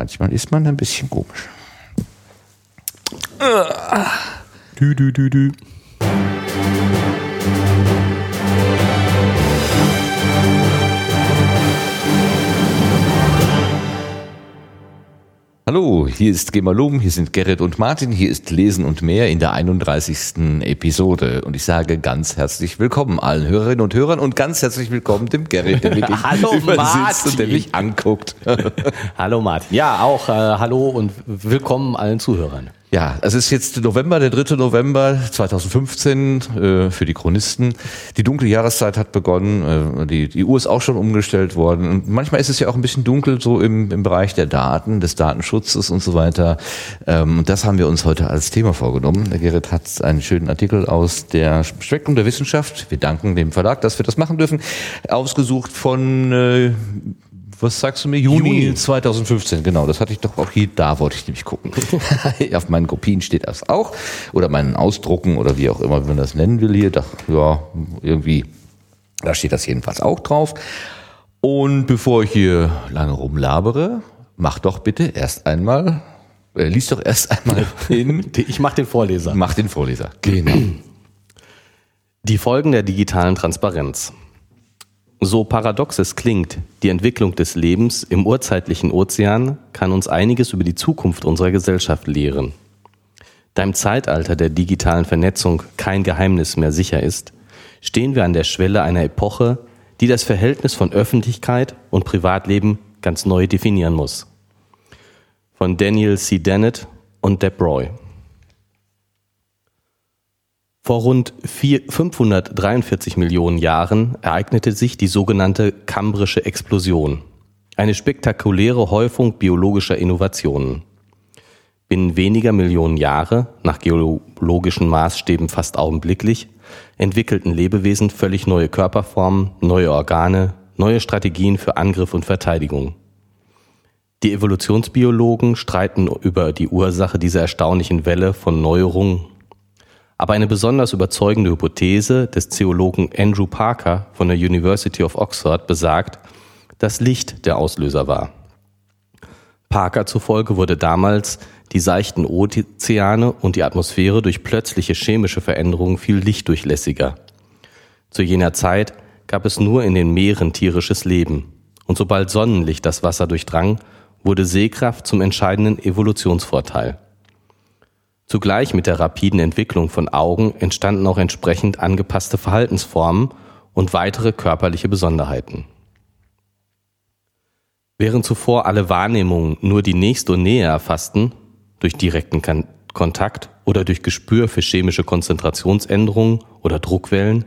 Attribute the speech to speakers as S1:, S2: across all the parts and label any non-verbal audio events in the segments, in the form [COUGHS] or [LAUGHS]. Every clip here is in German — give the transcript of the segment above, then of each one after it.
S1: Manchmal ist man ein bisschen komisch.
S2: Dü, dü, dü, dü.
S1: Hallo, hier ist Gemalum, hier sind Gerrit und Martin, hier ist Lesen und mehr in der 31. Episode. Und ich sage ganz herzlich willkommen allen Hörerinnen und Hörern und ganz herzlich willkommen dem Gerrit, der wirklich [LAUGHS]
S2: Hallo, [LAUGHS]
S1: übersitzt und der
S2: Martin.
S1: mich anguckt. [LAUGHS]
S2: Hallo Martin. Ja, auch äh, hallo und willkommen allen Zuhörern.
S1: Ja, es ist jetzt November, der 3. November 2015 äh, für die Chronisten. Die dunkle Jahreszeit hat begonnen, äh, die, die Uhr ist auch schon umgestellt worden. Und manchmal ist es ja auch ein bisschen dunkel so im, im Bereich der Daten, des Datenschutzes und so weiter. Ähm, und das haben wir uns heute als Thema vorgenommen. Der Gerrit hat einen schönen Artikel aus der Spektrum der Wissenschaft. Wir danken dem Verlag, dass wir das machen dürfen. Ausgesucht von äh, was sagst du mir? Juni,
S2: Juni.
S1: 2015, genau. Das hatte ich doch auch hier, da wollte ich nämlich gucken. [LAUGHS] Auf meinen Kopien steht das auch. Oder meinen Ausdrucken oder wie auch immer, wie man das nennen will hier. Da, ja, irgendwie, da steht das jedenfalls auch drauf. Und bevor ich hier lange rumlabere, mach doch bitte erst einmal, äh, lies doch erst einmal [LAUGHS] hin,
S2: Ich mache den Vorleser.
S1: mach den Vorleser. Genau.
S2: Die Folgen der digitalen Transparenz. So paradox es klingt, die Entwicklung des Lebens im urzeitlichen Ozean kann uns einiges über die Zukunft unserer Gesellschaft lehren. Da im Zeitalter der digitalen Vernetzung kein Geheimnis mehr sicher ist, stehen wir an der Schwelle einer Epoche, die das Verhältnis von Öffentlichkeit und Privatleben ganz neu definieren muss. Von Daniel C. Dennett und Deb Roy. Vor rund vier- 543 Millionen Jahren ereignete sich die sogenannte Kambrische Explosion, eine spektakuläre Häufung biologischer Innovationen. Binnen weniger Millionen Jahre, nach geologischen Maßstäben fast augenblicklich, entwickelten Lebewesen völlig neue Körperformen, neue Organe, neue Strategien für Angriff und Verteidigung. Die Evolutionsbiologen streiten über die Ursache dieser erstaunlichen Welle von Neuerungen aber eine besonders überzeugende Hypothese des Theologen Andrew Parker von der University of Oxford besagt, dass Licht der Auslöser war. Parker zufolge wurde damals die seichten Ozeane und die Atmosphäre durch plötzliche chemische Veränderungen viel lichtdurchlässiger. Zu jener Zeit gab es nur in den Meeren tierisches Leben. Und sobald Sonnenlicht das Wasser durchdrang, wurde Sehkraft zum entscheidenden Evolutionsvorteil. Zugleich mit der rapiden Entwicklung von Augen entstanden auch entsprechend angepasste Verhaltensformen und weitere körperliche Besonderheiten. Während zuvor alle Wahrnehmungen nur die nächste Nähe erfassten, durch direkten Kontakt oder durch Gespür für chemische Konzentrationsänderungen oder Druckwellen,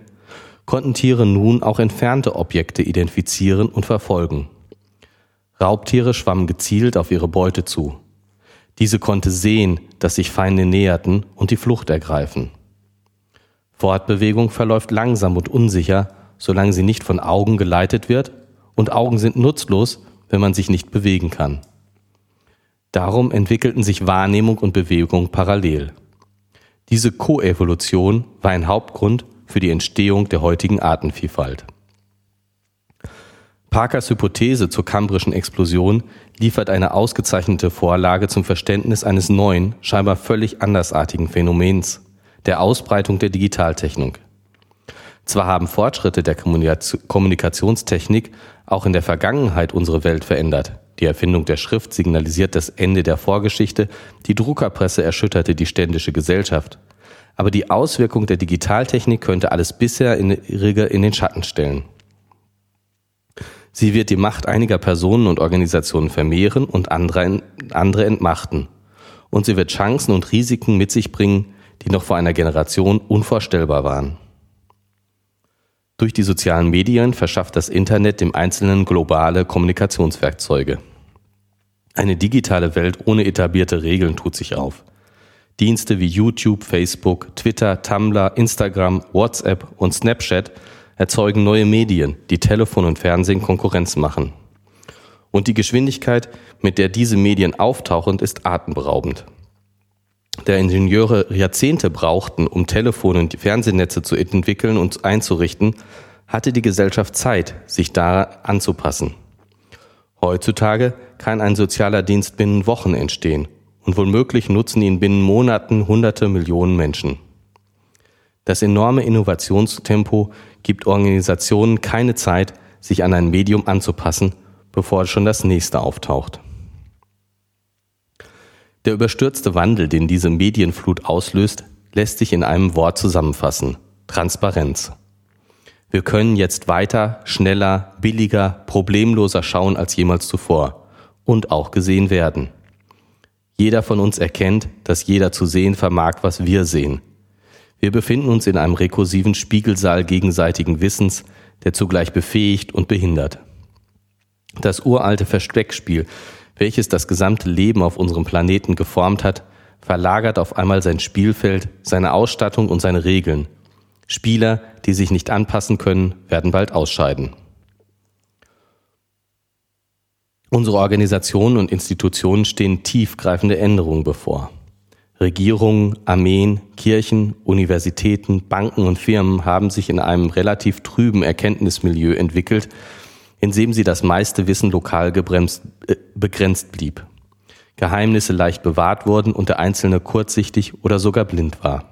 S2: konnten Tiere nun auch entfernte Objekte identifizieren und verfolgen. Raubtiere schwammen gezielt auf ihre Beute zu. Diese konnte sehen, dass sich Feinde näherten und die Flucht ergreifen. Fortbewegung verläuft langsam und unsicher, solange sie nicht von Augen geleitet wird, und Augen sind nutzlos, wenn man sich nicht bewegen kann. Darum entwickelten sich Wahrnehmung und Bewegung parallel. Diese Koevolution war ein Hauptgrund für die Entstehung der heutigen Artenvielfalt. Parkers Hypothese zur kambrischen Explosion liefert eine ausgezeichnete Vorlage zum Verständnis eines neuen, scheinbar völlig andersartigen Phänomens, der Ausbreitung der Digitaltechnik. Zwar haben Fortschritte der Kommunikationstechnik auch in der Vergangenheit unsere Welt verändert. Die Erfindung der Schrift signalisiert das Ende der Vorgeschichte, die Druckerpresse erschütterte die ständische Gesellschaft. Aber die Auswirkung der Digitaltechnik könnte alles bisher in, in den Schatten stellen. Sie wird die Macht einiger Personen und Organisationen vermehren und andere, andere entmachten. Und sie wird Chancen und Risiken mit sich bringen, die noch vor einer Generation unvorstellbar waren. Durch die sozialen Medien verschafft das Internet dem Einzelnen globale Kommunikationswerkzeuge. Eine digitale Welt ohne etablierte Regeln tut sich auf. Dienste wie YouTube, Facebook, Twitter, Tumblr, Instagram, WhatsApp und Snapchat erzeugen neue Medien, die Telefon und Fernsehen Konkurrenz machen. Und die Geschwindigkeit, mit der diese Medien auftauchen, ist atemberaubend. Der Ingenieure Jahrzehnte brauchten, um Telefon- und Fernsehnetze zu entwickeln und einzurichten, hatte die Gesellschaft Zeit, sich da anzupassen. Heutzutage kann ein sozialer Dienst binnen Wochen entstehen und womöglich nutzen ihn binnen Monaten hunderte Millionen Menschen. Das enorme Innovationstempo gibt Organisationen keine Zeit, sich an ein Medium anzupassen, bevor schon das nächste auftaucht. Der überstürzte Wandel, den diese Medienflut auslöst, lässt sich in einem Wort zusammenfassen. Transparenz. Wir können jetzt weiter, schneller, billiger, problemloser schauen als jemals zuvor und auch gesehen werden. Jeder von uns erkennt, dass jeder zu sehen vermag, was wir sehen. Wir befinden uns in einem rekursiven Spiegelsaal gegenseitigen Wissens, der zugleich befähigt und behindert. Das uralte Versteckspiel, welches das gesamte Leben auf unserem Planeten geformt hat, verlagert auf einmal sein Spielfeld, seine Ausstattung und seine Regeln. Spieler, die sich nicht anpassen können, werden bald ausscheiden. Unsere Organisationen und Institutionen stehen tiefgreifende Änderungen bevor. Regierungen, Armeen, Kirchen, Universitäten, Banken und Firmen haben sich in einem relativ trüben Erkenntnismilieu entwickelt, in dem sie das meiste Wissen lokal gebremst, äh, begrenzt blieb. Geheimnisse leicht bewahrt wurden und der Einzelne kurzsichtig oder sogar blind war.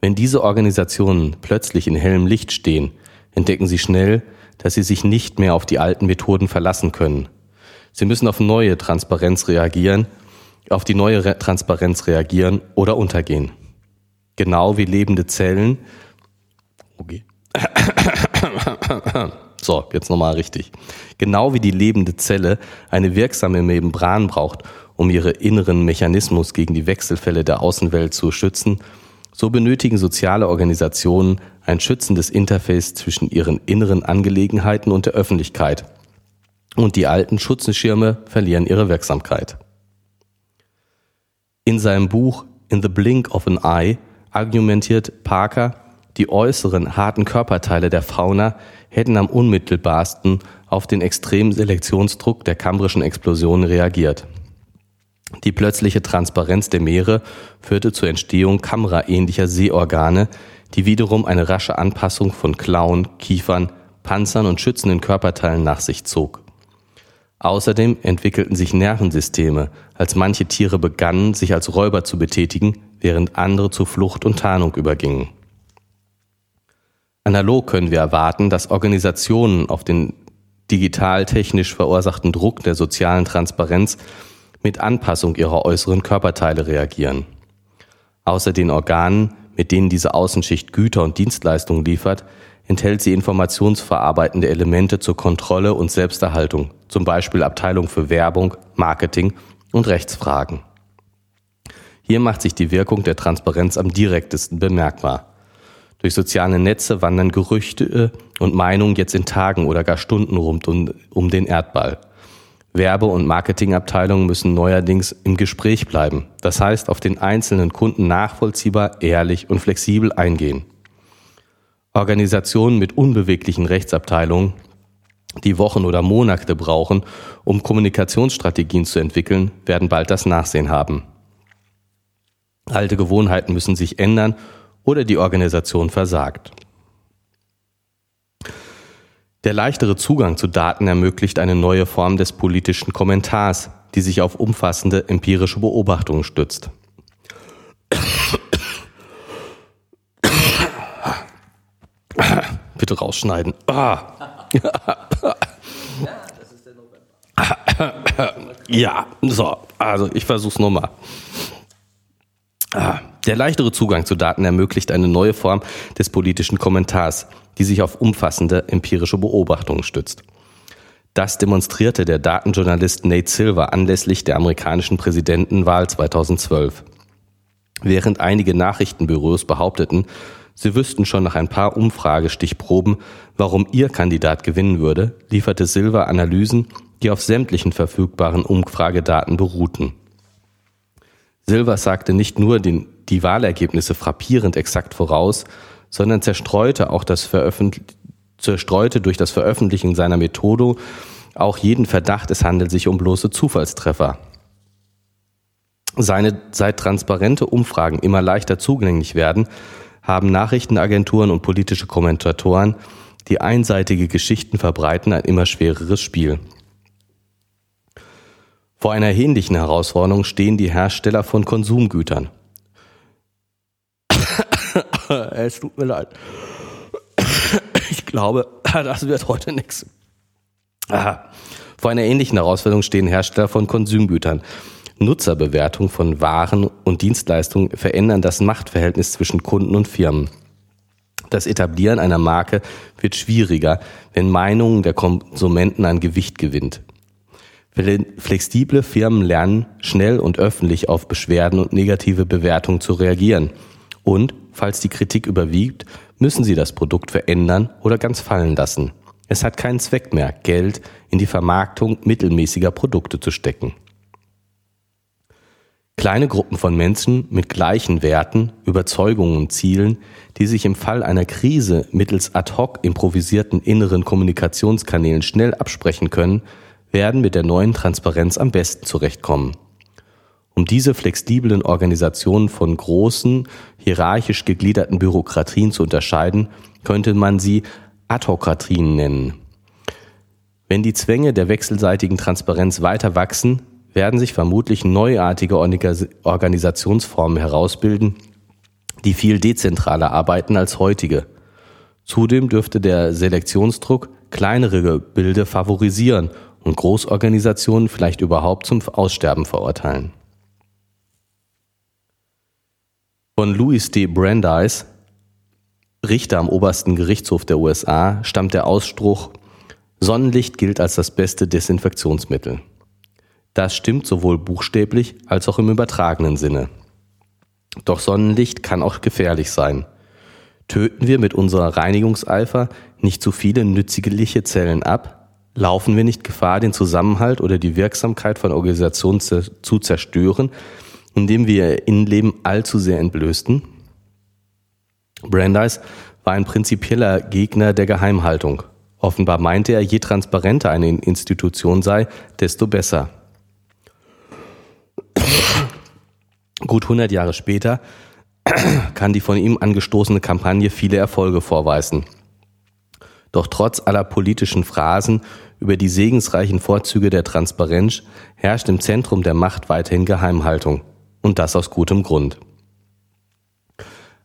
S2: Wenn diese Organisationen plötzlich in hellem Licht stehen, entdecken sie schnell, dass sie sich nicht mehr auf die alten Methoden verlassen können. Sie müssen auf neue Transparenz reagieren, auf die neue Re Transparenz reagieren oder untergehen. Genau wie lebende Zellen. Okay. [COUGHS] So, jetzt nochmal richtig. Genau wie die lebende Zelle eine wirksame Membran braucht, um ihre inneren Mechanismus gegen die Wechselfälle der Außenwelt zu schützen, so benötigen soziale Organisationen ein schützendes Interface zwischen ihren inneren Angelegenheiten und der Öffentlichkeit. Und die alten Schutzschirme verlieren ihre Wirksamkeit. In seinem Buch In the Blink of an Eye argumentiert Parker, die äußeren harten Körperteile der Fauna hätten am unmittelbarsten auf den extremen Selektionsdruck der kambrischen Explosion reagiert. Die plötzliche Transparenz der Meere führte zur Entstehung kameraähnlicher Seeorgane, die wiederum eine rasche Anpassung von Klauen, Kiefern, Panzern und schützenden Körperteilen nach sich zog. Außerdem entwickelten sich Nervensysteme, als manche Tiere begannen, sich als Räuber zu betätigen, während andere zu Flucht und Tarnung übergingen. Analog können wir erwarten, dass Organisationen auf den digital-technisch verursachten Druck der sozialen Transparenz mit Anpassung ihrer äußeren Körperteile reagieren. Außer den Organen, mit denen diese Außenschicht Güter und Dienstleistungen liefert, enthält sie informationsverarbeitende Elemente zur Kontrolle und Selbsterhaltung, zum Beispiel Abteilung für Werbung, Marketing und Rechtsfragen. Hier macht sich die Wirkung der Transparenz am direktesten bemerkbar. Durch soziale Netze wandern Gerüchte und Meinungen jetzt in Tagen oder gar Stunden rund um, um den Erdball. Werbe- und Marketingabteilungen müssen neuerdings im Gespräch bleiben. Das heißt, auf den einzelnen Kunden nachvollziehbar, ehrlich und flexibel eingehen. Organisationen mit unbeweglichen Rechtsabteilungen, die Wochen oder Monate brauchen, um Kommunikationsstrategien zu entwickeln, werden bald das Nachsehen haben. Alte Gewohnheiten müssen sich ändern oder die Organisation versagt. Der leichtere Zugang zu Daten ermöglicht eine neue Form des politischen Kommentars, die sich auf umfassende empirische Beobachtungen stützt. Bitte rausschneiden. Ja, so, also ich versuch's nochmal. Der leichtere Zugang zu Daten ermöglicht eine neue Form des politischen Kommentars, die sich auf umfassende empirische Beobachtungen stützt. Das demonstrierte der Datenjournalist Nate Silver anlässlich der amerikanischen Präsidentenwahl 2012. Während einige Nachrichtenbüros behaupteten, sie wüssten schon nach ein paar Umfragestichproben, warum ihr Kandidat gewinnen würde, lieferte Silver Analysen, die auf sämtlichen verfügbaren Umfragedaten beruhten. Silver sagte nicht nur den, die Wahlergebnisse frappierend exakt voraus, sondern zerstreute auch das zerstreute durch das Veröffentlichen seiner Methode auch jeden Verdacht, es handelt sich um bloße Zufallstreffer. Seine, seit transparente Umfragen immer leichter zugänglich werden, haben Nachrichtenagenturen und politische Kommentatoren, die einseitige Geschichten verbreiten, ein immer schwereres Spiel. Vor einer ähnlichen Herausforderung stehen die Hersteller von Konsumgütern. [COUGHS] es tut mir leid. [COUGHS] Ich glaube, [COUGHS] das wird heute nichts. Vor einer ähnlichen Herausforderung stehen Hersteller von Konsumgütern. Nutzerbewertung von Waren und Dienstleistungen verändern das Machtverhältnis zwischen Kunden und Firmen. Das Etablieren einer Marke wird schwieriger, wenn Meinungen der Konsumenten an Gewicht gewinnt. Flexible Firmen lernen schnell und öffentlich auf Beschwerden und negative Bewertungen zu reagieren. Und, falls die Kritik überwiegt, müssen sie das Produkt verändern oder ganz fallen lassen. Es hat keinen Zweck mehr, Geld in die Vermarktung mittelmäßiger Produkte zu stecken. Kleine Gruppen von Menschen mit gleichen Werten, Überzeugungen und Zielen, die sich im Fall einer Krise mittels ad hoc improvisierten inneren Kommunikationskanälen schnell absprechen können, werden mit der neuen Transparenz am besten zurechtkommen. Um diese flexiblen Organisationen von großen, hierarchisch gegliederten Bürokratien zu unterscheiden, könnte man sie Adhokratien nennen. Wenn die Zwänge der wechselseitigen Transparenz weiter wachsen, werden sich vermutlich neuartige Organisationsformen herausbilden, die viel dezentraler arbeiten als heutige. Zudem dürfte der Selektionsdruck kleinere Gebilde favorisieren und Großorganisationen vielleicht überhaupt zum Aussterben verurteilen. Von Louis D. Brandeis Richter am obersten Gerichtshof der USA stammt der Ausspruch, Sonnenlicht gilt als das beste Desinfektionsmittel. Das stimmt sowohl buchstäblich als auch im übertragenen Sinne. Doch Sonnenlicht kann auch gefährlich sein. Töten wir mit unserer Reinigungseifer nicht zu viele nützliche Zellen ab? Laufen wir nicht Gefahr, den Zusammenhalt oder die Wirksamkeit von Organisationen zu zerstören, indem wir ihr Innenleben allzu sehr entblößten? Brandeis war ein prinzipieller Gegner der Geheimhaltung. Offenbar meinte er, je transparenter eine Institution sei, desto besser. Gut 100 Jahre später [CLEARS THROAT] kann die von ihm angestoßene Kampagne viele Erfolge vorweisen. Doch trotz aller politischen Phrasen über die segensreichen Vorzüge der Transparenz herrscht im Zentrum der Macht weiterhin Geheimhaltung. Und das aus gutem Grund.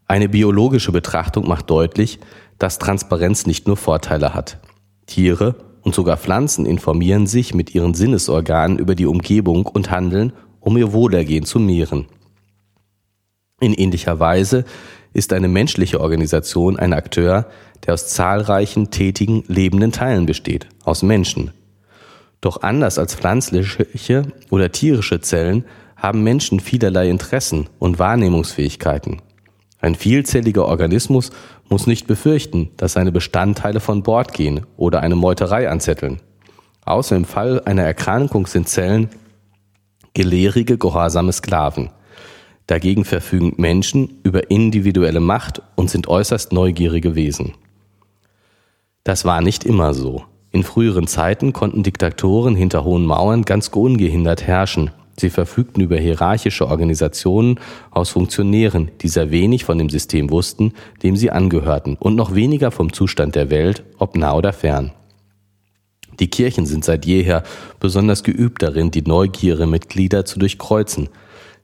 S2: Eine biologische Betrachtung macht deutlich, dass Transparenz nicht nur Vorteile hat. Tiere und sogar Pflanzen informieren sich mit ihren Sinnesorganen über die Umgebung und handeln, um ihr Wohlergehen zu mehren. In ähnlicher Weise ist eine menschliche Organisation ein Akteur, der aus zahlreichen tätigen, lebenden Teilen besteht, aus Menschen. Doch anders als pflanzliche oder tierische Zellen haben Menschen vielerlei Interessen und Wahrnehmungsfähigkeiten. Ein vielzelliger Organismus muss nicht befürchten, dass seine Bestandteile von Bord gehen oder eine Meuterei anzetteln. Außer im Fall einer Erkrankung sind Zellen gelehrige, gehorsame Sklaven. Dagegen verfügen Menschen über individuelle Macht und sind äußerst neugierige Wesen. Das war nicht immer so. In früheren Zeiten konnten Diktatoren hinter hohen Mauern ganz ungehindert herrschen Sie verfügten über hierarchische Organisationen aus Funktionären, die sehr wenig von dem System wussten, dem sie angehörten, und noch weniger vom Zustand der Welt, ob nah oder fern. Die Kirchen sind seit jeher besonders geübt darin, die Neugier ihrer Mitglieder zu durchkreuzen.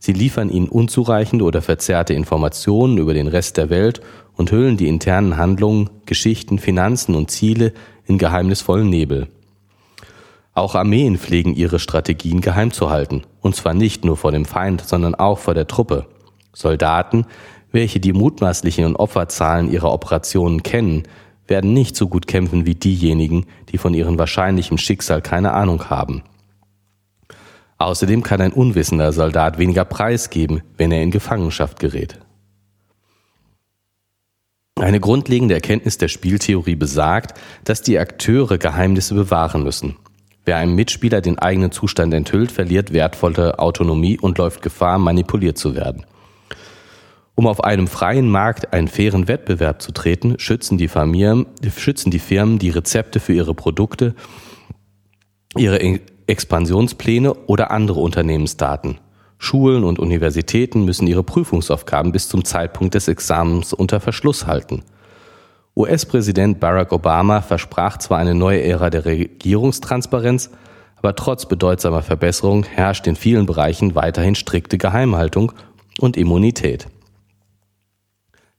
S2: Sie liefern ihnen unzureichende oder verzerrte Informationen über den Rest der Welt und hüllen die internen Handlungen, Geschichten, Finanzen und Ziele in geheimnisvollen Nebel. Auch Armeen pflegen ihre Strategien geheim zu halten, und zwar nicht nur vor dem Feind, sondern auch vor der Truppe. Soldaten, welche die mutmaßlichen Opferzahlen ihrer Operationen kennen, werden nicht so gut kämpfen wie diejenigen, die von ihrem wahrscheinlichen Schicksal keine Ahnung haben. Außerdem kann ein unwissender Soldat weniger Preis geben, wenn er in Gefangenschaft gerät. Eine grundlegende Erkenntnis der Spieltheorie besagt, dass die Akteure Geheimnisse bewahren müssen. Wer einem Mitspieler den eigenen Zustand enthüllt, verliert wertvolle Autonomie und läuft Gefahr, manipuliert zu werden. Um auf einem freien Markt einen fairen Wettbewerb zu treten, schützen die, Firmen, schützen die Firmen die Rezepte für ihre Produkte, ihre Expansionspläne oder andere Unternehmensdaten. Schulen und Universitäten müssen ihre Prüfungsaufgaben bis zum Zeitpunkt des Examens unter Verschluss halten. US-Präsident Barack Obama versprach zwar eine neue Ära der Regierungstransparenz, aber trotz bedeutsamer Verbesserung herrscht in vielen Bereichen weiterhin strikte Geheimhaltung und Immunität.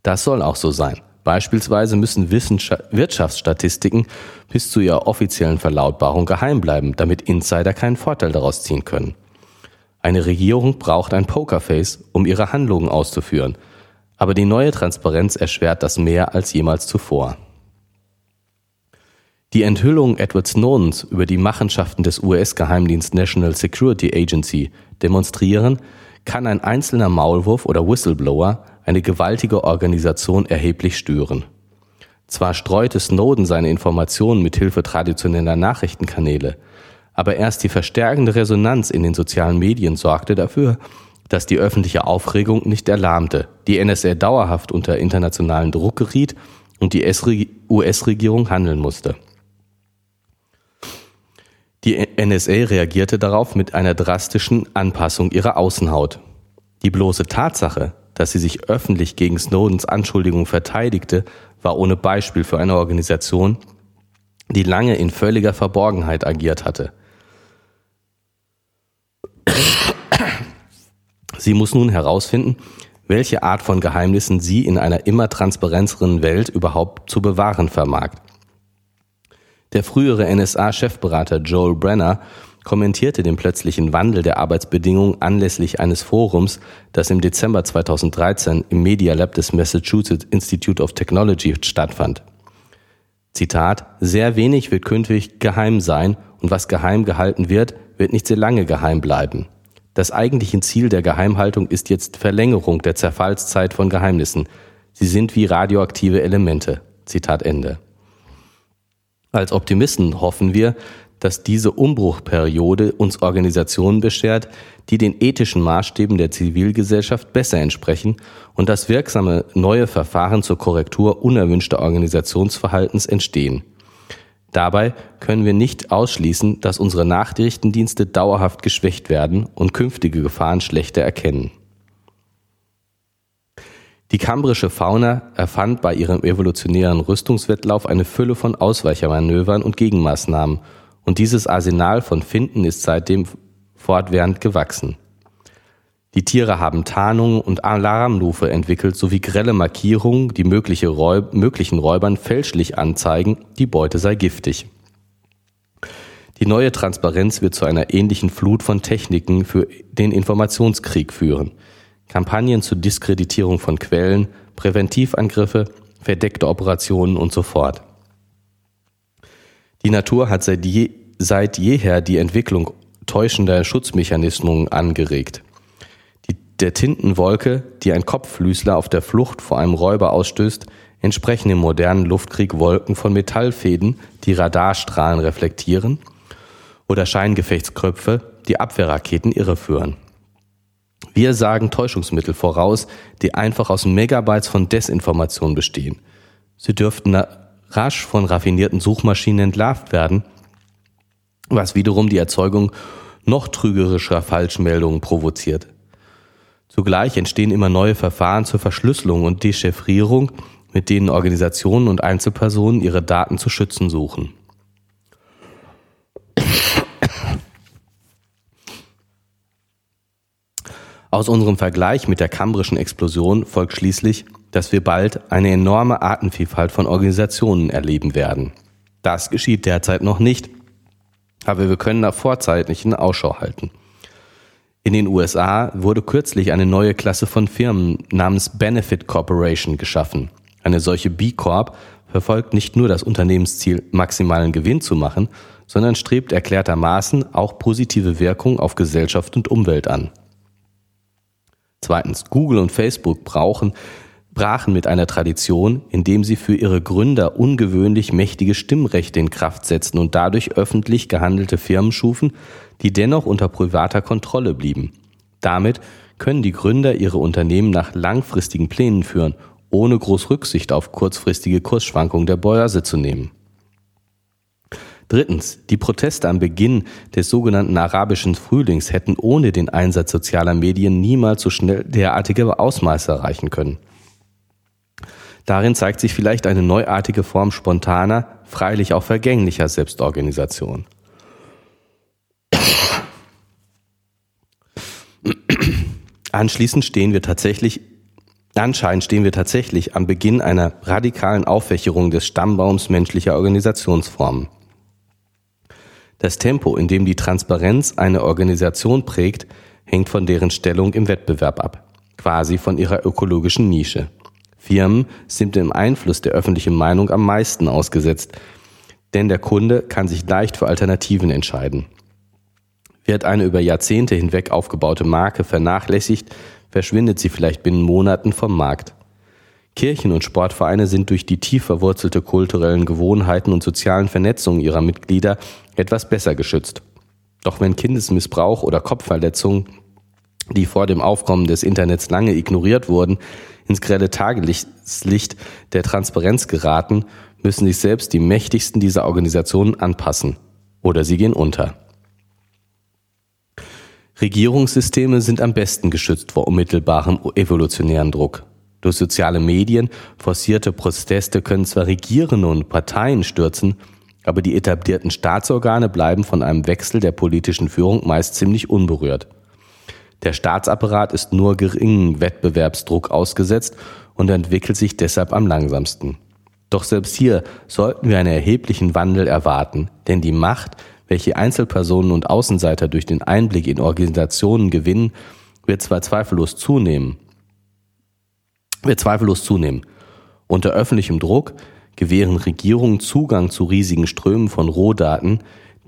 S2: Das soll auch so sein. Beispielsweise müssen Wirtschaftsstatistiken bis zu ihrer offiziellen Verlautbarung geheim bleiben, damit Insider keinen Vorteil daraus ziehen können. Eine Regierung braucht ein Pokerface, um ihre Handlungen auszuführen, aber die neue Transparenz erschwert das mehr als jemals zuvor. Die Enthüllung Edward Snowdens über die Machenschaften des US-Geheimdienst National Security Agency demonstrieren, kann ein einzelner Maulwurf oder Whistleblower eine gewaltige Organisation erheblich stören. Zwar streute Snowden seine Informationen mit Hilfe traditioneller Nachrichtenkanäle, aber erst die verstärkende Resonanz in den sozialen Medien sorgte dafür, dass die öffentliche Aufregung nicht erlahmte, die NSA dauerhaft unter internationalen Druck geriet und die US-Regierung handeln musste. Die NSA reagierte darauf mit einer drastischen Anpassung ihrer Außenhaut. Die bloße Tatsache, dass sie sich öffentlich gegen Snowdens Anschuldigungen verteidigte, war ohne Beispiel für eine Organisation, die lange in völliger Verborgenheit agiert hatte. Sie muss nun herausfinden, welche Art von Geheimnissen sie in einer immer transparenteren Welt überhaupt zu bewahren vermag. Der frühere NSA-Chefberater Joel Brenner kommentierte den plötzlichen Wandel der Arbeitsbedingungen anlässlich eines Forums, das im Dezember 2013 im Media Lab des Massachusetts Institute of Technology stattfand. Zitat, sehr wenig wird künftig geheim sein und was geheim gehalten wird, wird nicht sehr lange geheim bleiben. Das eigentliche Ziel der Geheimhaltung ist jetzt Verlängerung der Zerfallszeit von Geheimnissen. Sie sind wie radioaktive Elemente. Zitat Ende. Als Optimisten hoffen wir, dass diese Umbruchperiode uns Organisationen beschert, die den ethischen Maßstäben der Zivilgesellschaft besser entsprechen und dass wirksame neue Verfahren zur Korrektur unerwünschter Organisationsverhaltens entstehen. Dabei können wir nicht ausschließen, dass unsere Nachrichtendienste dauerhaft geschwächt werden und künftige Gefahren schlechter erkennen. Die kambrische Fauna erfand bei ihrem evolutionären Rüstungswettlauf eine Fülle von Ausweichermanövern und Gegenmaßnahmen, und dieses Arsenal von Finden ist seitdem fortwährend gewachsen. Die Tiere haben Tarnungen und Alarmrufe entwickelt sowie grelle Markierungen, die mögliche Räub möglichen Räubern fälschlich anzeigen, die Beute sei giftig. Die neue Transparenz wird zu einer ähnlichen Flut von Techniken für den Informationskrieg führen. Kampagnen zur Diskreditierung von Quellen, Präventivangriffe, verdeckte Operationen und so fort. Die Natur hat seit, je, seit jeher die Entwicklung täuschender Schutzmechanismen angeregt. Die, der Tintenwolke, die ein Kopflüßler auf der Flucht vor einem Räuber ausstößt, entsprechen im modernen Luftkrieg Wolken von Metallfäden, die Radarstrahlen reflektieren, oder Scheingefechtskröpfe, die Abwehrraketen irreführen. Wir sagen Täuschungsmittel voraus, die einfach aus Megabytes von Desinformation bestehen. Sie dürften rasch von raffinierten Suchmaschinen entlarvt werden, was wiederum die Erzeugung noch trügerischer Falschmeldungen provoziert. Zugleich entstehen immer neue Verfahren zur Verschlüsselung und Dechiffrierung, mit denen Organisationen und Einzelpersonen ihre Daten zu schützen suchen. Aus unserem Vergleich mit der kambrischen Explosion folgt schließlich, dass wir bald eine enorme Artenvielfalt von Organisationen erleben werden. Das geschieht derzeit noch nicht, aber wir können nach vorzeitlichen Ausschau halten. In den USA wurde kürzlich eine neue Klasse von Firmen namens Benefit Corporation geschaffen. Eine solche B Corp verfolgt nicht nur das Unternehmensziel, maximalen Gewinn zu machen, sondern strebt erklärtermaßen auch positive Wirkung auf Gesellschaft und Umwelt an. Zweitens, Google und Facebook brauchen, brachen mit einer Tradition, indem sie für ihre Gründer ungewöhnlich mächtige Stimmrechte in Kraft setzten und dadurch öffentlich gehandelte Firmen schufen, die dennoch unter privater Kontrolle blieben. Damit können die Gründer ihre Unternehmen nach langfristigen Plänen führen, ohne groß Rücksicht auf kurzfristige Kursschwankungen der Börse zu nehmen. Drittens, die Proteste am Beginn des sogenannten arabischen Frühlings hätten ohne den Einsatz sozialer Medien niemals so schnell derartige Ausmaße erreichen können. Darin zeigt sich vielleicht eine neuartige Form spontaner, freilich auch vergänglicher Selbstorganisation. Anschließend stehen wir tatsächlich, anscheinend stehen wir tatsächlich am Beginn einer radikalen Aufwächerung des Stammbaums menschlicher Organisationsformen. Das Tempo, in dem die Transparenz eine Organisation prägt, hängt von deren Stellung im Wettbewerb ab, quasi von ihrer ökologischen Nische. Firmen sind dem Einfluss der öffentlichen Meinung am meisten ausgesetzt, denn der Kunde kann sich leicht für Alternativen entscheiden. Wird eine über Jahrzehnte hinweg aufgebaute Marke vernachlässigt, verschwindet sie vielleicht binnen Monaten vom Markt. Kirchen und Sportvereine sind durch die tief verwurzelte kulturellen Gewohnheiten und sozialen Vernetzungen ihrer Mitglieder etwas besser geschützt. Doch wenn Kindesmissbrauch oder Kopfverletzungen, die vor dem Aufkommen des Internets lange ignoriert wurden, ins grelle Tageslicht der Transparenz geraten, müssen sich selbst die mächtigsten dieser Organisationen anpassen. Oder sie gehen unter. Regierungssysteme sind am besten geschützt vor unmittelbarem evolutionären Druck. Durch soziale Medien forcierte Proteste können zwar Regierende und Parteien stürzen, aber die etablierten Staatsorgane bleiben von einem Wechsel der politischen Führung meist ziemlich unberührt. Der Staatsapparat ist nur geringem Wettbewerbsdruck ausgesetzt und entwickelt sich deshalb am langsamsten. Doch selbst hier sollten wir einen erheblichen Wandel erwarten, denn die Macht, welche Einzelpersonen und Außenseiter durch den Einblick in Organisationen gewinnen, wird zwar zweifellos zunehmen, wird zweifellos zunehmen. Unter öffentlichem Druck gewähren Regierungen Zugang zu riesigen Strömen von Rohdaten,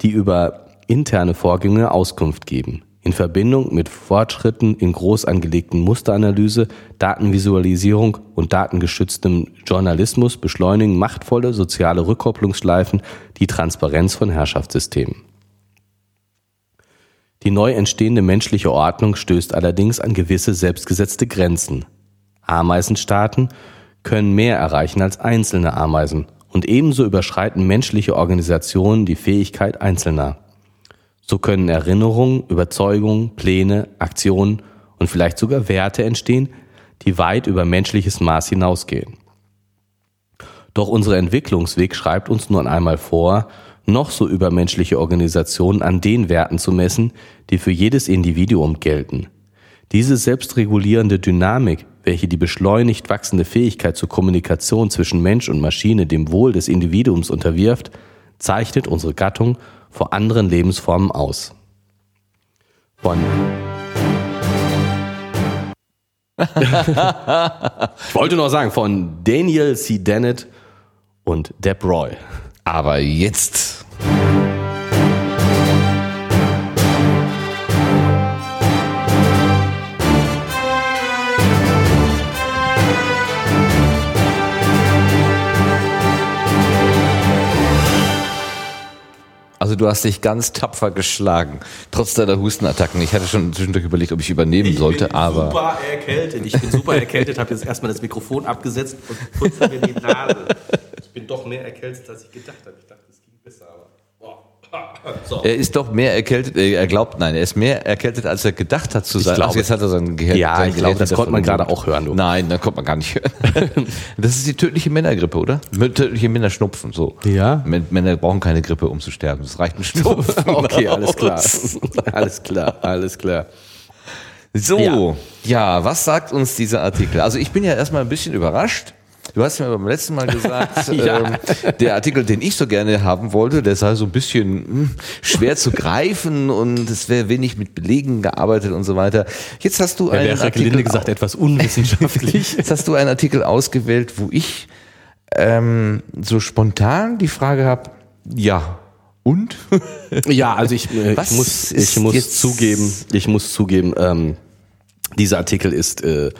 S2: die über interne Vorgänge Auskunft geben. In Verbindung mit Fortschritten in groß angelegten Musteranalyse, Datenvisualisierung und datengeschütztem Journalismus beschleunigen machtvolle soziale Rückkopplungsschleifen die Transparenz von Herrschaftssystemen. Die neu entstehende menschliche Ordnung stößt allerdings an gewisse selbstgesetzte Grenzen. Ameisenstaaten können mehr erreichen als einzelne Ameisen und ebenso überschreiten menschliche Organisationen die Fähigkeit Einzelner. So können Erinnerungen, Überzeugungen, Pläne, Aktionen und vielleicht sogar Werte entstehen, die weit über menschliches Maß hinausgehen. Doch unser Entwicklungsweg schreibt uns nun einmal vor, noch so übermenschliche Organisationen an den Werten zu messen, die für jedes Individuum gelten. Diese selbstregulierende Dynamik, welche die beschleunigt wachsende Fähigkeit zur Kommunikation zwischen Mensch und Maschine dem Wohl des Individuums unterwirft, zeichnet unsere Gattung vor anderen Lebensformen aus. Von [LAUGHS] ich wollte noch sagen, von Daniel C. Dennett und Deb Roy.
S1: Aber jetzt Also du hast dich ganz tapfer geschlagen, trotz deiner Hustenattacken. Ich hatte schon zwischendurch überlegt, ob ich übernehmen ich sollte,
S2: bin
S1: aber...
S2: super erkältet. Ich bin super erkältet, habe jetzt erstmal das Mikrofon abgesetzt und putze mir die Nase. Ich bin doch mehr erkältet, als ich gedacht habe. Ich dachte, es ging besser, aber... [LAUGHS]
S1: So. Er ist doch mehr erkältet, äh, er glaubt, nein, er ist mehr erkältet, als er gedacht hat zu sein.
S2: Glaube, jetzt hat er sein Gehirn. Ja, sein ich glaube, das konnte man gerade auch hören.
S1: Du. Nein, das konnte man gar nicht hören. [LAUGHS] das ist die tödliche Männergrippe, oder? Tödliche Männerschnupfen, so.
S2: Ja.
S1: Männer brauchen keine Grippe, um zu sterben. Das reicht ein Schnupfen. [LAUGHS]
S2: okay, alles klar. alles klar, alles klar.
S1: So, ja. ja, was sagt uns dieser Artikel? Also ich bin ja erstmal ein bisschen überrascht Du hast mir beim letzten Mal gesagt, [LAUGHS] ja. ähm, der Artikel, den ich so gerne haben wollte, der sei so ein bisschen hm, schwer zu greifen und es wäre wenig mit Belegen gearbeitet und so weiter. Jetzt hast du
S2: einen Artikel gesagt etwas unwissenschaftlich. [LAUGHS]
S1: Jetzt hast du einen Artikel ausgewählt, wo ich ähm, so spontan die Frage habe, ja, und? [LAUGHS]
S2: ja, also ich, äh, ich muss, ich muss zugeben, ich muss zugeben, ähm, dieser Artikel ist äh,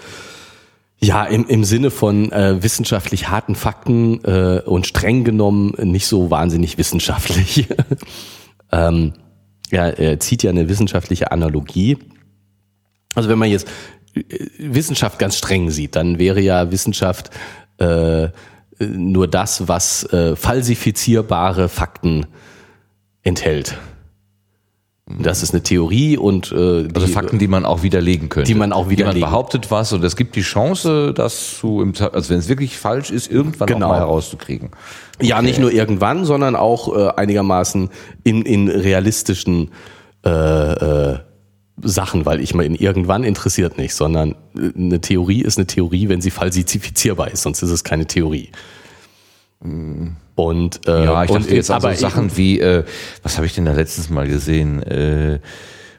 S2: ja, im, im Sinne von äh, wissenschaftlich harten Fakten äh, und streng genommen nicht so wahnsinnig wissenschaftlich. [LAUGHS] ähm, ja, er zieht ja eine wissenschaftliche Analogie. Also wenn man jetzt äh, Wissenschaft ganz streng sieht, dann wäre ja Wissenschaft äh, nur das, was äh, falsifizierbare Fakten enthält. Das ist eine Theorie und
S1: äh, die, also Fakten, die man auch widerlegen könnte.
S2: Die man auch widerlegen.
S1: Man behauptet was und es gibt die Chance, das zu, im, also wenn es wirklich falsch ist, irgendwann genau. mal herauszukriegen.
S2: Okay. Ja, nicht nur irgendwann, sondern auch äh, einigermaßen in, in realistischen äh, äh, Sachen, weil ich mal in irgendwann interessiert nicht, sondern äh, eine Theorie ist eine Theorie, wenn sie falsifizierbar ist, sonst ist es keine Theorie. Und äh,
S1: Ja, ich
S2: und,
S1: dachte jetzt
S2: aber
S1: Sachen wie, äh, was habe ich denn da letztens mal gesehen? Äh,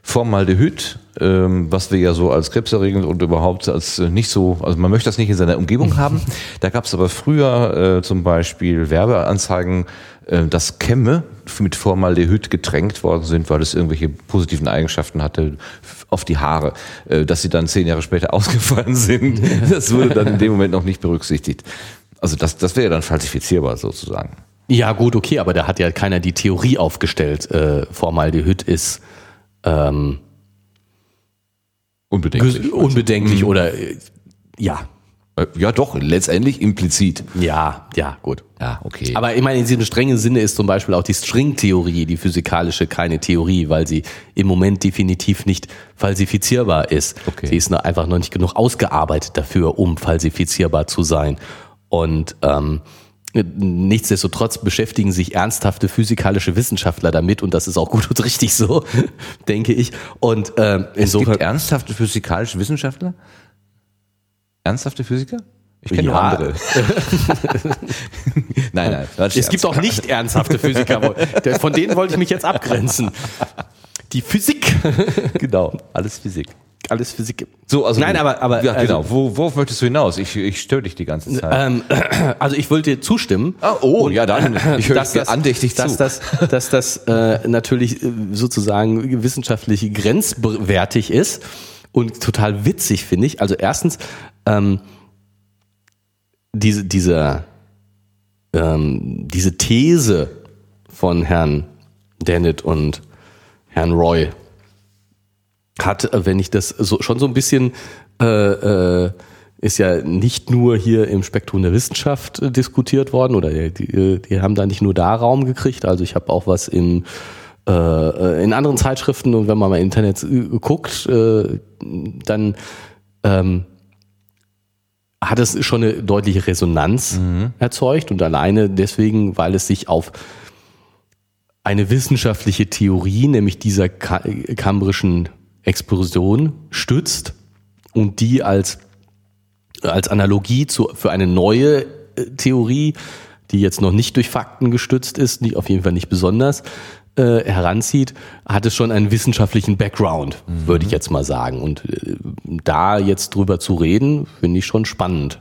S1: Formaldehyd, ähm, was wir ja so als krebserregend und überhaupt als äh, nicht so, also man möchte das nicht in seiner Umgebung [LAUGHS] haben. Da gab es aber früher äh, zum Beispiel Werbeanzeigen, äh, dass Kämme mit Formaldehyd getränkt worden sind, weil es irgendwelche positiven Eigenschaften hatte auf die Haare, äh, dass sie dann zehn Jahre später [LAUGHS] ausgefallen sind. [LAUGHS] Das wurde dann in dem Moment noch nicht berücksichtigt. Also das, das wäre dann falsifizierbar sozusagen.
S2: Ja, gut, okay, aber da hat ja keiner die Theorie aufgestellt. Äh, Formaldehyd ist ähm,
S1: Unbedenklich.
S2: unbedenklich
S1: Mhm.
S2: oder äh, ja,
S1: Äh, Ja, doch, letztendlich implizit.
S2: ja, ja, gut.
S1: Ja, okay.
S2: Aber ich meine, in diesem strengen Sinne ist zum Beispiel auch die Stringtheorie, die physikalische, keine Theorie, weil sie im Moment definitiv nicht falsifizierbar ist.
S1: Okay.
S2: Sie ist einfach noch nicht genug ausgearbeitet dafür, um falsifizierbar zu sein. Und ähm, nichtsdestotrotz beschäftigen sich ernsthafte physikalische Wissenschaftler damit und das ist auch gut und richtig so, [LAUGHS] denke ich. Und ähm,
S1: es
S2: insofern
S1: gibt ernsthafte physikalische Wissenschaftler? Ernsthafte Physiker? Ich kenne
S2: Ja.
S1: nur andere. [LAUGHS] nein, nein.
S2: Es
S1: Scherz.
S2: gibt auch nicht ernsthafte Physiker. Von denen wollte ich mich jetzt abgrenzen. Die Physik. [LAUGHS]
S1: genau, alles Physik.
S2: Alles Physik.
S1: So, also
S2: Nein, aber, aber
S1: ja,
S2: also,
S1: genau. Wo, worauf möchtest du hinaus? Ich, ich störe dich die ganze Zeit.
S2: ähm, [CLEARS THROAT] also ich wollte dir zustimmen.
S1: Ah, oh, ja, dann. [CLEARS THROAT] Ich höre
S2: dass
S1: dir
S2: das,
S1: andächtig
S2: dass
S1: zu.
S2: Das, dass das äh, natürlich äh, sozusagen wissenschaftlich grenzwertig ist und total witzig finde ich. Also erstens ähm, diese dieser ähm, diese These von Herrn Dennett und Herrn Roy hat, äh, wenn ich das so schon so ein bisschen äh, äh, ist ja nicht nur hier im Spektrum der Wissenschaft äh, diskutiert worden oder die, die, haben da nicht nur da Raum gekriegt. Also ich habe auch was in äh, äh, in anderen Zeitschriften und wenn man mal im Internet guckt, äh, dann ähm, hat es schon eine deutliche Resonanz erzeugt und alleine deswegen, weil es sich auf eine wissenschaftliche Theorie, nämlich dieser ka kambrischen Explosion, stützt und die als, als Analogie zu, für eine neue äh, Theorie, die jetzt noch nicht durch Fakten gestützt ist, die auf jeden Fall nicht besonders äh, heranzieht, hat es schon einen wissenschaftlichen Background, würde ich jetzt mal sagen. Und äh, da jetzt drüber zu reden, finde ich schon spannend.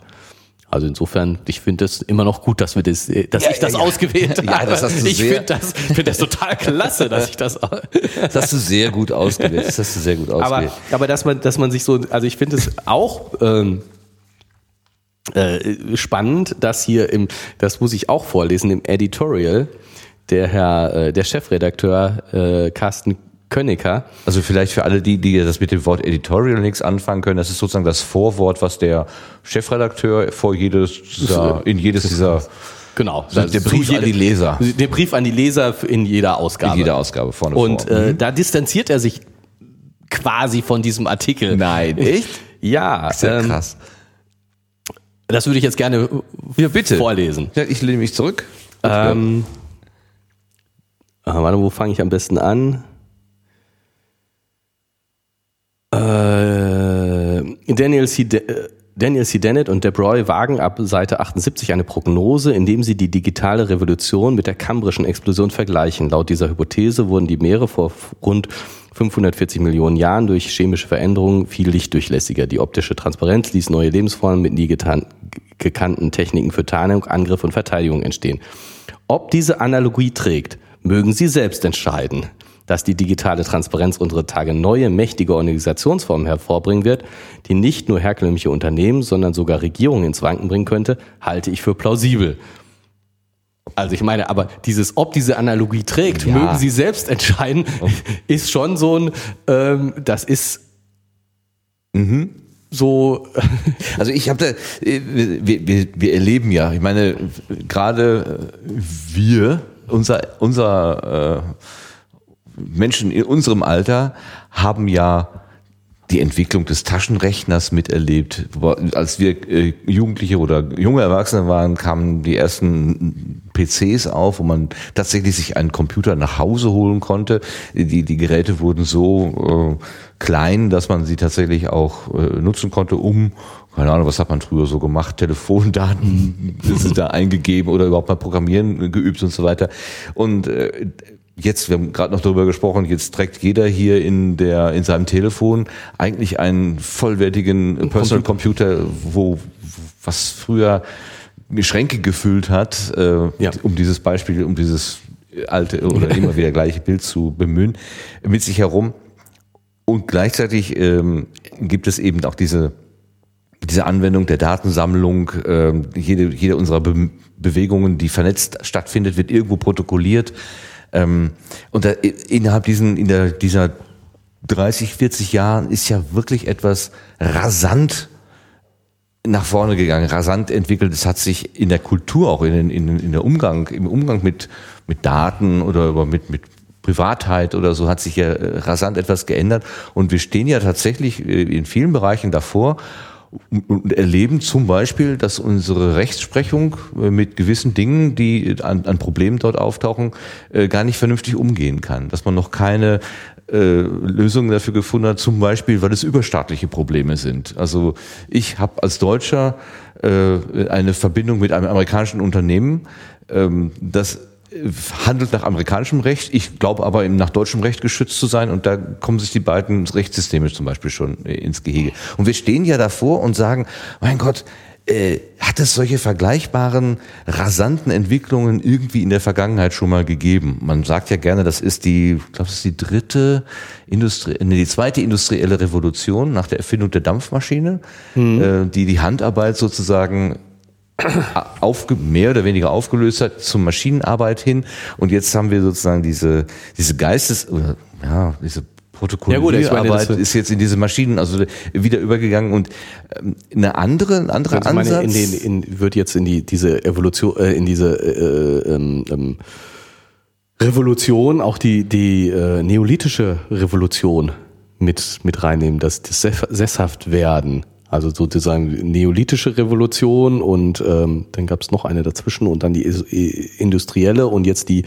S2: Also insofern, ich finde es immer noch gut, dass wir das, äh, dass
S1: Ja,
S2: ich das
S1: ja, ja.
S2: ausgewählt habe.
S1: Ja, das hast du
S2: ich finde das, ich finde das total klasse, dass ich das. [LAUGHS]
S1: Das hast du sehr gut ausgewählt. Das hast du sehr gut
S2: aber,
S1: ausgewählt.
S2: aber dass man, dass man sich so, also ich finde es auch ähm, äh, spannend, dass hier im, das muss ich auch vorlesen, im Editorial der Herr, äh, der Chefredakteur äh, Carsten Könnecker,
S1: Also vielleicht für alle die, die das mit dem Wort Editorial nichts anfangen können, das ist sozusagen das Vorwort, was der Chefredakteur vor jedes dieser, in jedes dieser
S2: genau,
S1: Der
S2: also
S1: Brief
S2: zu
S1: an die Leser.
S2: der Brief an die Leser in jeder Ausgabe.
S1: in jeder Ausgabe vorne
S2: Und
S1: vor.
S2: äh, da distanziert er sich quasi von diesem Artikel.
S1: Nein, echt?
S2: Ja,
S1: Ist ja
S2: ähm,
S1: krass.
S2: das würde ich jetzt gerne
S1: Ja, bitte.
S2: vorlesen.
S1: Ja, ich lehne mich zurück.
S2: Ähm, ah, warte, wo fange ich am besten an? Äh, Daniel C. De äh, Daniel C. Dennett und Debroy wagen ab Seite 78 eine Prognose, indem sie die digitale Revolution mit der kambrischen Explosion vergleichen. Laut dieser Hypothese wurden die Meere vor rund 540 Millionen Jahren durch chemische Veränderungen viel lichtdurchlässiger. Die optische Transparenz ließ neue Lebensformen mit nie gekannten Techniken für Tarnung, Angriff und Verteidigung entstehen. Ob diese Analogie trägt, mögen Sie selbst entscheiden. Dass die digitale Transparenz unsere Tage neue, mächtige Organisationsformen hervorbringen wird, die nicht nur herkömmliche Unternehmen, sondern sogar Regierungen ins Wanken bringen könnte, halte ich für plausibel. Also ich meine, aber dieses, ob diese Analogie trägt,
S1: Ja.
S2: mögen Sie selbst entscheiden, [LAUGHS] ist schon so ein, ähm, das ist so, [LAUGHS]
S1: Also ich habe da, wir, wir, wir erleben ja, ich meine, gerade wir, unser, unser äh, Menschen in unserem Alter haben ja die Entwicklung des Taschenrechners miterlebt. Als wir äh, Jugendliche oder junge Erwachsene waren, kamen die ersten PCs auf, wo man tatsächlich sich einen Computer nach Hause holen konnte. Die, die Geräte wurden so äh, klein, dass man sie tatsächlich auch äh, nutzen konnte, um keine Ahnung, was hat man früher so gemacht, Telefondaten [LAUGHS] sind da eingegeben oder überhaupt mal Programmieren geübt und so weiter. Und äh, jetzt, wir haben gerade noch darüber gesprochen, jetzt trägt jeder hier in der in seinem Telefon eigentlich einen vollwertigen Personal Computer, wo was früher Schränke gefüllt hat, äh, ja. um dieses Beispiel, um dieses alte oder immer wieder gleiche Bild zu bemühen, mit sich herum. Und gleichzeitig ähm, gibt es eben auch diese diese Anwendung der Datensammlung, äh, jede, jede unserer Be Bewegungen, die vernetzt stattfindet, wird irgendwo protokolliert. Ähm, und da, innerhalb diesen, in der, dieser 30, 40 Jahren ist ja wirklich etwas rasant nach vorne gegangen, rasant entwickelt. Es hat sich in der Kultur, auch in, in, in der Umgang, im Umgang mit, mit Daten oder mit, mit Privatheit oder so hat sich ja äh, rasant etwas geändert. Und wir stehen ja tatsächlich äh, in vielen Bereichen davor und erleben zum Beispiel, dass unsere Rechtsprechung äh, mit gewissen Dingen, die an, an Problemen dort auftauchen, äh, gar nicht vernünftig umgehen kann. Dass man noch keine äh, Lösungen dafür gefunden hat, zum Beispiel, weil es überstaatliche Probleme sind. Also ich habe als Deutscher äh, eine Verbindung mit einem amerikanischen Unternehmen, ähm, das handelt nach amerikanischem Recht. Ich glaube aber nach deutschem Recht geschützt zu sein und da kommen sich die beiden Rechtssysteme zum Beispiel schon äh, ins Gehege. Und wir stehen ja davor und sagen, mein Gott, äh, hat es solche vergleichbaren, rasanten Entwicklungen irgendwie in der Vergangenheit schon mal gegeben? Man sagt ja gerne, das ist die, ich glaube, das ist die dritte Industrie, nee, die zweite industrielle Revolution nach der Erfindung der Dampfmaschine, mhm. äh, die die Handarbeit sozusagen [COUGHS] aufge, mehr oder weniger aufgelöst hat zum Maschinenarbeit hin. Und jetzt haben wir sozusagen diese, diese Geistes, oder, ja, diese Protokollierarbeit ja, ist jetzt in diese Maschinen also wieder übergegangen und ähm, eine andere, ein anderer also Ansatz.
S2: Meine, in den, in, wird jetzt in die diese Evolution, äh, in diese äh, ähm, ähm, Revolution auch die die äh, neolithische Revolution mit mit reinnehmen, dass das sesshaft werden also sozusagen neolithische Revolution und ähm, dann gab es noch eine dazwischen und dann die industrielle und jetzt die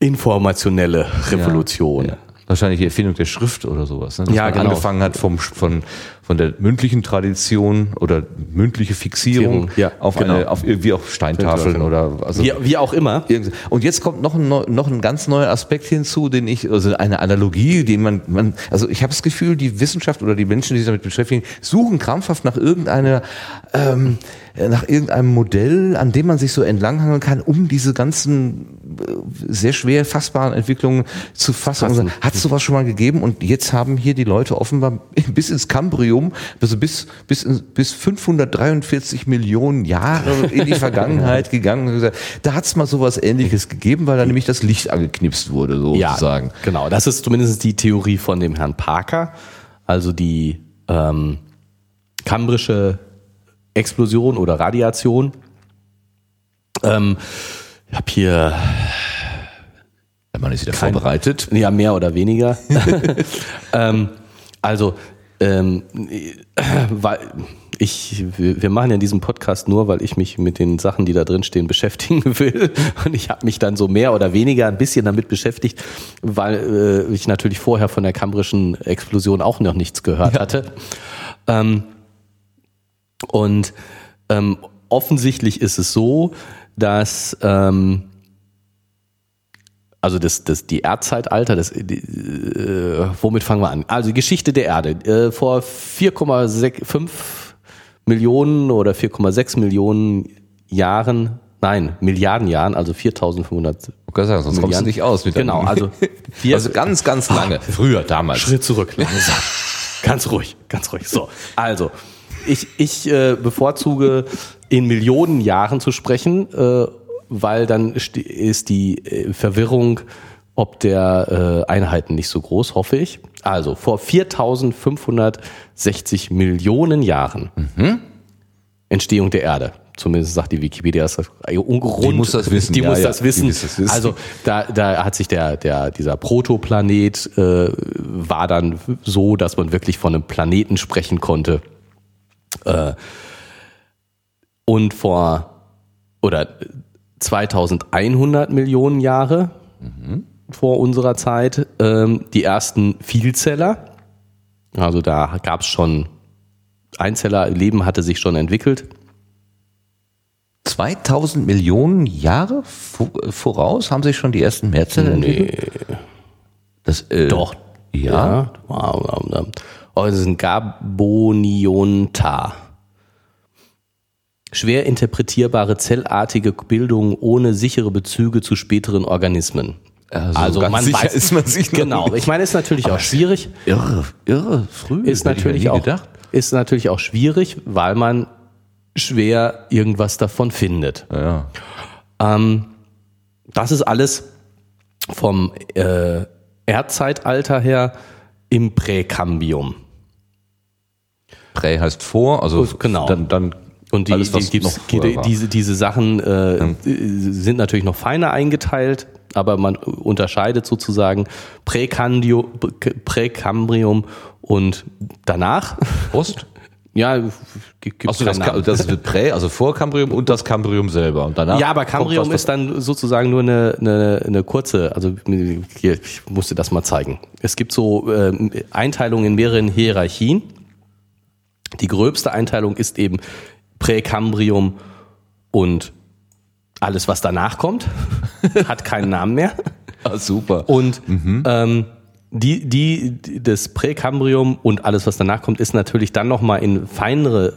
S2: informationelle Revolution. Ja, ja.
S1: Wahrscheinlich die Erfindung der Schrift oder sowas. Ne?
S2: Dass ja, man genau.
S1: angefangen hat vom, von, von der mündlichen Tradition oder mündliche Fixierung
S2: ja,
S1: auf genau. eine, auf irgendwie auf Steintafeln oder
S2: also wie, wie auch immer.
S1: Und jetzt kommt noch ein, noch ein ganz neuer Aspekt hinzu, den ich, also eine Analogie, die man, man also ich habe das Gefühl, die Wissenschaft oder die Menschen, die sich damit beschäftigen, suchen krampfhaft nach irgendeiner ähm, nach irgendeinem Modell, an dem man sich so entlanghangeln kann, um diese ganzen sehr schwer fassbaren Entwicklungen zu fassen. fassen. Hat es sowas schon mal gegeben? Und jetzt haben hier die Leute offenbar [LAUGHS] bis ins Jubiläum, also bis, bis, bis 543 Millionen Jahre in die [LAUGHS] Vergangenheit gegangen. Da hat es mal sowas ähnliches gegeben, weil da nämlich das Licht angeknipst wurde, sozusagen. Ja,
S2: genau. Das ist zumindest die Theorie von dem Herrn Parker. Also die ähm, kambrische Explosion oder Radiation. Ähm, ich habe hier
S1: der Mann ist wieder Kein, vorbereitet.
S2: Ja, mehr oder weniger. [LAUGHS] ähm, also ähm, weil ich, wir machen ja diesen Podcast nur, weil ich mich mit den Sachen, die da drin stehen, beschäftigen [LAUGHS] will. Und ich habe mich dann so mehr oder weniger ein bisschen damit beschäftigt, weil äh, ich natürlich vorher von der kambrischen Explosion auch noch nichts gehört ja. hatte. Ähm, und ähm, offensichtlich ist es so, dass ähm, also das, das, die Erdzeitalter, das, die, äh, womit fangen wir an? Also die Geschichte der Erde. Äh, vor 4,5 Millionen oder 4,6 Millionen Jahren, nein, Milliarden Jahren, also 4500
S1: Okay, sonst Milliarden. kommst du nicht aus.
S2: Mit genau, also, [LAUGHS]
S1: vier, also ganz, ganz lange.
S2: Oh, früher, damals.
S1: Schritt zurück, langsam.
S2: ganz ruhig, ganz ruhig. So, also, ich, ich äh, bevorzuge in Millionen Jahren zu sprechen äh, weil dann ist die äh, Verwirrung ob der äh, Einheiten nicht so groß, hoffe ich. Also vor 4560 Millionen Jahren mhm. Entstehung der Erde. zumindest sagt die Wikipedia, ist das ungerund.
S1: Die muss das wissen.
S2: Die
S1: Ja,
S2: muss
S1: ja,
S2: das wissen.
S1: das wissen.
S2: Also da, da hat sich der, der, dieser Protoplanet äh, war dann so, dass man wirklich von einem Planeten sprechen konnte. Äh, und vor oder 2100 Millionen Jahre vor unserer Zeit ähm, die ersten Vielzeller. Also da gab es schon Einzellerleben hatte sich schon entwickelt.
S1: 2000 Millionen Jahre vo- voraus haben sich schon die ersten Mehrzeller entwickelt? Das, äh,
S2: Doch.
S1: Ja.
S2: ja. Oh, das ist ein Gabonionta. Schwer interpretierbare zellartige Bildung ohne sichere Bezüge zu späteren Organismen.
S1: Also ganz sicher ist man sich
S2: Genau,
S1: nicht.
S2: ich meine, ist natürlich auch schwierig.
S1: Irre, irre, früh.
S2: Ist natürlich, auch,
S1: gedacht.
S2: ist natürlich auch schwierig, weil man schwer irgendwas davon findet.
S1: Ja.
S2: Ähm, das ist alles vom äh, Erdzeitalter her im Präkambium.
S1: Prä heißt vor, also
S2: Genau.
S1: dann, dann
S2: Und die,
S1: alles, was
S2: die,
S1: noch war.
S2: diese, diese Sachen äh, sind natürlich noch feiner eingeteilt, aber man unterscheidet sozusagen Präkambrium und danach.
S1: Ost? [LAUGHS]
S2: Ja, gibt
S1: Achso, das, das wird Prä, also vor Cambrium und das Cambrium selber. Und danach
S2: Ja, aber Cambrium ist dann sozusagen nur eine, eine, eine kurze, also hier, ich musste das mal zeigen. Es gibt so ähm, Einteilungen in mehreren Hierarchien. Die gröbste Einteilung ist eben Präkambrium und alles, was danach kommt, [LAUGHS] hat keinen Namen mehr.
S1: Ah, super.
S2: Und ähm, die, die, das Präkambrium und alles, was danach kommt, ist natürlich dann nochmal in feinere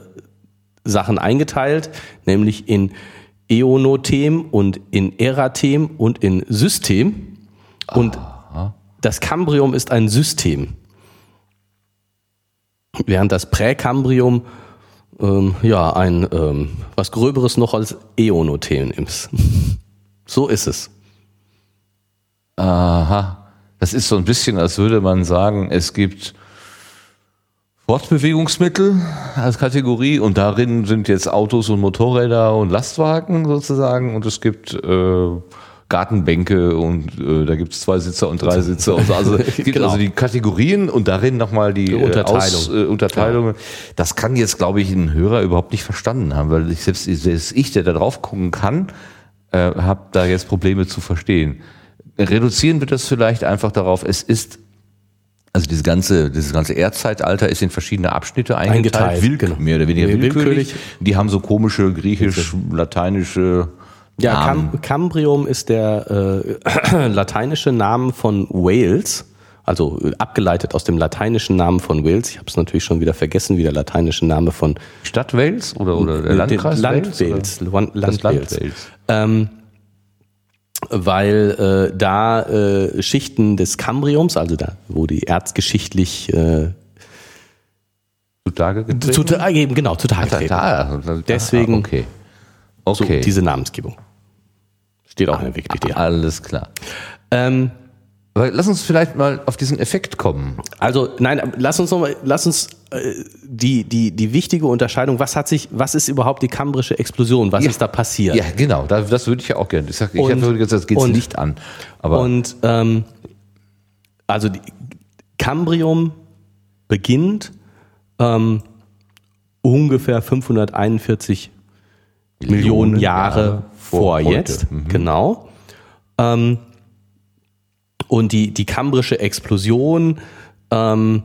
S2: Sachen eingeteilt, nämlich in Eonothem und in Erathem und in System. Und das Kambrium ist ein System. Während das Präkambrium ähm, ja ein ähm, was Gröberes noch als Eonothem ist. [LAUGHS] So ist es.
S1: Aha. Das ist so ein bisschen, als würde man sagen, es gibt Fortbewegungsmittel als Kategorie und darin sind jetzt Autos und Motorräder und Lastwagen sozusagen und es gibt äh, Gartenbänke und äh, da gibt es zwei Sitzer und drei Sitzer. Und so. Also [LAUGHS] es gibt
S2: Genau.
S1: also die Kategorien und darin nochmal die,
S2: Die
S1: äh,
S2: Unterteilung.
S1: Aus, äh, Unterteilungen. Das kann jetzt, glaube ich, ein Hörer überhaupt nicht verstanden haben, weil ich, selbst, selbst ich, der da drauf gucken kann, äh, habe da jetzt Probleme zu verstehen. Reduzieren wir das vielleicht einfach darauf, es ist, also dieses ganze, dieses ganze Erdzeitalter ist in verschiedene Abschnitte eingeteilt,
S2: Eingeteilt,
S1: Willk-
S2: genau.
S1: mehr oder weniger willkürlich.
S2: willkürlich.
S1: Die haben so komische griechisch, lateinische
S2: Ja. Cam Cambrium ist der äh, [CLEARS THROAT] lateinische Name von Wales, also äh, abgeleitet aus dem lateinischen Namen von Wales. Ich habe es natürlich schon wieder vergessen, wie der lateinische Name von
S1: Stadt Wales oder, oder der Landkreis
S2: Land
S1: Wales?
S2: Wales? Land, Land Wales.
S1: Wales.
S2: Ähm, weil äh, da äh, Schichten des Cambriums, also da, wo die erzgeschichtlich äh,
S1: Zutage getreten?
S2: zu, eben, genau, zutage
S1: Da,
S2: treten.
S1: da, da,
S2: Deswegen-
S1: okay.
S2: So,
S1: Okay.
S2: diese Namensgebung. Steht auch in der Wikipedia.
S1: Alles klar.
S2: Ähm,
S1: Aber lass uns vielleicht mal auf diesen Effekt kommen.
S2: Also nein, lass uns noch mal, lass uns äh, die die die wichtige Unterscheidung. Was hat sich, was ist überhaupt die kambrische Explosion? Was
S1: Ja.
S2: ist da passiert?
S1: Ja, genau. Da, das würde ich ja auch gerne. Ich, sag, ich
S2: Und-
S1: habe gesagt, das geht nicht an. Aber
S2: Und ähm, also die Kambrium beginnt ähm, ungefähr 541 Millionen Jahre vor
S1: heute.
S2: jetzt, genau. Ähm, und die, die kambrische Explosion ähm,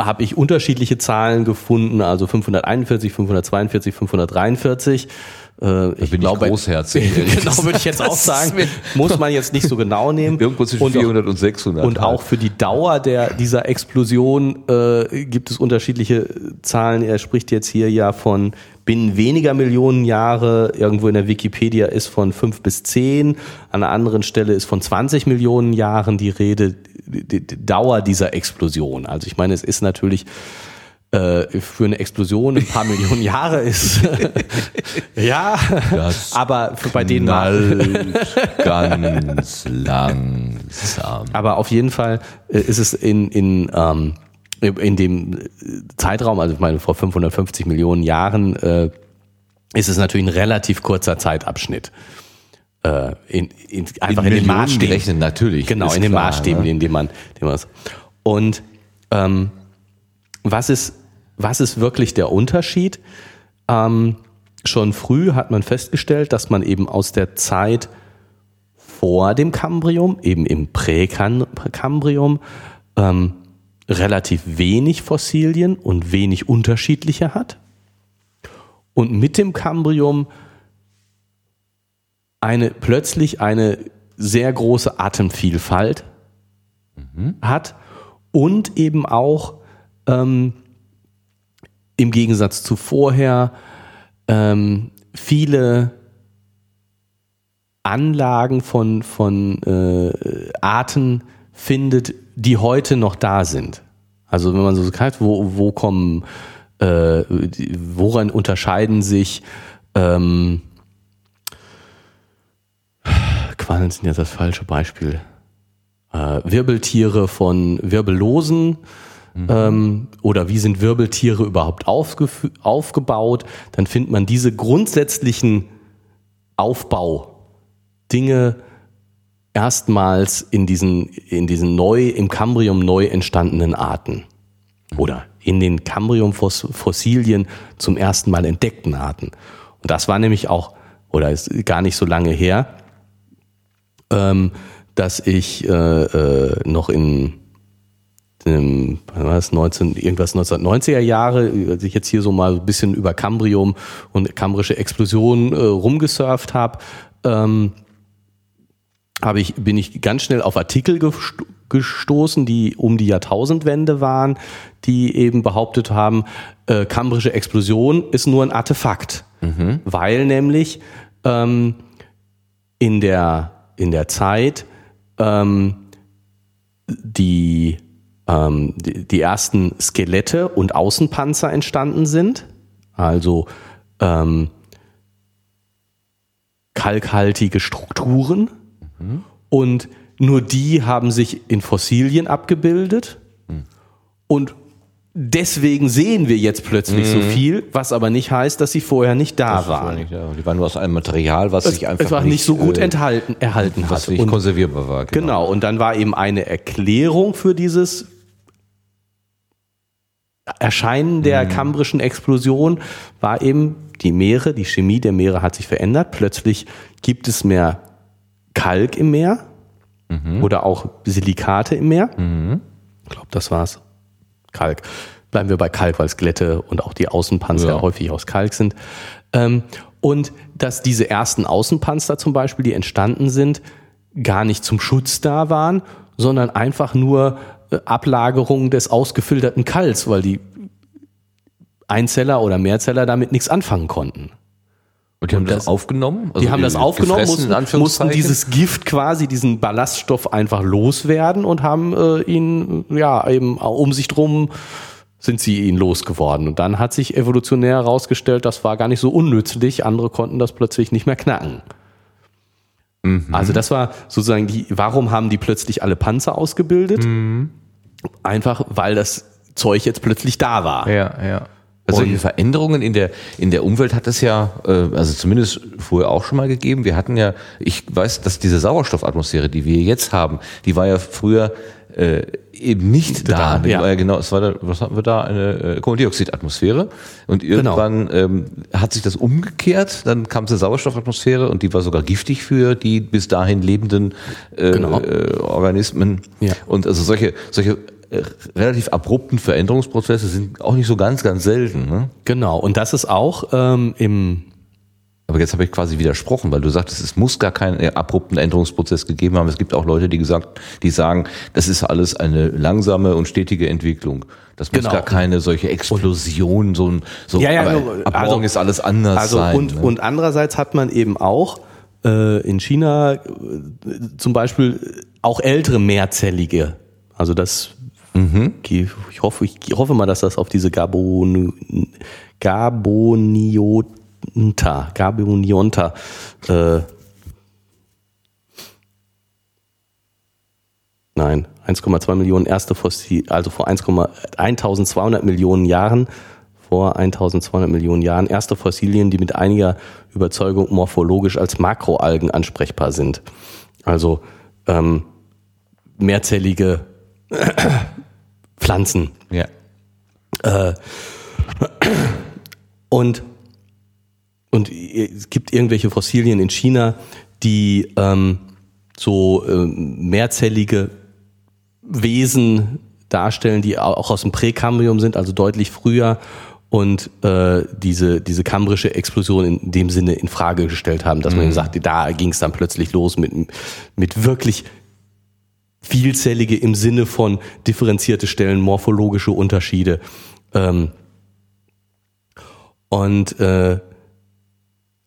S2: habe ich unterschiedliche Zahlen gefunden, also 541, 542, 543. Äh, ich
S1: bin ich
S2: glaube,
S1: großherzig, [LAUGHS] ehrlich
S2: genau, würde ich jetzt auch sagen. Muss man jetzt nicht so genau nehmen. [LAUGHS]
S1: irgendwo zwischen
S2: Und auch-
S1: 400 und 600.
S2: und auch für die Dauer der, dieser Explosion äh, gibt es unterschiedliche Zahlen. Er spricht jetzt hier ja von binnen weniger Millionen Jahre. Irgendwo in der Wikipedia ist von fünf bis zehn. An einer anderen Stelle ist von 20 Millionen Jahren die Rede, die Dauer dieser Explosion. Also ich meine, es ist natürlich äh, für eine Explosion ein paar Millionen Jahre ist. [LAUGHS] ja,
S1: Das
S2: aber für, bei denen mal.
S1: knallt ganz langsam.
S2: Aber auf jeden Fall äh, ist es in, in, ähm, in dem Zeitraum, also ich meine vor 550 Millionen Jahren, äh, ist es natürlich ein relativ kurzer Zeitabschnitt. Äh, in, in, einfach in, in den Maßstäben.
S1: gerechnet, natürlich.
S2: Genau, in den klar, Maßstäben, ne? in denen man, den man Und ähm, was ist, was ist wirklich der Unterschied? Ähm, schon früh hat man festgestellt, dass man eben aus der Zeit vor dem Kambrium, eben im Präkambrium, ähm, relativ wenig Fossilien und wenig unterschiedliche hat. Und mit dem Kambrium eine, plötzlich eine sehr große Atemvielfalt mhm. hat und eben auch ähm, im Gegensatz zu vorher ähm, viele Anlagen von, von äh, Arten findet, die heute noch da sind. Also wenn man so sagt, wo, wo kommen, äh, woran unterscheiden sich ähm, Quallen sind jetzt das falsche Beispiel. Äh, Wirbeltiere von Wirbellosen mhm. ähm, oder wie sind Wirbeltiere überhaupt aufgebaut, dann findet man diese grundsätzlichen Aufbau-Dinge erstmals in diesen, in diesen neu, im Kambrium neu entstandenen Arten. Oder in den Kambrium-Fossilien zum ersten Mal entdeckten Arten. Und das war nämlich auch, oder ist gar nicht so lange her, ähm, dass ich äh, äh, noch in dem, was 19, irgendwas 1990er Jahre, als ich jetzt hier so mal ein bisschen über Kambrium und kambrische Explosion äh, rumgesurft habe, ähm, habe ich, bin ich ganz schnell auf Artikel gestoßen, die um die Jahrtausendwende waren, die eben behauptet haben, äh, kambrische Explosion ist nur ein Artefakt, mhm. weil nämlich ähm, in der in der Zeit ähm, die, ähm, die, die ersten Skelette und Außenpanzer entstanden sind, also ähm, kalkhaltige Strukturen mhm. und nur die haben sich in Fossilien abgebildet mhm. und deswegen sehen wir jetzt plötzlich mhm. so viel, was aber nicht heißt, dass sie vorher nicht da das waren. Nicht,
S1: ja. Die waren nur aus einem Material, was es, sich einfach
S2: war nicht, nicht so gut äh, enthalten, erhalten was hat.
S1: Was nicht und, konservierbar war.
S2: Genau. genau. Und dann war eben eine Erklärung für dieses Erscheinen der mhm. kambrischen Explosion war eben die Meere, die Chemie der Meere hat sich verändert. Plötzlich gibt es mehr Kalk im Meer mhm. oder auch Silikate im Meer. Mhm. Ich glaube, das war's. Kalk. Bleiben wir bei Kalk, weil Skelette und auch die Außenpanzer ja. häufig aus Kalk sind. Ähm, und dass diese ersten Außenpanzer zum Beispiel, die entstanden sind, gar nicht zum Schutz da waren, sondern einfach nur äh, Ablagerungen des ausgefilterten Kalks, weil die Einzeller oder Mehrzeller damit nichts anfangen konnten.
S1: Und die haben und das, das, aufgenommen?
S2: Also die haben das aufgenommen, mussten, mussten, dieses Gift quasi, diesen Ballaststoff einfach loswerden und haben äh, ihn, ja, eben um sich drum sind sie ihn losgeworden. Und dann hat sich evolutionär herausgestellt, das war gar nicht so unnützlich. Andere konnten das plötzlich nicht mehr knacken. Mhm. Also das war sozusagen die, warum haben die plötzlich alle Panzer ausgebildet? Mhm. Einfach, weil das Zeug jetzt plötzlich da war.
S1: Ja, ja. Also solche Veränderungen in der, in der Umwelt hat es ja, äh, also zumindest vorher auch schon mal gegeben. Wir hatten ja, ich weiß, dass diese Sauerstoffatmosphäre, die wir jetzt haben, die war ja früher äh, eben nicht da. da ja. War ja genau, es war da, was hatten wir da? Eine äh, Kohlendioxidatmosphäre. Und genau. irgendwann genau. ähm, hat sich das umgekehrt, dann kam zur Sauerstoffatmosphäre und die war sogar giftig für die bis dahin lebenden äh, genau. äh, Organismen. Ja. Und also solche, solche äh, relativ abrupten Veränderungsprozesse sind auch nicht so ganz, ganz selten. Ne?
S2: Genau, und das ist auch ähm, im
S1: aber jetzt habe ich quasi widersprochen, weil du sagtest, es muss gar keinen abrupten Änderungsprozess gegeben haben. Es gibt auch Leute, die gesagt, die sagen, das ist alles eine langsame und stetige Entwicklung. Das muss genau. gar keine solche Explosion, so ein, so,
S2: ja, ja, aber also,
S1: ist alles anders
S2: also
S1: sein.
S2: Und, ne? und andererseits hat man eben auch äh, in China äh, zum Beispiel auch ältere mehrzellige, also das Mhm. Ich, hoffe, ich hoffe mal, dass das auf diese Gabon, Gabonionta, Gabonionta, äh, nein, 1,2 Millionen erste Fossil, also vor 1,1200 Millionen Jahren vor 1200 Millionen Jahren erste Fossilien, die mit einiger Überzeugung morphologisch als Makroalgen ansprechbar sind. Also ähm, mehrzellige [COUGHS] Pflanzen.
S1: Ja.
S2: Äh, und, und es gibt irgendwelche Fossilien in China, die ähm, so äh, mehrzellige Wesen darstellen, die auch aus dem Präkambrium sind, also deutlich früher und äh, diese, diese kambrische Explosion in dem Sinne in Frage gestellt haben, dass man eben sagte, da ging es dann plötzlich los mit, mit wirklich vielzellige im Sinne von differenzierte Stellen, morphologische Unterschiede. Ähm, und äh,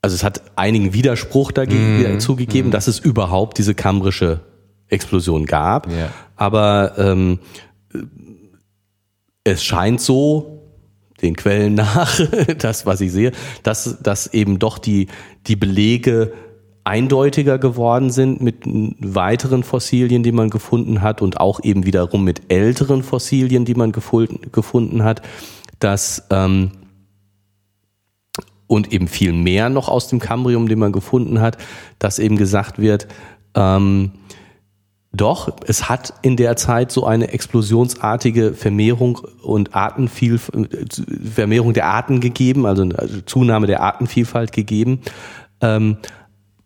S2: also es hat einigen Widerspruch dagegen mm, zugegeben, mm. dass es überhaupt diese kambrische Explosion gab.
S1: Ja.
S2: Aber ähm, es scheint so, den Quellen [LAUGHS] nach, das, was ich sehe, dass, dass eben doch die, die Belege eindeutiger geworden sind mit weiteren Fossilien, die man gefunden hat und auch eben wiederum mit älteren Fossilien, die man gefunden, gefunden hat, dass ähm, und eben viel mehr noch aus dem Kambrium, den man gefunden hat, dass eben gesagt wird, ähm, doch, es hat in der Zeit so eine explosionsartige Vermehrung und Artenviel Vermehrung der Arten gegeben, also eine Zunahme der Artenvielfalt gegeben. Ähm,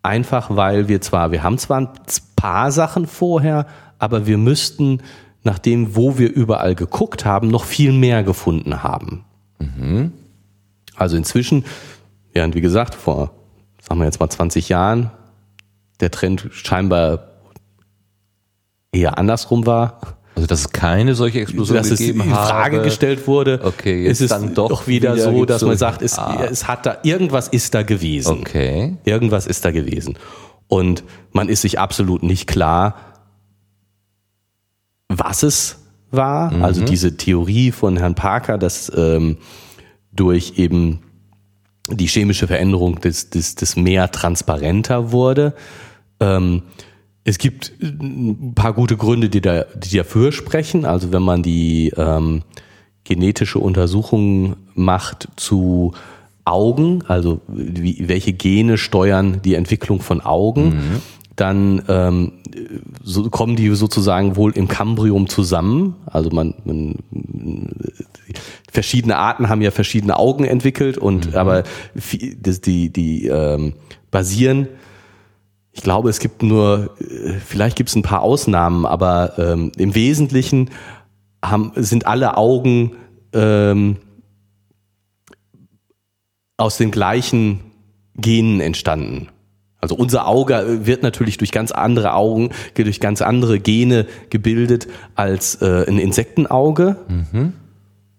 S2: einfach weil wir zwar, wir haben zwar ein paar Sachen vorher, aber wir müssten nach dem, wo wir überall geguckt haben, noch viel mehr gefunden haben. Mhm. Also inzwischen, während wie gesagt, vor, sagen wir jetzt mal 20 Jahren, der Trend scheinbar eher andersrum war.
S1: Also dass es keine solche Explosion dass gegeben
S2: es in Frage
S1: habe.
S2: gestellt wurde,
S1: okay,
S2: jetzt ist es dann doch, doch wieder, wieder, so, dass man sagt, es, ah. es hat da irgendwas ist da gewesen.
S1: Okay.
S2: Irgendwas ist da gewesen. Und man ist sich absolut nicht klar, was es war. Mhm. Also diese Theorie von Herrn Parker, dass ähm, durch eben die chemische Veränderung des, des, des Meer transparenter wurde. Ähm, es gibt ein paar gute Gründe, die, da, die dafür sprechen. Also wenn man die ähm, genetische Untersuchung macht zu Augen, also wie, welche Gene steuern die Entwicklung von Augen, mhm. Dann ähm, so kommen die sozusagen wohl im Kambrium zusammen. Also man, man verschiedene Arten haben ja verschiedene Augen entwickelt und mhm. aber die, die, ähm, basieren ich glaube, es gibt nur, äh, vielleicht gibt es ein paar Ausnahmen, aber ähm, im Wesentlichen haben, sind alle Augen ähm, aus den gleichen Genen entstanden. Also unser Auge wird natürlich durch ganz andere Augen, durch ganz andere Gene gebildet als äh, ein Insektenauge. Mhm.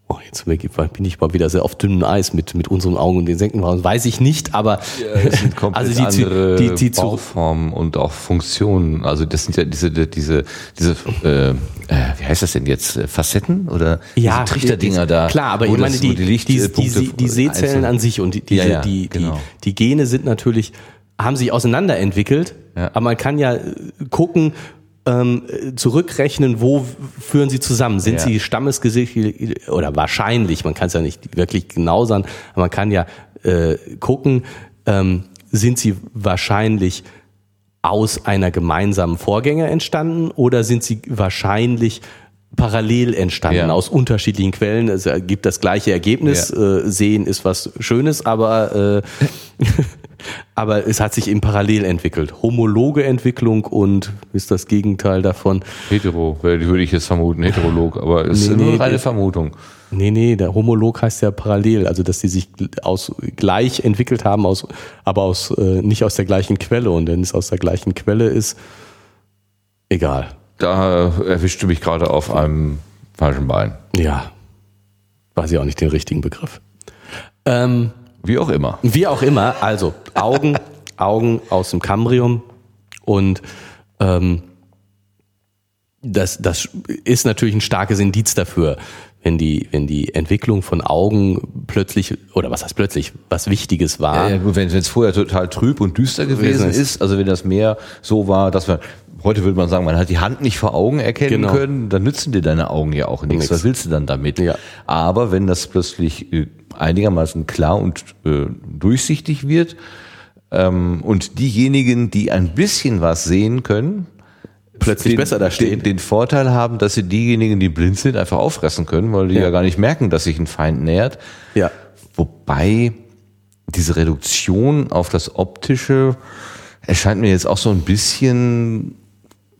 S2: Oh, jetzt bin ich mal wieder sehr auf dünnem Eis mit, mit unseren Augen und den Senken. Weiß ich nicht, aber
S1: ja, es sind komplett [LAUGHS] also die, andere die, die Bauformen und auch Funktionen. Also das sind ja diese diese diese äh, äh, wie heißt das denn jetzt Facetten oder
S2: ja,
S1: Trichterdinger da?
S2: Klar, aber ich meine die die, die, die, die Sehzellen an sich und die diese, ja, ja, die, genau. die die Gene sind natürlich haben sich auseinanderentwickelt, ja. aber man kann ja gucken, ähm, zurückrechnen, wo führen sie zusammen? Sind ja. sie Stammesgesicht oder wahrscheinlich, man kann es ja nicht wirklich genau sagen, aber man kann ja äh, gucken, ähm, sind sie wahrscheinlich aus einer gemeinsamen Vorgänger entstanden oder sind sie wahrscheinlich parallel entstanden ja. aus unterschiedlichen Quellen. Es gibt das gleiche Ergebnis. Ja. Äh, sehen ist was Schönes, aber äh, [LAUGHS] aber es hat sich eben parallel entwickelt. Homologe Entwicklung und ist das Gegenteil davon.
S1: Hetero, würde ich jetzt vermuten, Heterolog, aber es nee, ist nur nee, eine Vermutung.
S2: Nee, nee, der Homolog heißt ja parallel, also dass die sich aus gleich entwickelt haben, aus, aber aus äh, nicht aus der gleichen Quelle. Und wenn es aus der gleichen Quelle ist, egal.
S1: Da erwischte mich gerade auf einem falschen Bein.
S2: Ja. Weiß ich auch nicht den richtigen Begriff. Ähm,
S1: wie auch immer.
S2: Wie auch immer. Also Augen, [LAUGHS] Augen aus dem Kambrium und ähm, das, das ist natürlich ein starkes Indiz dafür, wenn die, wenn die Entwicklung von Augen plötzlich, oder was heißt plötzlich, was Wichtiges war.
S1: Ja, ja wenn es vorher total trüb und düster gewesen ist, also wenn das Meer so war, dass wir heute würde man sagen, man hat die Hand nicht vor Augen erkennen
S2: Genau.
S1: können, dann nützen dir deine Augen ja auch nichts. Was willst du dann damit?
S2: Ja.
S1: Aber wenn das plötzlich äh, einigermaßen klar und äh, durchsichtig wird ähm, und diejenigen, die ein bisschen was sehen können,
S2: Plötzlich
S1: den,
S2: besser da stehen.
S1: Den, den Vorteil haben, dass sie diejenigen, die blind sind, einfach auffressen können, weil die ja,
S2: Ja.
S1: gar nicht merken, dass sich ein Feind nähert.
S2: Ja.
S1: Wobei diese Reduktion auf das Optische erscheint mir jetzt auch so ein bisschen,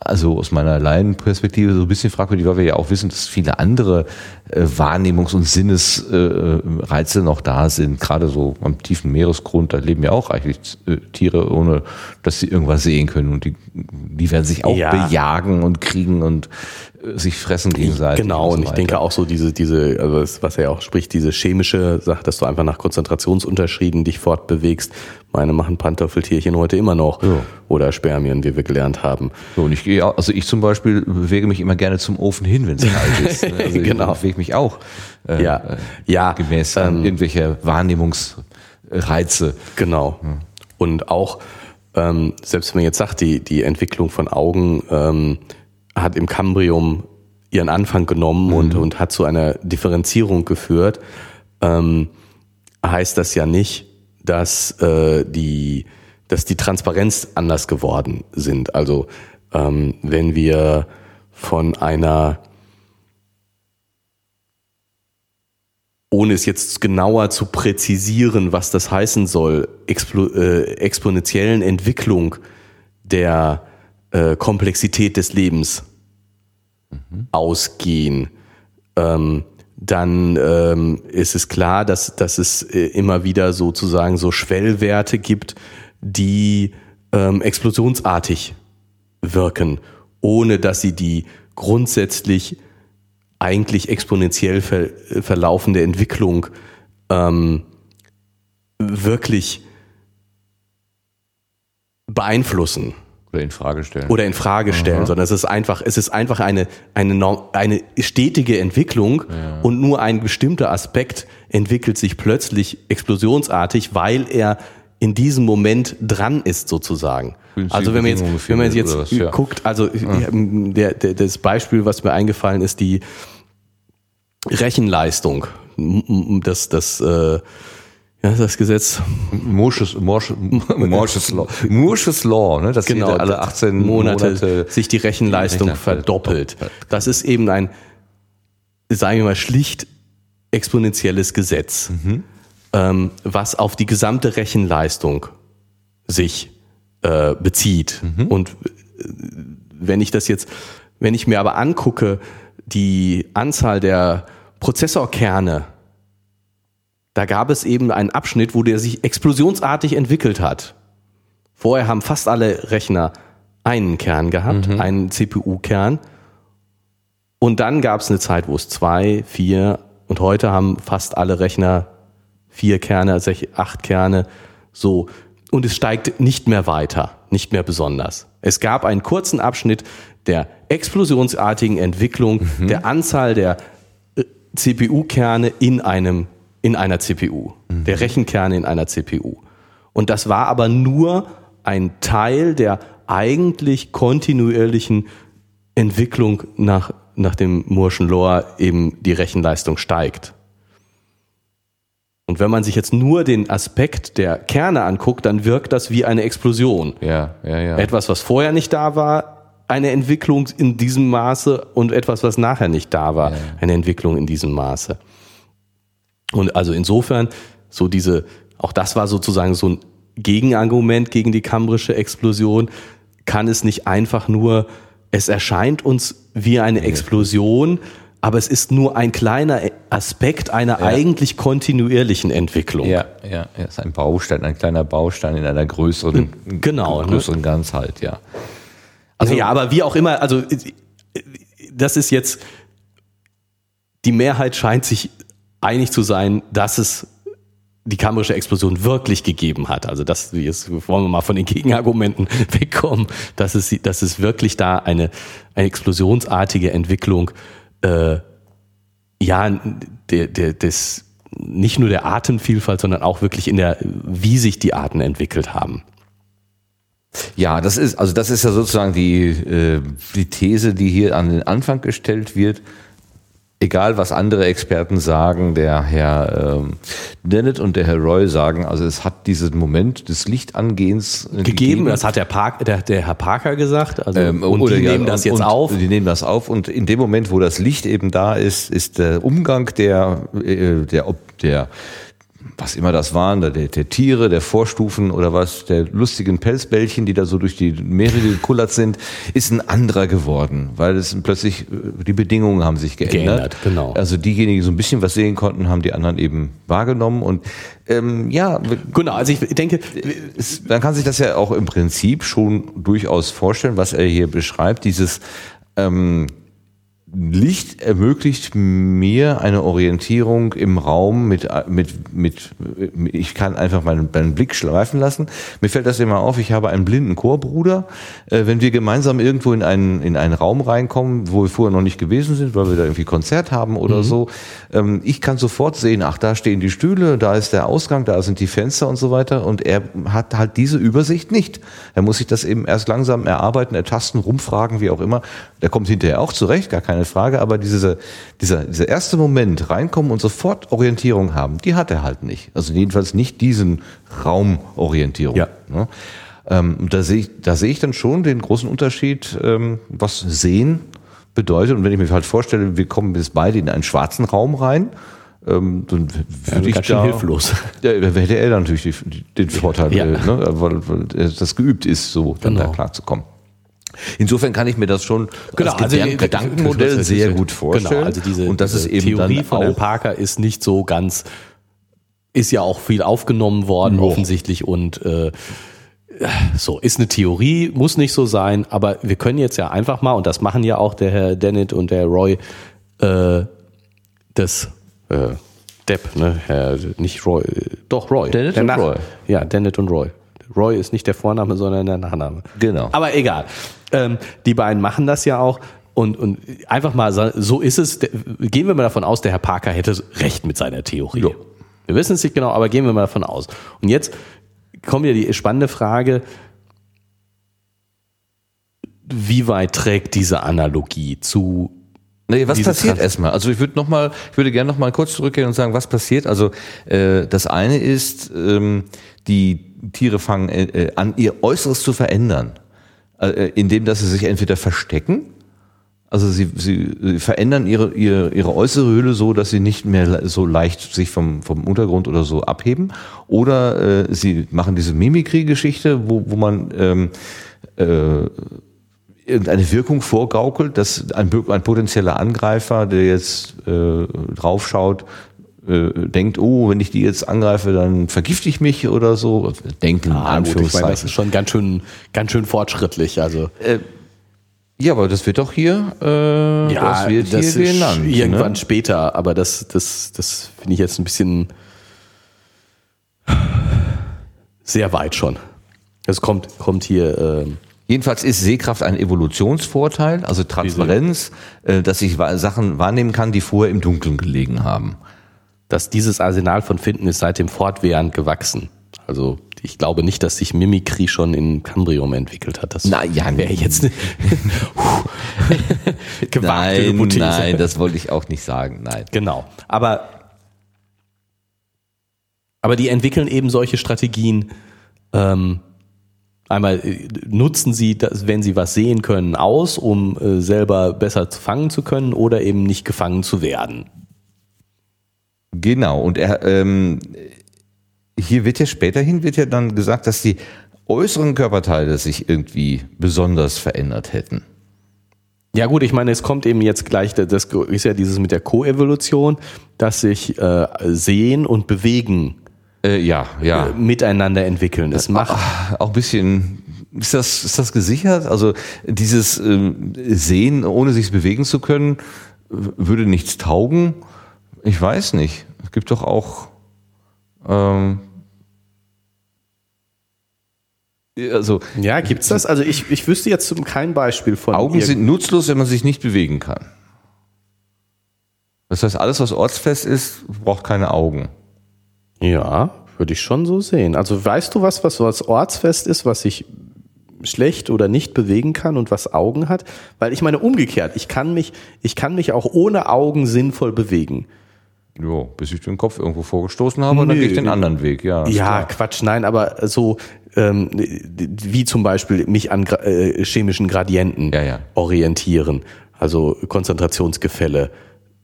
S1: also aus meiner Laienperspektive so ein bisschen fragwürdig, weil wir ja auch wissen, dass viele andere äh, Wahrnehmungs- und Sinnesreize äh, Reize noch da sind. Gerade so am tiefen Meeresgrund, da leben ja auch reichlich äh, Tiere, ohne dass sie irgendwas sehen können. Und die, die werden sich auch
S2: Ja.
S1: bejagen und kriegen und äh, sich fressen gegenseitig.
S2: Genau, und
S1: so
S2: ich denke auch so diese, diese, also was er auch spricht, diese chemische Sache, dass du einfach nach Konzentrationsunterschieden dich fortbewegst. Meine machen Pantoffeltierchen heute immer noch.
S1: Ja.
S2: Oder Spermien, wie wir gelernt haben.
S1: So, und ich gehe, auch- also ich zum Beispiel bewege mich immer gerne zum Ofen hin, wenn es kalt ist. ne? [LAUGHS] Also
S2: Genau.
S1: Ich bewege mich auch äh,
S2: Ja.
S1: äh,
S2: Ja,
S1: gemäß
S2: ähm,
S1: irgendwelcher Wahrnehmungsreize.
S2: Genau. Und auch, ähm, selbst wenn man jetzt sagt, die, die Entwicklung von Augen ähm, hat im Kambrium ihren Anfang genommen und, und hat zu einer Differenzierung geführt, ähm, heißt das ja nicht, dass äh, die dass die Transparenz anders geworden sind. Also ähm, wenn wir von einer ohne es jetzt genauer zu präzisieren, was das heißen soll, explo äh, exponentiellen Entwicklung der äh, Komplexität des Lebens ausgehen, ähm, dann ähm, ist es klar, dass, dass es äh, immer wieder sozusagen so Schwellwerte gibt, die ähm, explosionsartig wirken, ohne dass sie die grundsätzlich eigentlich exponentiell ver verlaufende Entwicklung ähm, wirklich beeinflussen
S1: Oder in Frage stellen.
S2: oder in Frage stellen, sondern es ist einfach, es ist einfach eine, eine, eine stetige Entwicklung und nur ein bestimmter Aspekt entwickelt sich plötzlich explosionsartig, weil er in diesem Moment dran ist sozusagen.
S1: Günstige
S2: Also wenn man jetzt, wenn man jetzt
S1: was, ja.
S2: guckt, also der, der, das Beispiel, was mir eingefallen ist, die Rechenleistung, das, das, äh, ja, das Gesetz,
S1: Morsches, Morsches, [LAUGHS] Morsches Law. Morsches Law, ne? dass
S2: genau,
S1: alle 18
S2: Monate,
S1: Monate,
S2: sich die Rechenleistung
S1: Rechner
S2: verdoppelt. Das ist eben ein, sagen wir mal, schlicht exponentielles Gesetz, ähm, was auf die gesamte Rechenleistung sich äh, bezieht. Und äh, wenn ich das jetzt, wenn ich mir aber angucke, die Anzahl der Prozessorkerne, da gab es eben einen Abschnitt, wo der sich explosionsartig entwickelt hat. Vorher haben fast alle Rechner einen Kern gehabt, einen CPU-Kern. Und dann gab es eine Zeit, wo es zwei, vier und heute haben fast alle Rechner vier Kerne, sech- acht Kerne, so. Und es steigt nicht mehr weiter, nicht mehr besonders. Es gab einen kurzen Abschnitt der explosionsartigen Entwicklung der Anzahl der äh, CPU-Kerne in einem, in einer CPU, der Rechenkerne in einer CPU. Und das war aber nur ein Teil der eigentlich kontinuierlichen Entwicklung nach, nach dem Moore'schen Law eben die Rechenleistung steigt. Und wenn man sich jetzt nur den Aspekt der Kerne anguckt, dann wirkt das wie eine Explosion.
S1: ja, ja, ja.
S2: Etwas, was vorher nicht da war, eine Entwicklung in diesem Maße und etwas, was nachher nicht da war, eine Entwicklung in diesem Maße. Und also insofern, so diese, auch das war sozusagen so ein Gegenargument gegen die kambrische Explosion, kann es nicht einfach nur, es erscheint uns wie eine Explosion, aber es ist nur ein kleiner Aspekt einer eigentlich kontinuierlichen Entwicklung.
S1: Ja, ja, ja, ist ein Baustein, ein kleiner Baustein in einer größeren,
S2: Genau, ne?
S1: größeren Ganzheit, ja.
S2: Also ja, aber wie auch immer, also das ist jetzt, die Mehrheit scheint sich einig zu sein, dass es die kambrische Explosion wirklich gegeben hat. Also das, jetzt wollen wir mal von den Gegenargumenten [LAUGHS] wegkommen, dass es, dass es wirklich da eine, eine explosionsartige Entwicklung, äh, ja, der, der, des, nicht nur der Artenvielfalt, sondern auch wirklich in der, wie sich die Arten entwickelt haben.
S1: Ja, das ist, also das ist ja sozusagen die, äh, die These, die hier an den Anfang gestellt wird. Egal, was andere Experten sagen, der Herr ähm, Dennett und der Herr Roy sagen, also es hat diesen Moment des Lichtangehens
S2: äh, gegeben. gegeben. Das hat der, Park, der, der Herr Parker gesagt. Also,
S1: ähm, und die ja, nehmen das jetzt auf. Die nehmen das auf und in dem Moment, wo das Licht eben da ist, ist der Umgang der, äh, der, der was immer das waren, der, der Tiere, der Vorstufen oder was, der lustigen Pelzbällchen, die da so durch die Meere gekullert sind, ist ein anderer geworden, weil es plötzlich, äh, die Bedingungen haben sich geändert. geändert
S2: genau.
S1: Also diejenigen, die so ein bisschen was sehen konnten, haben die anderen eben wahrgenommen und ähm, ja.
S2: Genau, also ich denke,
S1: es, man kann sich das ja auch im Prinzip schon durchaus vorstellen, was er hier beschreibt, dieses ähm, Licht ermöglicht mir eine Orientierung im Raum mit, mit, mit, ich kann einfach meinen, meinen Blick schleifen lassen. Mir fällt das immer auf, ich habe einen blinden Chorbruder. Äh, wenn wir gemeinsam irgendwo in einen, in einen Raum reinkommen, wo wir vorher noch nicht gewesen sind, weil wir da irgendwie Konzert haben oder mhm. so, ähm, ich kann sofort sehen, ach, da stehen die Stühle, da ist der Ausgang, da sind die Fenster und so weiter. Und er hat halt diese Übersicht nicht. Er muss sich das eben erst langsam erarbeiten, ertasten, rumfragen, wie auch immer. Der kommt hinterher auch zurecht, gar keine Frage, aber diese, dieser, dieser erste Moment, reinkommen und sofort Orientierung haben, die hat er halt nicht. Also jedenfalls nicht diesen Raumorientierung.
S2: Ja.
S1: Ne? Ähm, da sehe ich, da sehe ich dann schon den großen Unterschied, ähm, was Sehen bedeutet. Und wenn ich mir halt vorstelle, wir kommen bis beide in einen schwarzen Raum rein, ähm, dann würde ja, ich da,
S2: hilflos.
S1: Ja, hätte er natürlich den Vorteil, ja. äh, ne, weil, weil das geübt ist, so dann genau. da klarzukommen. Insofern kann ich mir das schon
S2: genau, als also
S1: Gedank Gedankenmodell sehr gut vorstellen. Genau,
S2: also diese, und das ist eben Theorie dann von Herrn Parker ist nicht so ganz, ist ja auch viel aufgenommen worden oh. offensichtlich und äh, so ist eine Theorie, muss nicht so sein, aber wir können jetzt ja einfach mal und das machen ja auch der Herr Dennett und der Roy, äh, das äh, Depp, ne, Herr, nicht Roy, doch Roy.
S1: Dennett und Roy.
S2: Ja, Dennett und Roy. Roy ist nicht der Vorname, sondern der Nachname.
S1: Genau.
S2: Aber egal. Ähm, die beiden machen das ja auch. Und, und einfach mal, so ist es. Gehen wir mal davon aus, der Herr Parker hätte recht mit seiner Theorie. Jo. Wir wissen es nicht genau, aber gehen wir mal davon aus. Und jetzt kommt ja die spannende Frage, wie weit trägt diese Analogie zu
S1: Nee, was passiert erstmal? Also ich würde noch mal, ich würde gerne noch mal kurz zurückgehen und sagen, was passiert. Also äh, das eine ist, ähm, die Tiere fangen äh, äh an, ihr Äußeres zu verändern. Äh, indem dass sie sich entweder verstecken, also sie, sie, sie verändern ihre, ihre, ihre äußere Hülle so, dass sie nicht mehr so leicht sich vom, vom Untergrund oder so abheben, oder äh, sie machen diese Mimikry-Geschichte, wo, wo man ähm, äh, irgendeine Wirkung vorgaukelt, dass ein, ein potenzieller Angreifer, der jetzt äh, draufschaut, äh, denkt, oh, wenn ich die jetzt angreife, dann vergifte ich mich oder so. Denken,
S2: ah, gut, ich meine, das ist schon ganz schön, ganz schön fortschrittlich. Also
S1: äh, ja, aber das wird doch hier,
S2: äh, ja, das wird das hier genannt. Irgendwann ne? später, aber das, das, das finde ich jetzt ein bisschen sehr weit schon. Es kommt, kommt hier. Äh,
S1: Jedenfalls ist Sehkraft ein Evolutionsvorteil, also Transparenz, äh, dass ich Sachen wahrnehmen kann, die vorher im Dunkeln gelegen haben
S2: dass dieses Arsenal von Finden ist seitdem fortwährend gewachsen. Also ich glaube nicht, dass sich Mimikry schon in Cambrium entwickelt hat.
S1: Das Na, ja, wäre jetzt [LAUGHS] [LAUGHS] gewagte nein. Nein, das wollte ich auch nicht sagen. Nein.
S2: Genau. Aber aber die entwickeln eben solche Strategien. Ähm, einmal äh, nutzen sie das, wenn sie was sehen können, aus, um äh, selber besser fangen zu können oder eben nicht gefangen zu werden.
S1: Genau, und er, ähm, hier wird ja späterhin wird ja dann gesagt, dass die äußeren Körperteile sich irgendwie besonders verändert hätten.
S2: Ja gut, ich meine, es kommt eben jetzt gleich, das ist ja dieses mit der Koevolution, dass sich äh, Sehen und Bewegen
S1: äh, ja, ja. Äh,
S2: miteinander entwickeln. Das macht
S1: auch, auch ein bisschen ist das, ist das gesichert? Also dieses ähm, Sehen, ohne sich bewegen zu können, würde nichts taugen. Ich weiß nicht. Es gibt doch auch. Ähm,
S2: also, ja, gibt's das? Also ich, ich wüsste jetzt kein Beispiel von.
S1: Augen sind nutzlos, wenn man sich nicht bewegen kann. Das heißt, alles, was ortsfest ist, braucht keine Augen.
S2: Ja, würde ich schon so sehen. Also weißt du was, was, ortsfest ist, was sich schlecht oder nicht bewegen kann und was Augen hat, weil ich meine umgekehrt, ich kann mich, ich kann mich auch ohne Augen sinnvoll bewegen.
S1: Jo, bis ich den Kopf irgendwo vorgestoßen habe, und dann gehe ich den anderen Weg, ja.
S2: Ja,
S1: klar.
S2: Quatsch, nein, aber so ähm, wie zum Beispiel mich an äh, chemischen Gradienten
S1: Ja, ja.
S2: orientieren, also Konzentrationsgefälle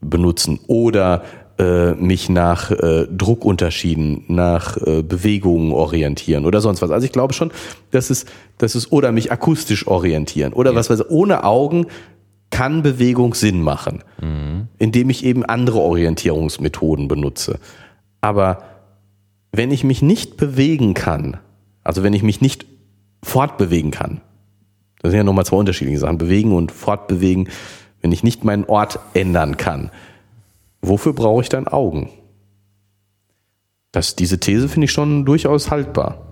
S2: benutzen oder äh, mich nach äh, Druckunterschieden, nach äh, Bewegungen orientieren oder sonst was. Also ich glaube schon, dass es, dass es oder mich akustisch orientieren oder was weiß ich, ohne Augen kann Bewegung Sinn machen, indem ich eben andere Orientierungsmethoden benutze. Aber wenn ich mich nicht bewegen kann, also wenn ich mich nicht fortbewegen kann, das sind ja nochmal zwei unterschiedliche Sachen, bewegen und fortbewegen, wenn ich nicht meinen Ort ändern kann, wofür brauche ich dann Augen? Das, diese These finde ich schon durchaus haltbar.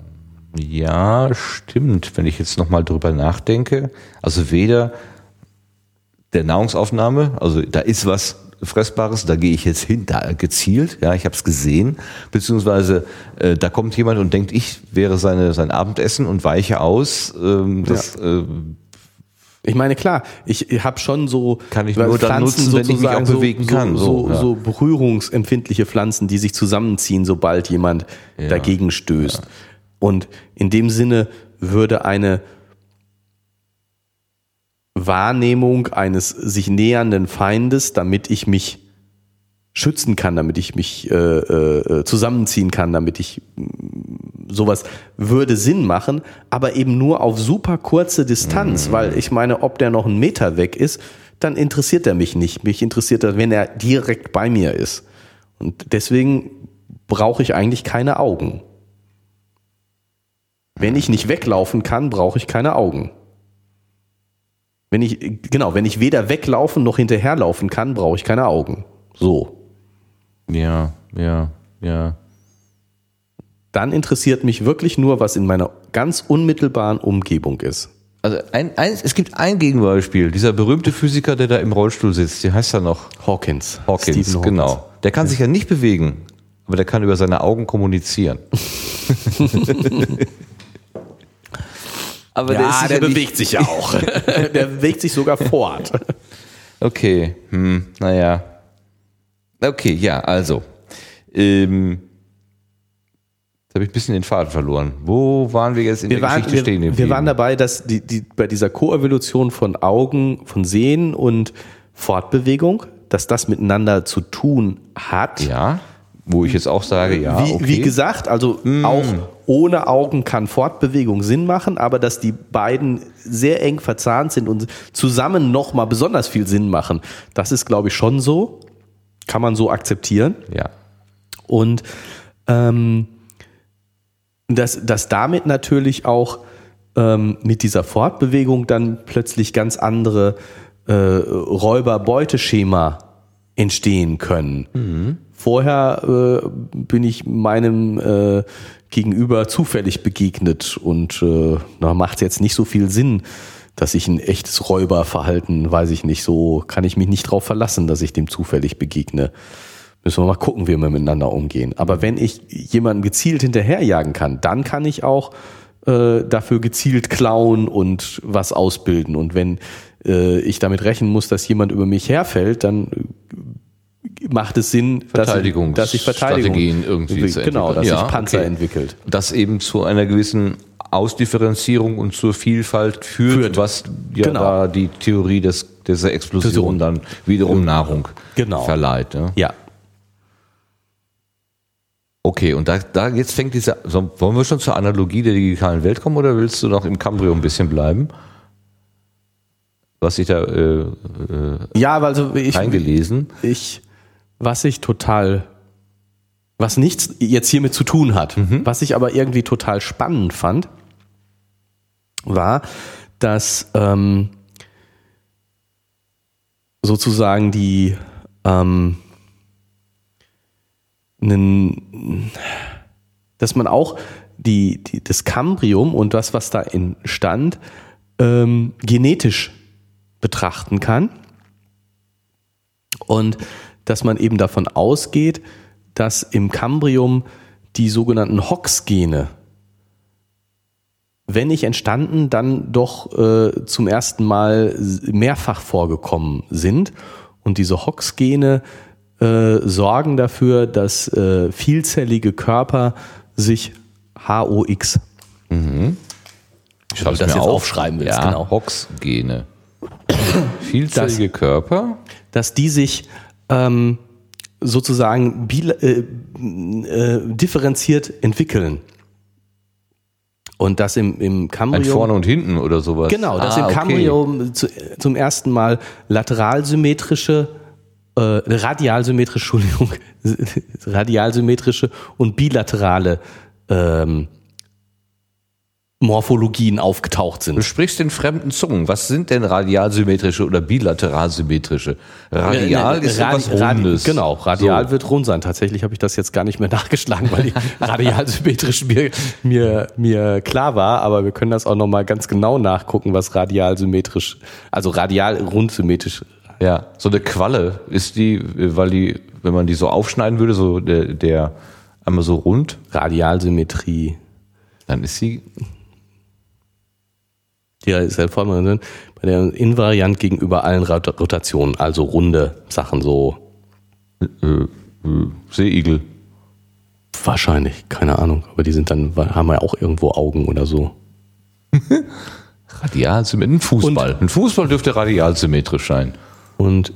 S1: Ja, stimmt. Wenn ich jetzt nochmal drüber nachdenke, also weder der Nahrungsaufnahme, also da ist was Fressbares, da gehe ich jetzt hin, da gezielt, ja, ich habe es gesehen, beziehungsweise äh, da kommt jemand und denkt, ich wäre seine, sein Abendessen und weiche aus. Ähm, das, äh,
S2: Ich meine, klar, ich habe schon so
S1: Kann ich nur dann nutzen, wenn ich mich auch bewegen
S2: so,
S1: kann,
S2: So,
S1: so, ja.
S2: so berührungsempfindliche Pflanzen, die sich zusammenziehen, sobald jemand dagegen stößt. Und in dem Sinne würde eine Wahrnehmung eines sich nähernden Feindes, damit ich mich schützen kann, damit ich mich äh, äh, zusammenziehen kann, damit ich mm, sowas würde Sinn machen, aber eben nur auf super kurze Distanz, weil ich meine, ob der noch einen Meter weg ist, dann interessiert er mich nicht. Mich interessiert er, wenn er direkt bei mir ist. Und deswegen brauche ich eigentlich keine Augen. Wenn ich nicht weglaufen kann, brauche ich keine Augen. Wenn ich, genau, wenn ich weder weglaufen noch hinterherlaufen kann, brauche ich keine Augen. So.
S1: ja, ja, ja.
S2: Dann interessiert mich wirklich nur, was in meiner ganz unmittelbaren Umgebung ist.
S1: Also ein, ein, es gibt ein Gegenbeispiel, dieser berühmte Physiker, der da im Rollstuhl sitzt, wie heißt er noch?
S2: Hawkins.
S1: Hawkins,
S2: Stephen Hawkins.
S1: genau. Der kann sich ja nicht bewegen, aber der kann über seine Augen kommunizieren. [LAUGHS] aber
S2: Ja, der,
S1: nicht-
S2: bewegt sich ja auch. [LAUGHS] der bewegt sich sogar fort.
S1: Okay, hm, naja. Okay, ja, also. Ähm, jetzt habe ich ein bisschen den Faden verloren. Wo waren wir jetzt in
S2: Wir
S1: der
S2: waren,
S1: Geschichte stehen
S2: wir, wir waren dabei, dass die, die, bei dieser Koevolution von Augen, von Sehen und Fortbewegung, dass das miteinander zu tun hat.
S1: Ja, wo ich jetzt auch sage, ja,
S2: wie,
S1: okay.
S2: wie gesagt, also auch ohne Augen kann Fortbewegung Sinn machen, aber dass die beiden sehr eng verzahnt sind und zusammen nochmal besonders viel Sinn machen, das ist, glaube ich, schon so. Kann man so akzeptieren.
S1: ja.
S2: Und ähm, dass, dass damit natürlich auch ähm, mit dieser Fortbewegung dann plötzlich ganz andere äh, Räuber-Beuteschema entstehen können. Vorher äh, bin ich meinem äh, Gegenüber zufällig begegnet und äh, na, macht jetzt nicht so viel Sinn, dass ich ein echtes Räuberverhalten, weiß ich nicht, so kann ich mich nicht drauf verlassen, dass ich dem zufällig begegne. Müssen wir mal gucken, wie wir miteinander umgehen. Aber wenn ich jemanden gezielt hinterherjagen kann, dann kann ich auch äh, dafür gezielt klauen und was ausbilden. Und wenn äh, ich damit rechnen muss, dass jemand über mich herfällt, dann macht es Sinn, dass ich, dass ich Verteidigung
S1: Strategien irgendwie zu
S2: genau, dass
S1: entwickeln.
S2: sich
S1: Ja,
S2: Panzer
S1: okay.
S2: entwickelt.
S1: Das eben zu einer gewissen Ausdifferenzierung und zur Vielfalt führt,
S2: Führt.
S1: was ja
S2: Genau.
S1: da die Theorie des, dieser Explosion dann wiederum Nahrung
S2: Genau.
S1: verleiht. Ja?
S2: Ja,
S1: Okay, und da, da jetzt fängt diese, so, wollen wir schon zur Analogie der digitalen Welt kommen oder willst du noch im Cambrio ein bisschen bleiben? Was ich da äh, äh,
S2: ja, also ich,
S1: eingelesen.
S2: ich, was ich total, was nichts jetzt hiermit zu tun hat, was ich aber irgendwie total spannend fand, war, dass ähm, sozusagen die ähm, nen, dass man auch die, die, das Cambrium und das, was da entstand, ähm, genetisch betrachten kann. Und dass man eben davon ausgeht, dass im Cambrium die sogenannten Hox-Gene wenn nicht entstanden, dann doch äh, zum ersten Mal mehrfach vorgekommen sind. Und diese Hox-Gene äh, sorgen dafür, dass äh, vielzellige Körper sich HOX
S1: Mhm. Ich
S2: du das jetzt aufschreiben willst,
S1: ja,
S2: genau.
S1: Hox-Gene. [CLEARS THROAT] Vielzellige Körper.
S2: dass die sich ähm, sozusagen äh, äh, differenziert entwickeln. Und das im, im
S1: Ein
S2: Cambrium.
S1: vorne und hinten oder sowas.
S2: Genau, dass
S1: Ah,
S2: im
S1: okay.
S2: Cambrium zu, zum ersten Mal lateralsymmetrische, äh, radialsymmetrische, Entschuldigung, [LAUGHS] radialsymmetrische und bilaterale ähm, Morphologien aufgetaucht
S1: Du
S2: sind.
S1: sprichst in fremden Zungen. Was sind denn radialsymmetrische oder bilateralsymmetrische? Radial
S2: Äh,
S1: ist
S2: Radi-
S1: etwas Rundes.
S2: Radi- Genau, radial
S1: So.
S2: wird rund sein. Tatsächlich habe ich das jetzt gar nicht mehr [LAUGHS] nachgeschlagen, weil die [LAUGHS] radialsymmetrisch mir, mir, mir klar war, aber wir können das auch nochmal ganz genau nachgucken, was radialsymmetrisch, also radial rundsymmetrisch.
S1: Ja, so eine Qualle ist die, äh, weil die, wenn man die so aufschneiden würde, so der, der einmal so rund,
S2: Radialsymmetrie.
S1: dann ist sie
S2: Die ist halt voll drin. Bei der invariant gegenüber allen Rot- Rotationen, also runde Sachen so.
S1: äh, äh, Seeigel.
S2: Wahrscheinlich, keine Ahnung. Aber die sind dann, haben ja auch irgendwo Augen oder so. [LAUGHS]
S1: Radialsymmetrisch. Ein Fußball. ein Fußball dürfte radialsymmetrisch sein.
S2: Und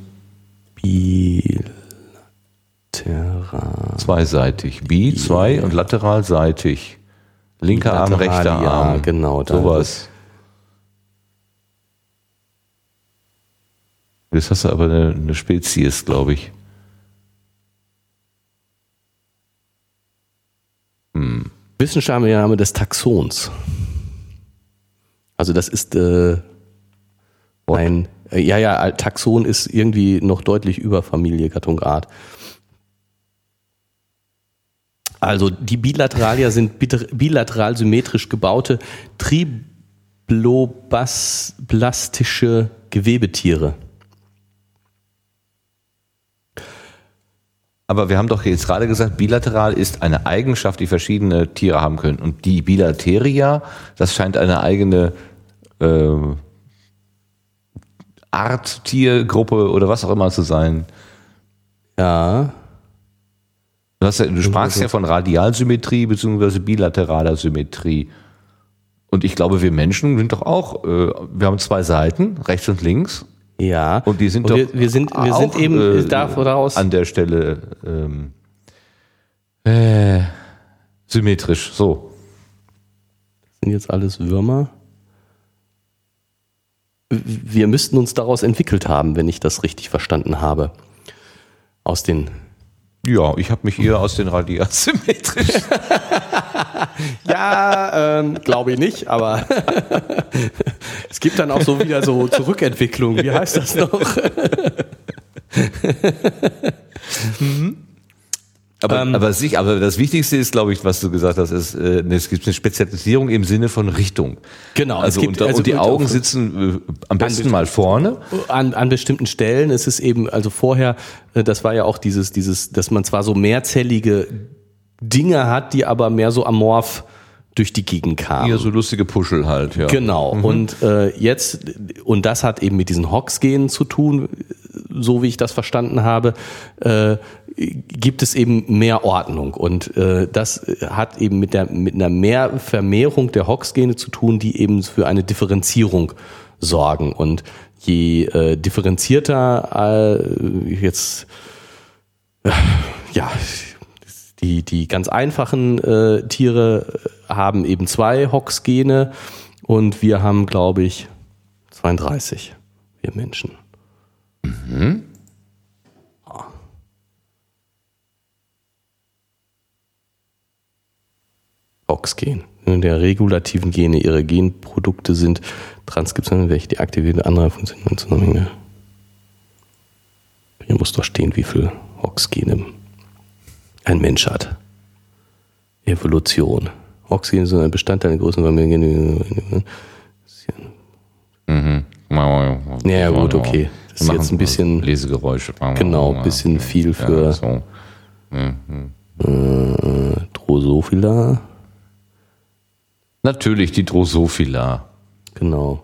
S2: bilateral.
S1: Zweiseitig. Bi, zwei und lateralseitig. Linker Arm, rechter
S2: ja,
S1: Arm.
S2: genau, da-
S1: Sowas. Das hast du aber eine, eine Spezies, glaube ich.
S2: Wissenschaftlicher Name des Taxons. Also das ist äh, ein, äh, ja, ja, Taxon ist irgendwie noch deutlich über Familie, Gattung, Art. Also die Bilateralia sind bilateral symmetrisch gebaute triploblastische Gewebetiere.
S1: Aber wir haben doch jetzt gerade gesagt, bilateral ist eine Eigenschaft, die verschiedene Tiere haben können. Und die Bilateria, das scheint eine eigene äh, Art, Tiergruppe oder was auch immer zu sein.
S2: Ja,
S1: Du, hast du sprachst ja von Radialsymmetrie bzw. bilateraler Symmetrie. Und ich glaube, wir Menschen sind doch auch, äh, wir haben zwei Seiten, rechts und links.
S2: Ja.
S1: Und die sind
S2: Und
S1: doch
S2: wir, wir sind, wir sind eben
S1: äh,
S2: daraus.
S1: an der Stelle ähm, äh, symmetrisch. So.
S2: sind jetzt alles Würmer. Wir müssten uns daraus entwickelt haben, wenn ich das richtig verstanden habe. Aus den.
S1: Ja, ich habe mich eher aus den radialsymmetrischen. [LAUGHS]
S2: Ja, ähm, glaube ich nicht, aber [LAUGHS] es gibt dann auch so wieder so Zurückentwicklung. Wie heißt das noch? [LAUGHS]
S1: Aber,
S2: Ähm.
S1: aber, sich, aber das Wichtigste ist, glaube ich, was du gesagt hast, ist, äh, es gibt eine Spezialisierung im Sinne von Richtung.
S2: Genau,
S1: Also,
S2: gibt-
S1: und,
S2: also
S1: und die Augen
S2: auf-
S1: sitzen äh, am besten mal vorne.
S2: An, an bestimmten Stellen ist es eben, also vorher, äh, das war ja auch dieses, dieses, dass man zwar so mehrzellige Dinge hat, die aber mehr so amorph durch die Gegend kamen.
S1: Hier so lustige Puschel halt, ja.
S2: Genau. Und äh, jetzt, und das hat eben mit diesen Hox-Genen zu tun, so wie ich das verstanden habe, äh, gibt es eben mehr Ordnung. Und äh, das hat eben mit, der, mit einer mehr Vermehrung der Hox-Gene zu tun, die eben für eine Differenzierung sorgen. Und je äh, differenzierter äh, jetzt, äh, ja, die, die ganz einfachen äh, Tiere haben eben zwei Hox-Gene und wir haben, glaube ich, 32, wir Menschen. Ah. Hox-Gen. Der regulativen Gene ihre Genprodukte sind Transkriptionen, welche die aktivierte andere Funktionen und. Hier muss doch stehen, wie viel Hox-Gene ein Mensch hat. Evolution. Hox-Gene sind ein Bestandteil der großen Familie.
S1: Mhm.
S2: Ja, gut, okay. Das ist jetzt ein bisschen-
S1: Lesegeräusche.
S2: Genau, ein bisschen viel für-
S1: so.
S2: Äh, Drosophila.
S1: Natürlich, die Drosophila.
S2: Genau.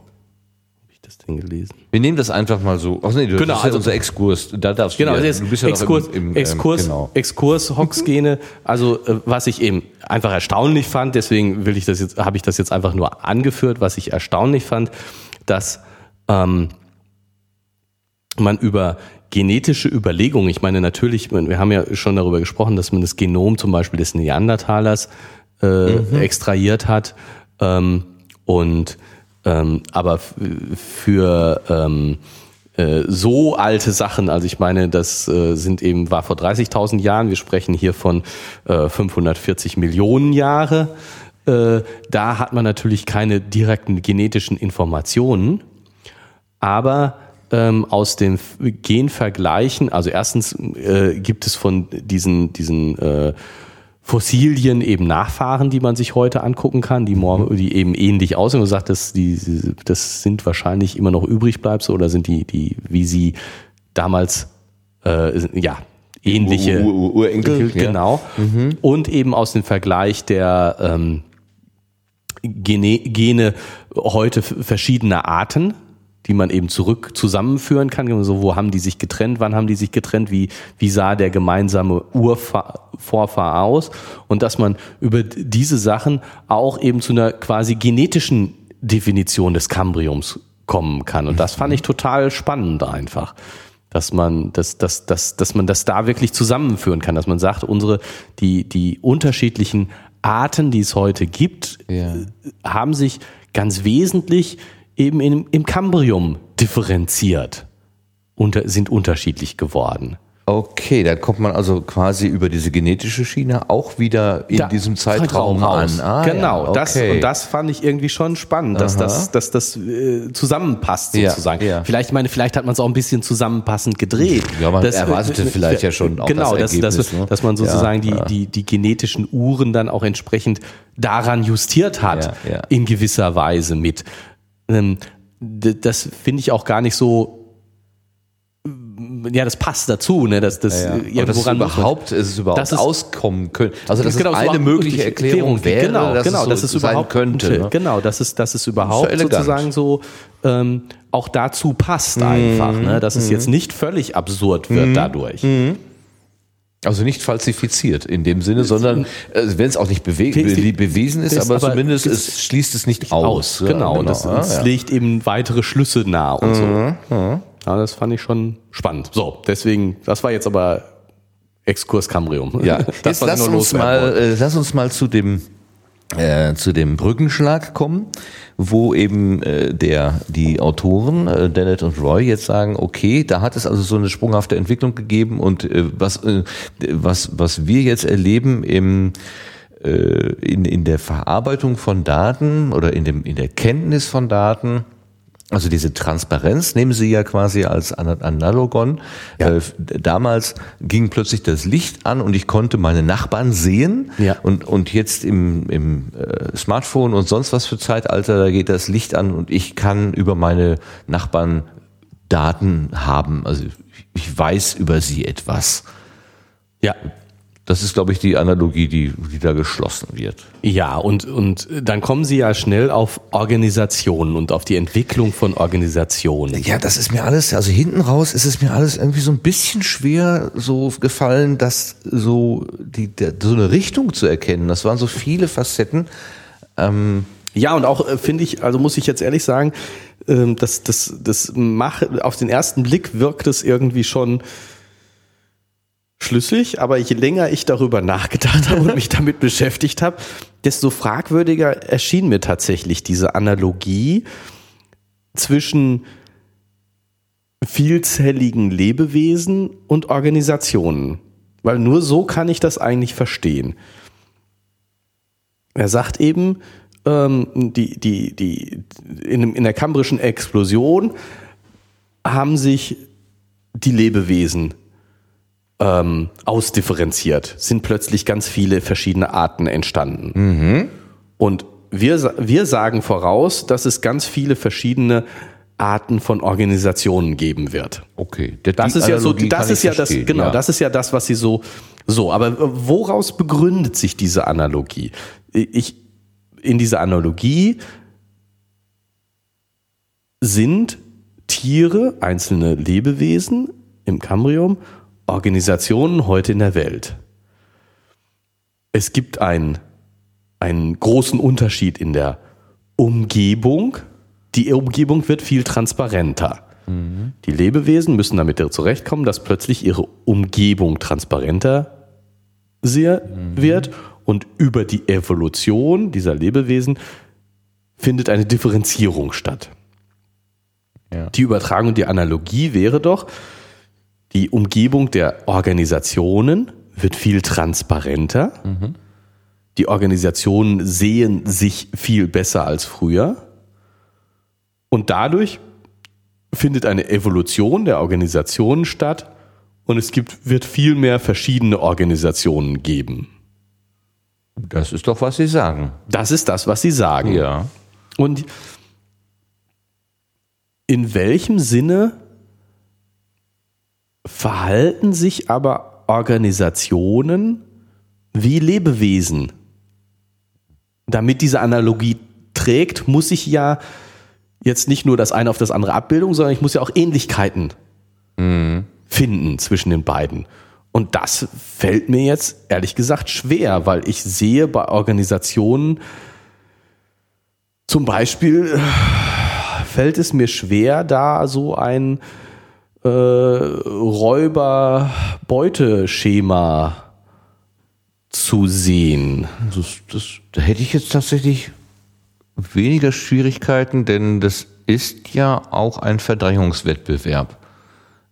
S2: Das denn gelesen?
S1: Wir nehmen das einfach mal so. Ach nee, das
S2: Genau,
S1: ist ja
S2: also-
S1: unser Exkurs. Da darfst
S2: Genau,
S1: du,
S2: das
S1: ja,
S2: ist
S1: du bist ja
S2: Exkurs,
S1: im, im, ähm,
S2: Exkurs,
S1: genau.
S2: Exkurs Hox-Gene. Also äh, was ich eben einfach erstaunlich fand, deswegen will ich das jetzt, habe ich das jetzt einfach nur angeführt, was ich erstaunlich fand, dass ähm, man über genetische Überlegungen, ich meine natürlich, wir haben ja schon darüber gesprochen, dass man das Genom zum Beispiel des Neandertalers äh, extrahiert hat ähm, und ähm, aber für ähm, äh, so alte Sachen, also ich meine, das äh, sind eben, war vor 30.000 Jahren, wir sprechen hier von äh, 540 Millionen Jahre, äh, da hat man natürlich keine direkten genetischen Informationen, aber ähm, aus den F- Genvergleichen, also erstens äh, gibt es von diesen, diesen äh, Fossilien eben Nachfahren, die man sich heute angucken kann, die, mor- die eben ähnlich aussehen. Man sagt, dass die, das sind wahrscheinlich immer noch übrig bleibt oder sind die, die, wie sie damals, äh, ja, ähnliche
S1: Ur- Ur- Urenkel, ja.
S2: genau. Und eben aus dem Vergleich der ähm, Gene, Gene heute verschiedener Arten, die man eben zurück zusammenführen kann. So, wo haben die sich getrennt? Wann haben die sich getrennt? Wie, wie sah der gemeinsame Urvorfahr aus? Und dass man über diese Sachen auch eben zu einer quasi genetischen Definition des Kambriums kommen kann. Und das fand ich total spannend einfach. Dass man, dass, dass, dass, dass man das da wirklich zusammenführen kann, dass man sagt, unsere, die, die unterschiedlichen Arten, die es heute gibt,
S1: Ja.
S2: haben sich ganz wesentlich eben im, im Kambrium differenziert, unter, sind unterschiedlich geworden.
S1: Okay, da kommt man also quasi über diese genetische Schiene auch wieder in
S2: Da-
S1: diesem Zeitraum,
S2: raus.
S1: an. Ah,
S2: genau,
S1: ja,
S2: das,
S1: okay.
S2: und das fand ich irgendwie schon spannend, dass
S1: Aha.
S2: das, dass das äh, zusammenpasst
S1: Ja,
S2: sozusagen.
S1: ja.
S2: Vielleicht, ich meine, vielleicht hat man es auch ein bisschen zusammenpassend gedreht.
S1: Ja, man
S2: Das,
S1: erwartete vielleicht ja schon auch
S2: genau,
S1: das
S2: dass, dass,
S1: Ergebnis, ne?
S2: dass man sozusagen
S1: Ja, ja.
S2: die, die, die genetischen Uhren dann auch entsprechend daran justiert hat,
S1: Ja, ja.
S2: in gewisser Weise mit. Ähm, das finde ich auch gar nicht so ja, das passt dazu, ne? Das, das
S1: Ja, ja. Aber dass es
S2: muss man-
S1: überhaupt, es ist überhaupt
S2: Das ist-
S1: auskommen können. Also dass
S2: Genau,
S1: es
S2: es
S1: eine mögliche
S2: wirklich
S1: Erklärung wäre,
S2: genau,
S1: dass,
S2: genau,
S1: es so
S2: dass es überhaupt
S1: könnte. ne?
S2: Genau, dass es, dass es überhaupt
S1: elegant.
S2: sozusagen so ähm, auch dazu passt einfach,
S1: Mhm.
S2: ne? dass es jetzt nicht völlig absurd wird dadurch.
S1: Also nicht falsifiziert in dem Sinne, sondern äh, wenn es auch nicht bewe
S2: Ist-
S1: bewiesen ist, aber,
S2: aber-
S1: zumindest es schließt es nicht aus.
S2: Aus, genau, und das,
S1: ja,
S2: das
S1: ja. Mhm,
S2: legt eben weitere Schlüsse nahe und so. Ja, das fand ich schon spannend. So, deswegen, das war jetzt aber Exkurs Cambrium.
S1: Ja,
S2: das,
S1: jetzt lass uns, mal, äh, lass uns mal zu dem äh, zu dem Brückenschlag kommen, wo eben äh, der die Autoren äh, Dennett und Roy jetzt sagen, okay, da hat es also so eine sprunghafte Entwicklung gegeben und äh, was äh, was was wir jetzt erleben im äh, in, in der Verarbeitung von Daten oder in dem in der Kenntnis von Daten also diese Transparenz nehmen Sie ja quasi als Ana- Analogon. Äh, f- damals ging plötzlich das Licht an und ich konnte meine Nachbarn sehen.
S2: Ja.
S1: Und, und jetzt im, im äh, Smartphone und sonst was für Zeitalter, da geht das Licht an und ich kann über meine Nachbarn Daten haben. Also ich weiß über sie etwas.
S2: Ja,
S1: Das ist, glaube ich, die Analogie, die, die da geschlossen wird.
S2: Ja, und, und dann kommen Sie ja schnell auf Organisationen und auf die Entwicklung von Organisationen.
S1: Ja, das ist mir alles, also hinten raus ist es mir alles irgendwie so ein bisschen schwer so gefallen, dass so die, der, so eine Richtung zu erkennen. Das waren so viele Facetten.
S2: Ja, und auch äh, finde ich, also muss ich jetzt ehrlich sagen, ähm, das, das, das macht, auf den ersten Blick wirkt es irgendwie schon schlüssig, aber je länger ich darüber nachgedacht habe und mich damit beschäftigt habe, desto fragwürdiger erschien mir tatsächlich diese Analogie zwischen vielzelligen Lebewesen und Organisationen. Weil nur so kann ich das eigentlich verstehen. Er sagt eben, ähm, die, die, die, in, in der kambrischen Explosion haben sich die Lebewesen ähm, ausdifferenziert, sind plötzlich ganz viele verschiedene Arten entstanden. Und wir, wir sagen voraus, dass es ganz viele verschiedene Arten von Organisationen geben wird.
S1: Okay.
S2: Das
S1: die
S2: ist ja so, das ist ja das, genau,
S1: ja.
S2: das ist ja das, was sie so, so, aber woraus begründet sich diese Analogie? Ich in dieser Analogie sind Tiere, einzelne Lebewesen im Cambrium, Organisationen heute in der Welt. Es gibt ein einen großen Unterschied in der Umgebung. Die Umgebung wird viel transparenter. Mhm. Die Lebewesen müssen damit zurechtkommen, dass plötzlich ihre Umgebung transparenter sehr mhm. wird und über die Evolution dieser Lebewesen findet eine Differenzierung statt. Ja. Die Übertragung, die Analogie wäre doch, die Umgebung der Organisationen wird viel transparenter. Mhm die Organisationen sehen sich viel besser als früher. Und dadurch findet eine Evolution der Organisationen statt und es gibt, wird viel mehr verschiedene Organisationen geben.
S1: Das ist doch, was Sie sagen.
S2: Das ist das, was Sie sagen.
S1: Ja.
S2: Und in welchem Sinne verhalten sich aber Organisationen wie Lebewesen? damit diese Analogie trägt, muss ich ja jetzt nicht nur das eine auf das andere Abbildung, sondern ich muss ja auch Ähnlichkeiten mhm. finden zwischen den beiden. Und das fällt mir jetzt ehrlich gesagt schwer, weil ich sehe bei Organisationen zum Beispiel äh, fällt es mir schwer, da so ein äh, Räuber-Beuteschema zu sehen.
S1: Das, das, da hätte ich jetzt tatsächlich weniger Schwierigkeiten, denn das ist ja auch ein Verdrängungswettbewerb.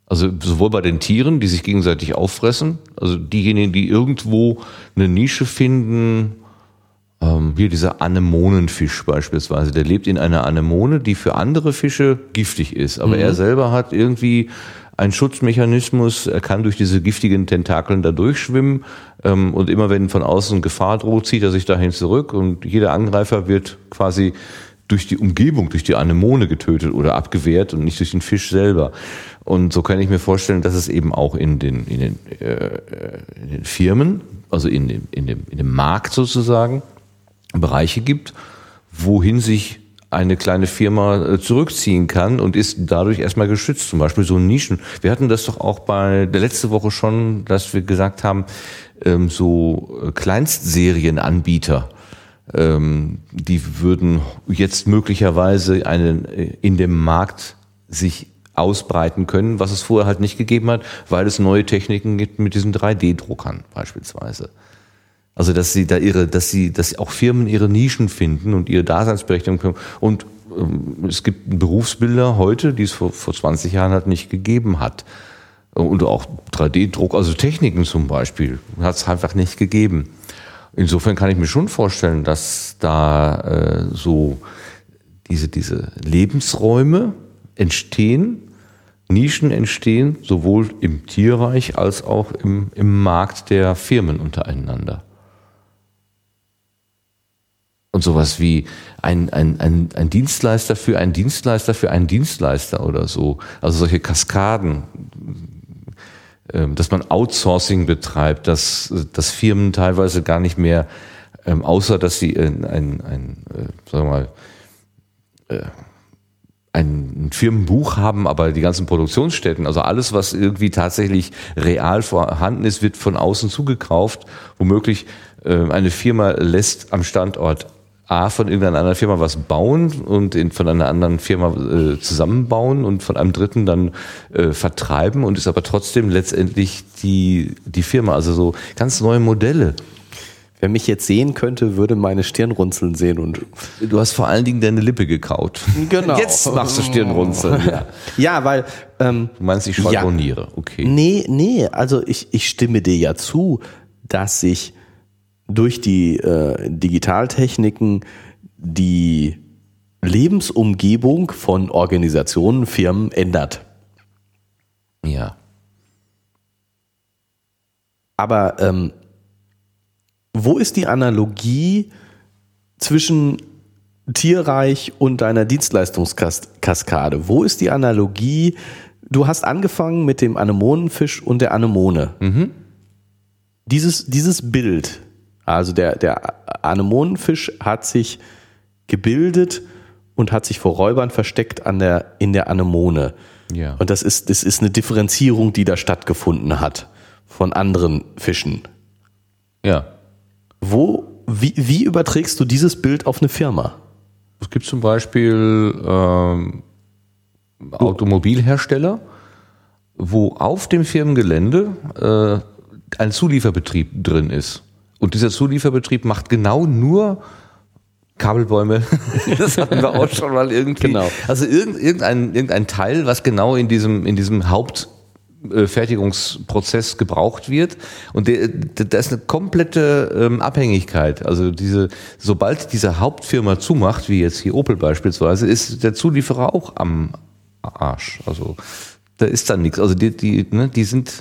S1: Also sowohl bei den Tieren, die sich gegenseitig auffressen, also diejenigen, die irgendwo eine Nische finden, ähm, wie dieser Anemonenfisch beispielsweise, der lebt in einer Anemone, die für andere Fische giftig ist, aber mhm. er selber hat irgendwie ein Schutzmechanismus. Er kann durch diese giftigen Tentakeln da durchschwimmen ähm, und immer wenn von außen Gefahr droht, zieht er sich dahin zurück und jeder Angreifer wird quasi durch die Umgebung, durch die Anemone getötet oder abgewehrt und nicht durch den Fisch selber. Und so kann ich mir vorstellen, dass es eben auch in den, in den, äh, in den Firmen, also in dem, in, dem, in dem Markt sozusagen, Bereiche gibt, wohin sich eine kleine Firma äh, zurückziehen kann und ist dadurch erstmal geschützt. Zum Beispiel so Nischen. Wir hatten das doch auch bei der letzte Woche schon, dass wir gesagt haben, ähm, so äh, Kleinstserienanbieter, ähm, die würden jetzt möglicherweise einen äh, in dem Markt sich ausbreiten können, was es vorher halt nicht gegeben hat, weil es neue Techniken gibt mit diesen 3D-Druckern beispielsweise. Also dass sie da ihre, dass sie, dass auch Firmen ihre Nischen finden und ihre Daseinsberechtigung können. Und ähm, es gibt Berufsbilder heute, die es vor, vor 20 Jahren halt nicht gegeben hat. Und auch 3D-Druck, also Techniken zum Beispiel, hat es einfach nicht gegeben. Insofern kann ich mir schon vorstellen, dass da äh, so diese, diese Lebensräume entstehen, Nischen entstehen, sowohl im Tierreich als auch im, im Markt der Firmen untereinander. Und sowas wie ein, ein, ein, ein Dienstleister für einen Dienstleister für einen Dienstleister oder so. Also solche Kaskaden, ähm, dass man Outsourcing betreibt, dass, dass Firmen teilweise gar nicht mehr, ähm, außer dass sie ein, ein, ein äh, sagen wir mal, äh, ein Firmenbuch haben, aber die ganzen Produktionsstätten, also alles, was irgendwie tatsächlich real vorhanden ist, wird von außen zugekauft. Womöglich äh, eine Firma lässt am Standort A von irgendeiner anderen Firma was bauen und in, von einer anderen Firma äh, zusammenbauen und von einem dritten dann äh, vertreiben und ist aber trotzdem letztendlich die, die Firma. Also so ganz neue Modelle.
S2: Wer mich jetzt sehen könnte, würde meine Stirnrunzeln sehen und.
S1: Du hast vor allen Dingen deine Lippe gekaut.
S2: Genau.
S1: Jetzt machst du Stirnrunzeln.
S2: Ja, ja weil.
S1: Ähm, du meinst, ich schwadroniere, ja. okay.
S2: Nee, nee, also ich, ich stimme dir ja zu, dass sich durch die äh, Digitaltechniken die Lebensumgebung von Organisationen, Firmen ändert.
S1: Ja.
S2: Aber ähm, wo ist die Analogie zwischen Tierreich und deiner Dienstleistungskaskade? Wo ist die Analogie? Du hast angefangen mit dem Anemonenfisch und der Anemone. Mhm. Dieses, dieses Bild, Also der, der Anemonenfisch hat sich gebildet und hat sich vor Räubern versteckt an der, in der Anemone.
S1: Ja.
S2: Und das ist, das ist eine Differenzierung, die da stattgefunden hat von anderen Fischen.
S1: Ja.
S2: Wo, wie, wie überträgst du dieses Bild auf eine Firma?
S1: Es gibt zum Beispiel ähm, Automobilhersteller, wo auf dem Firmengelände äh, ein Zulieferbetrieb drin ist. Und dieser Zulieferbetrieb macht genau nur Kabelbäume. [LAUGHS] das hatten wir auch schon mal irgendwie.
S2: Genau.
S1: Also irgend- irgendein, irgendein Teil, was genau in diesem, in diesem Hauptfertigungsprozess gebraucht wird. Und der, da ist eine komplette ähm, Abhängigkeit. Also diese, sobald diese Hauptfirma zumacht, wie jetzt hier Opel beispielsweise, ist der Zulieferer auch am Arsch. Also da ist dann nichts. Also die, die, ne, die sind,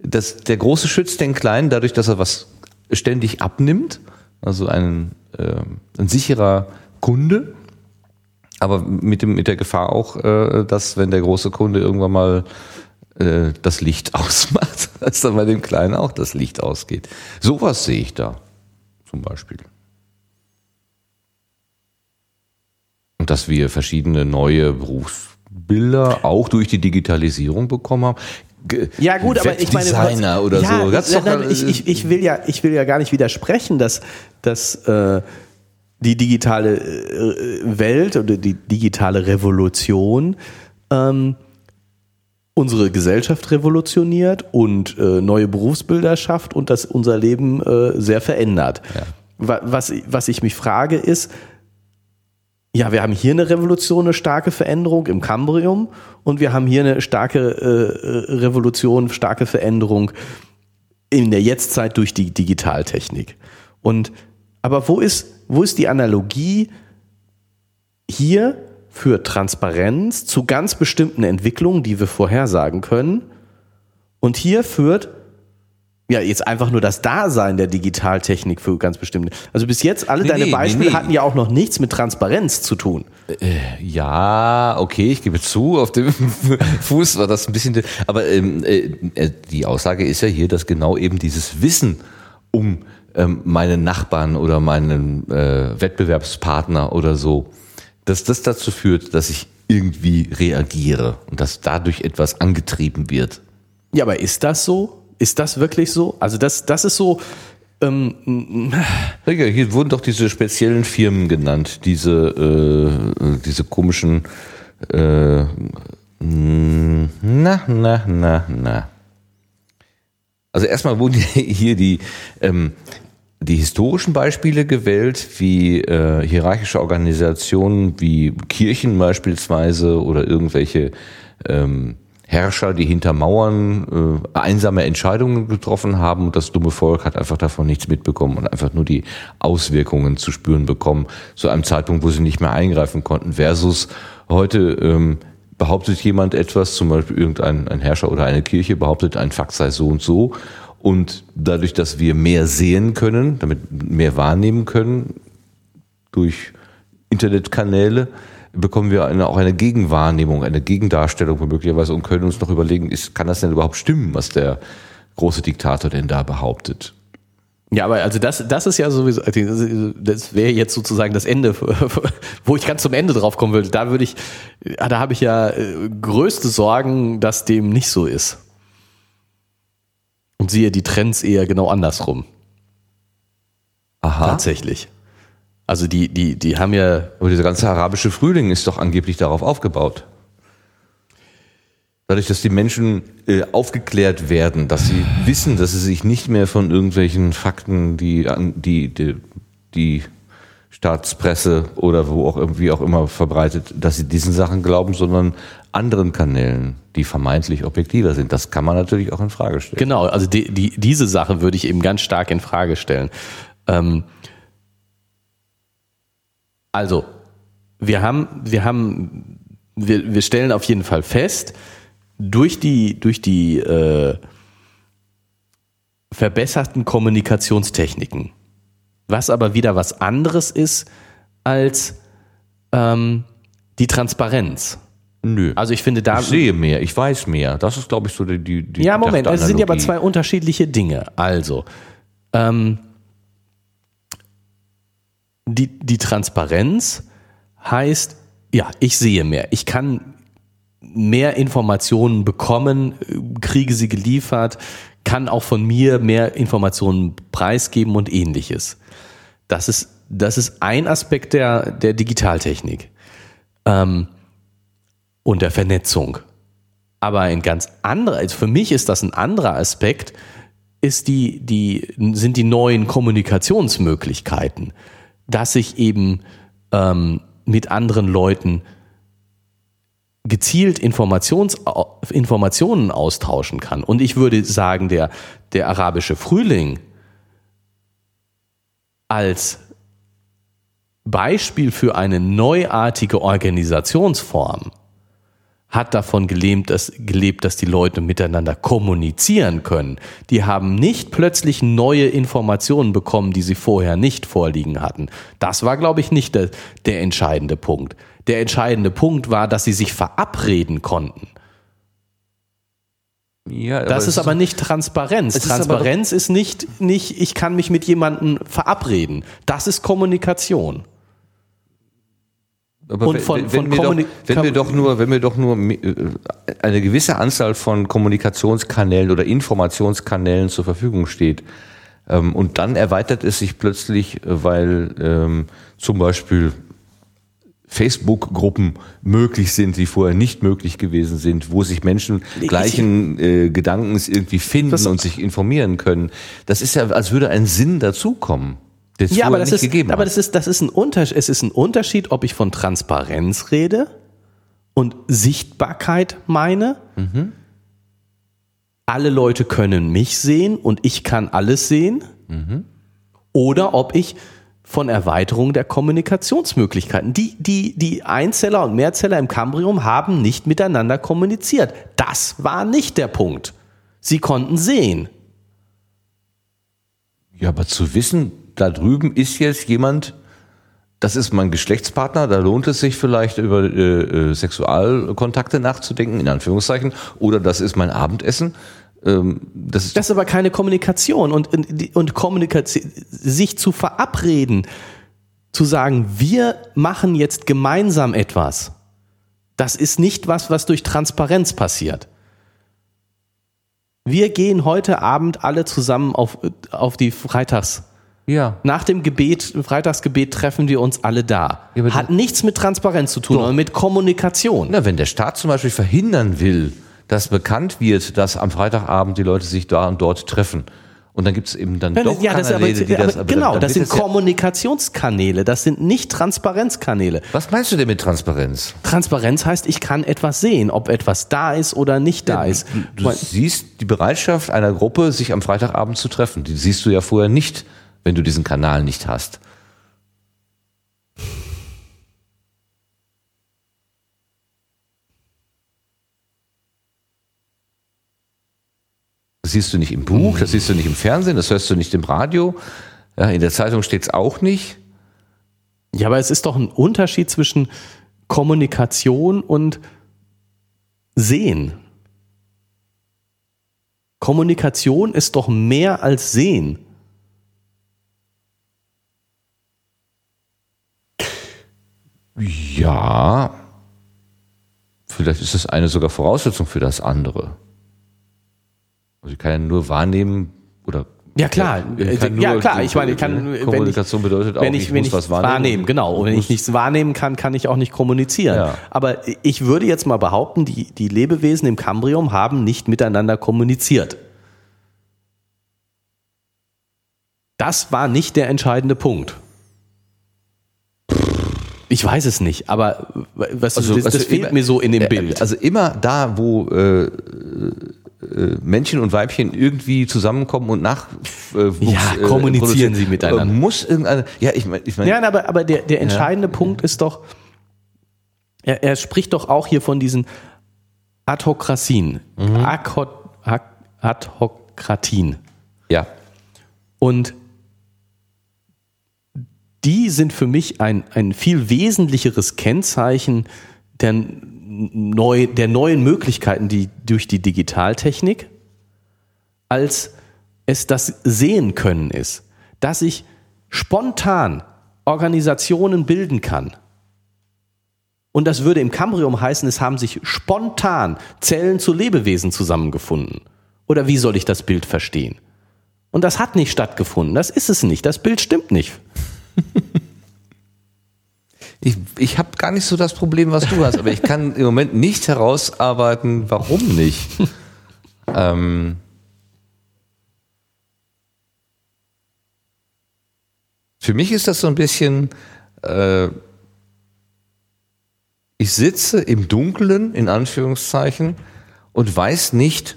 S1: das, der Große schützt den Kleinen dadurch, dass er was ständig abnimmt. Also ein, ähm, ein sicherer Kunde. Aber mit, dem, mit der Gefahr auch, äh, dass wenn der große Kunde irgendwann mal äh, das Licht [LAUGHS] ausmacht, dass dann bei dem Kleinen auch das Licht ausgeht. Sowas sehe ich da zum Beispiel. Und dass wir verschiedene neue Berufsbilder auch durch die Digitalisierung bekommen haben.
S2: Ja gut, aber ich meine,
S1: oder
S2: ja,
S1: so. Ganz
S2: nein, nein, ich, ich, ich will ja, ich will ja gar nicht widersprechen, dass, dass äh, die digitale äh, Welt oder die digitale Revolution ähm, unsere Gesellschaft revolutioniert und äh, neue Berufsbilder schafft und das unser Leben äh, sehr verändert. Wa- Was, was ich mich frage ist, ja, wir haben hier eine Revolution, eine starke Veränderung im Cambrium und wir haben hier eine starke äh, äh, Revolution, starke Veränderung in der Jetztzeit durch die Digitaltechnik. Und aber wo ist, wo ist die Analogie hier für Transparenz zu ganz bestimmten Entwicklungen, die wir vorhersagen können? Und hier führt ja jetzt einfach nur das Dasein der Digitaltechnik für ganz bestimmte. Also bis jetzt alle
S1: Nee,
S2: deine
S1: nee,
S2: Beispiele
S1: nee,
S2: hatten ja auch noch nichts mit Transparenz zu tun.
S1: Ja, okay, ich gebe zu, auf dem [LAUGHS] Fuß war das ein bisschen, aber ähm, äh, äh, die Aussage ist ja hier, dass genau eben dieses Wissen um ähm, meinen Nachbarn oder meinen äh, Wettbewerbspartner oder so, dass das dazu führt, dass ich irgendwie reagiere und dass dadurch etwas angetrieben wird.
S2: Ja, aber ist das so? Ist das wirklich so? Also das, das ist so. Ähm,
S1: Ja, hier wurden doch diese speziellen Firmen genannt, diese, äh, diese komischen, äh, mh, na, na, na, na. Also erstmal wurden [LAUGHS] hier die, ähm, die historischen Beispiele gewählt, wie äh, hierarchische Organisationen wie Kirchen beispielsweise oder irgendwelche ähm, Herrscher, die hinter Mauern äh, einsame Entscheidungen getroffen haben. Und das dumme Volk hat einfach davon nichts mitbekommen und einfach nur die Auswirkungen zu spüren bekommen, zu einem Zeitpunkt, wo sie nicht mehr eingreifen konnten, versus heute ähm, behauptet jemand etwas, zum Beispiel irgendein ein Herrscher oder eine Kirche behauptet, ein Fakt sei so und so. Und dadurch, dass wir mehr sehen können, damit mehr wahrnehmen können durch Internetkanäle, bekommen wir eine, auch eine Gegenwahrnehmung, eine Gegendarstellung möglicherweise und können uns noch überlegen, ist, kann das denn überhaupt stimmen, was der große Diktator denn da behauptet?
S2: ja, aber also das, das ist ja sowieso, also das wäre jetzt sozusagen das Ende, [LAUGHS] wo ich ganz zum Ende drauf kommen würde. Da würde ich, da habe ich ja äh, größte Sorgen, dass dem nicht so ist. Und sehe die Trends eher genau andersrum.
S1: Aha.
S2: Tatsächlich. Also die, die, die haben ja,
S1: Aber dieser ganze arabische Frühling ist doch angeblich darauf aufgebaut. Dadurch, dass die Menschen äh, aufgeklärt werden, dass sie wissen, dass sie sich nicht mehr von irgendwelchen Fakten, die die, die, die Staatspresse oder wo auch irgendwie auch immer verbreitet, dass sie diesen Sachen glauben, sondern anderen Kanälen, die vermeintlich objektiver sind. Das kann man natürlich auch in Frage stellen.
S2: Genau, also die, die, diese Sache würde ich eben ganz stark in Frage stellen. Ähm, also, wir haben, wir haben, wir, wir stellen auf jeden Fall fest, durch die, durch die äh, verbesserten Kommunikationstechniken, was aber wieder was anderes ist als ähm, die Transparenz.
S1: Nö.
S2: Also ich finde da
S1: ich sehe mehr, ich weiß mehr. Das ist, glaube ich, so die, die,
S2: Ja, Moment,
S1: gedachte
S2: es sind ja aber zwei unterschiedliche Dinge. Also, ähm, die, die Transparenz heißt, ja, ich sehe mehr. Ich kann mehr Informationen bekommen, kriege sie geliefert, kann auch von mir mehr Informationen preisgeben und ähnliches. Das ist, das ist ein Aspekt der, der Digitaltechnik ähm, und der Vernetzung. Aber ein ganz anderer, also für mich ist das ein anderer Aspekt, ist die, die, sind die neuen Kommunikationsmöglichkeiten, dass ich eben ähm, mit anderen Leuten gezielt Informations, Informationen austauschen kann. Und ich würde sagen, der, der arabische Frühling als Beispiel für eine neuartige Organisationsform hat davon gelebt dass, gelebt, dass die Leute miteinander kommunizieren können. Die haben nicht plötzlich neue Informationen bekommen, die sie vorher nicht vorliegen hatten. Das war, glaube ich, nicht der, der entscheidende Punkt. Der entscheidende Punkt war, dass sie sich verabreden konnten. Ja, das ist aber nicht Transparenz. Transparenz ist, ist nicht, nicht, ich kann mich mit jemandem verabreden. Das ist Kommunikation.
S1: Aber und von, wenn, von wir doch, wenn wir doch nur, wenn wir doch nur äh, eine gewisse Anzahl von Kommunikationskanälen oder Informationskanälen zur Verfügung steht, ähm, und dann erweitert es sich plötzlich, weil ähm, zum Beispiel Facebook-Gruppen möglich sind, die vorher nicht möglich gewesen sind, wo sich Menschen gleichen äh, Gedankens irgendwie finden und sich informieren können. Das ist ja, als würde ein Sinn dazukommen
S2: ja, aber das ist, aber das ist, das ist ein Unterschied. Es ist ein Unterschied, ob ich von Transparenz rede und Sichtbarkeit meine. Mhm. Alle Leute können mich sehen und ich kann alles sehen. Mhm. Oder ob ich von Erweiterung der Kommunikationsmöglichkeiten. Die, die, die Einzeller und Mehrzeller im Cambrium haben nicht miteinander kommuniziert. Das war nicht der Punkt. Sie konnten sehen.
S1: Ja, aber zu wissen, da drüben ist jetzt jemand, das ist mein Geschlechtspartner, da lohnt es sich vielleicht über äh, äh, Sexualkontakte nachzudenken, in Anführungszeichen, oder das ist mein Abendessen.
S2: Ähm, das, ist das ist aber keine Kommunikation und, und, Kommunikation, sich zu verabreden, zu sagen, wir machen jetzt gemeinsam etwas. Das ist nicht was, was durch Transparenz passiert. Wir gehen heute Abend alle zusammen auf, auf die Freitags, ja. Nach dem Gebet, Freitagsgebet treffen wir uns alle da. Ja, Hat nichts mit Transparenz zu tun, sondern mit Kommunikation.
S1: Na, wenn der Staat zum Beispiel verhindern will, dass bekannt wird, dass am Freitagabend die Leute sich da und dort treffen. Und dann gibt es eben dann doch
S2: ja, das Kanäle, aber, die das... Aber genau, dann, das sind Kommunikationskanäle, das sind nicht Transparenzkanäle.
S1: Was meinst du denn mit Transparenz?
S2: Transparenz heißt, ich kann etwas sehen, ob etwas da ist oder nicht da ja, ist.
S1: Du, du siehst die Bereitschaft einer Gruppe, sich am Freitagabend zu treffen. Die siehst du ja vorher nicht wenn du diesen Kanal nicht hast. Das siehst du nicht im Buch, das siehst du nicht im Fernsehen, das hörst du nicht im Radio. Ja, in der Zeitung steht es auch nicht.
S2: Ja, aber es ist doch ein Unterschied zwischen Kommunikation und Sehen. Kommunikation ist doch mehr als Sehen.
S1: Ja, vielleicht ist das eine sogar Voraussetzung für das andere. Also ich kann ja nur wahrnehmen oder
S2: ja klar, ja klar. Ich meine, ich kann
S1: Kommunikation
S2: wenn
S1: ich, bedeutet auch,
S2: wenn ich, ich wenn ich was wahrnehmen. wahrnehmen genau. Und wenn ich nichts wahrnehmen kann, kann ich auch nicht kommunizieren. Ja. Aber ich würde jetzt mal behaupten, die die Lebewesen im Kambrium haben nicht miteinander kommuniziert. Das war nicht der entscheidende Punkt. Ich weiß es nicht, aber was, also, das, das also fehlt immer, mir so in dem äh, Bild.
S1: Also immer da, wo äh, äh, Männchen und Weibchen irgendwie zusammenkommen und nach
S2: äh, [LAUGHS] ja äh, kommunizieren sie miteinander.
S1: Muss irgendeine ja ich meine ich meine
S2: ja aber aber der der entscheidende ja. Punkt ist doch er, er spricht doch auch hier von diesen Adhokrasien mhm. Adhokratien
S1: ja
S2: und die sind für mich ein, ein viel wesentlicheres Kennzeichen der, neu, der neuen Möglichkeiten die, durch die Digitaltechnik, als es das Sehen können ist. Dass ich spontan Organisationen bilden kann. Und das würde im Cambrium heißen, es haben sich spontan Zellen zu Lebewesen zusammengefunden. Oder wie soll ich das Bild verstehen? Und das hat nicht stattgefunden. Das ist es nicht. Das Bild stimmt nicht. [LAUGHS]
S1: Ich, ich habe gar nicht so das Problem, was du hast, aber ich kann im Moment nicht herausarbeiten, warum nicht. [LAUGHS] ähm, für mich ist das so ein bisschen, äh, ich sitze im Dunkeln, in Anführungszeichen, und weiß nicht,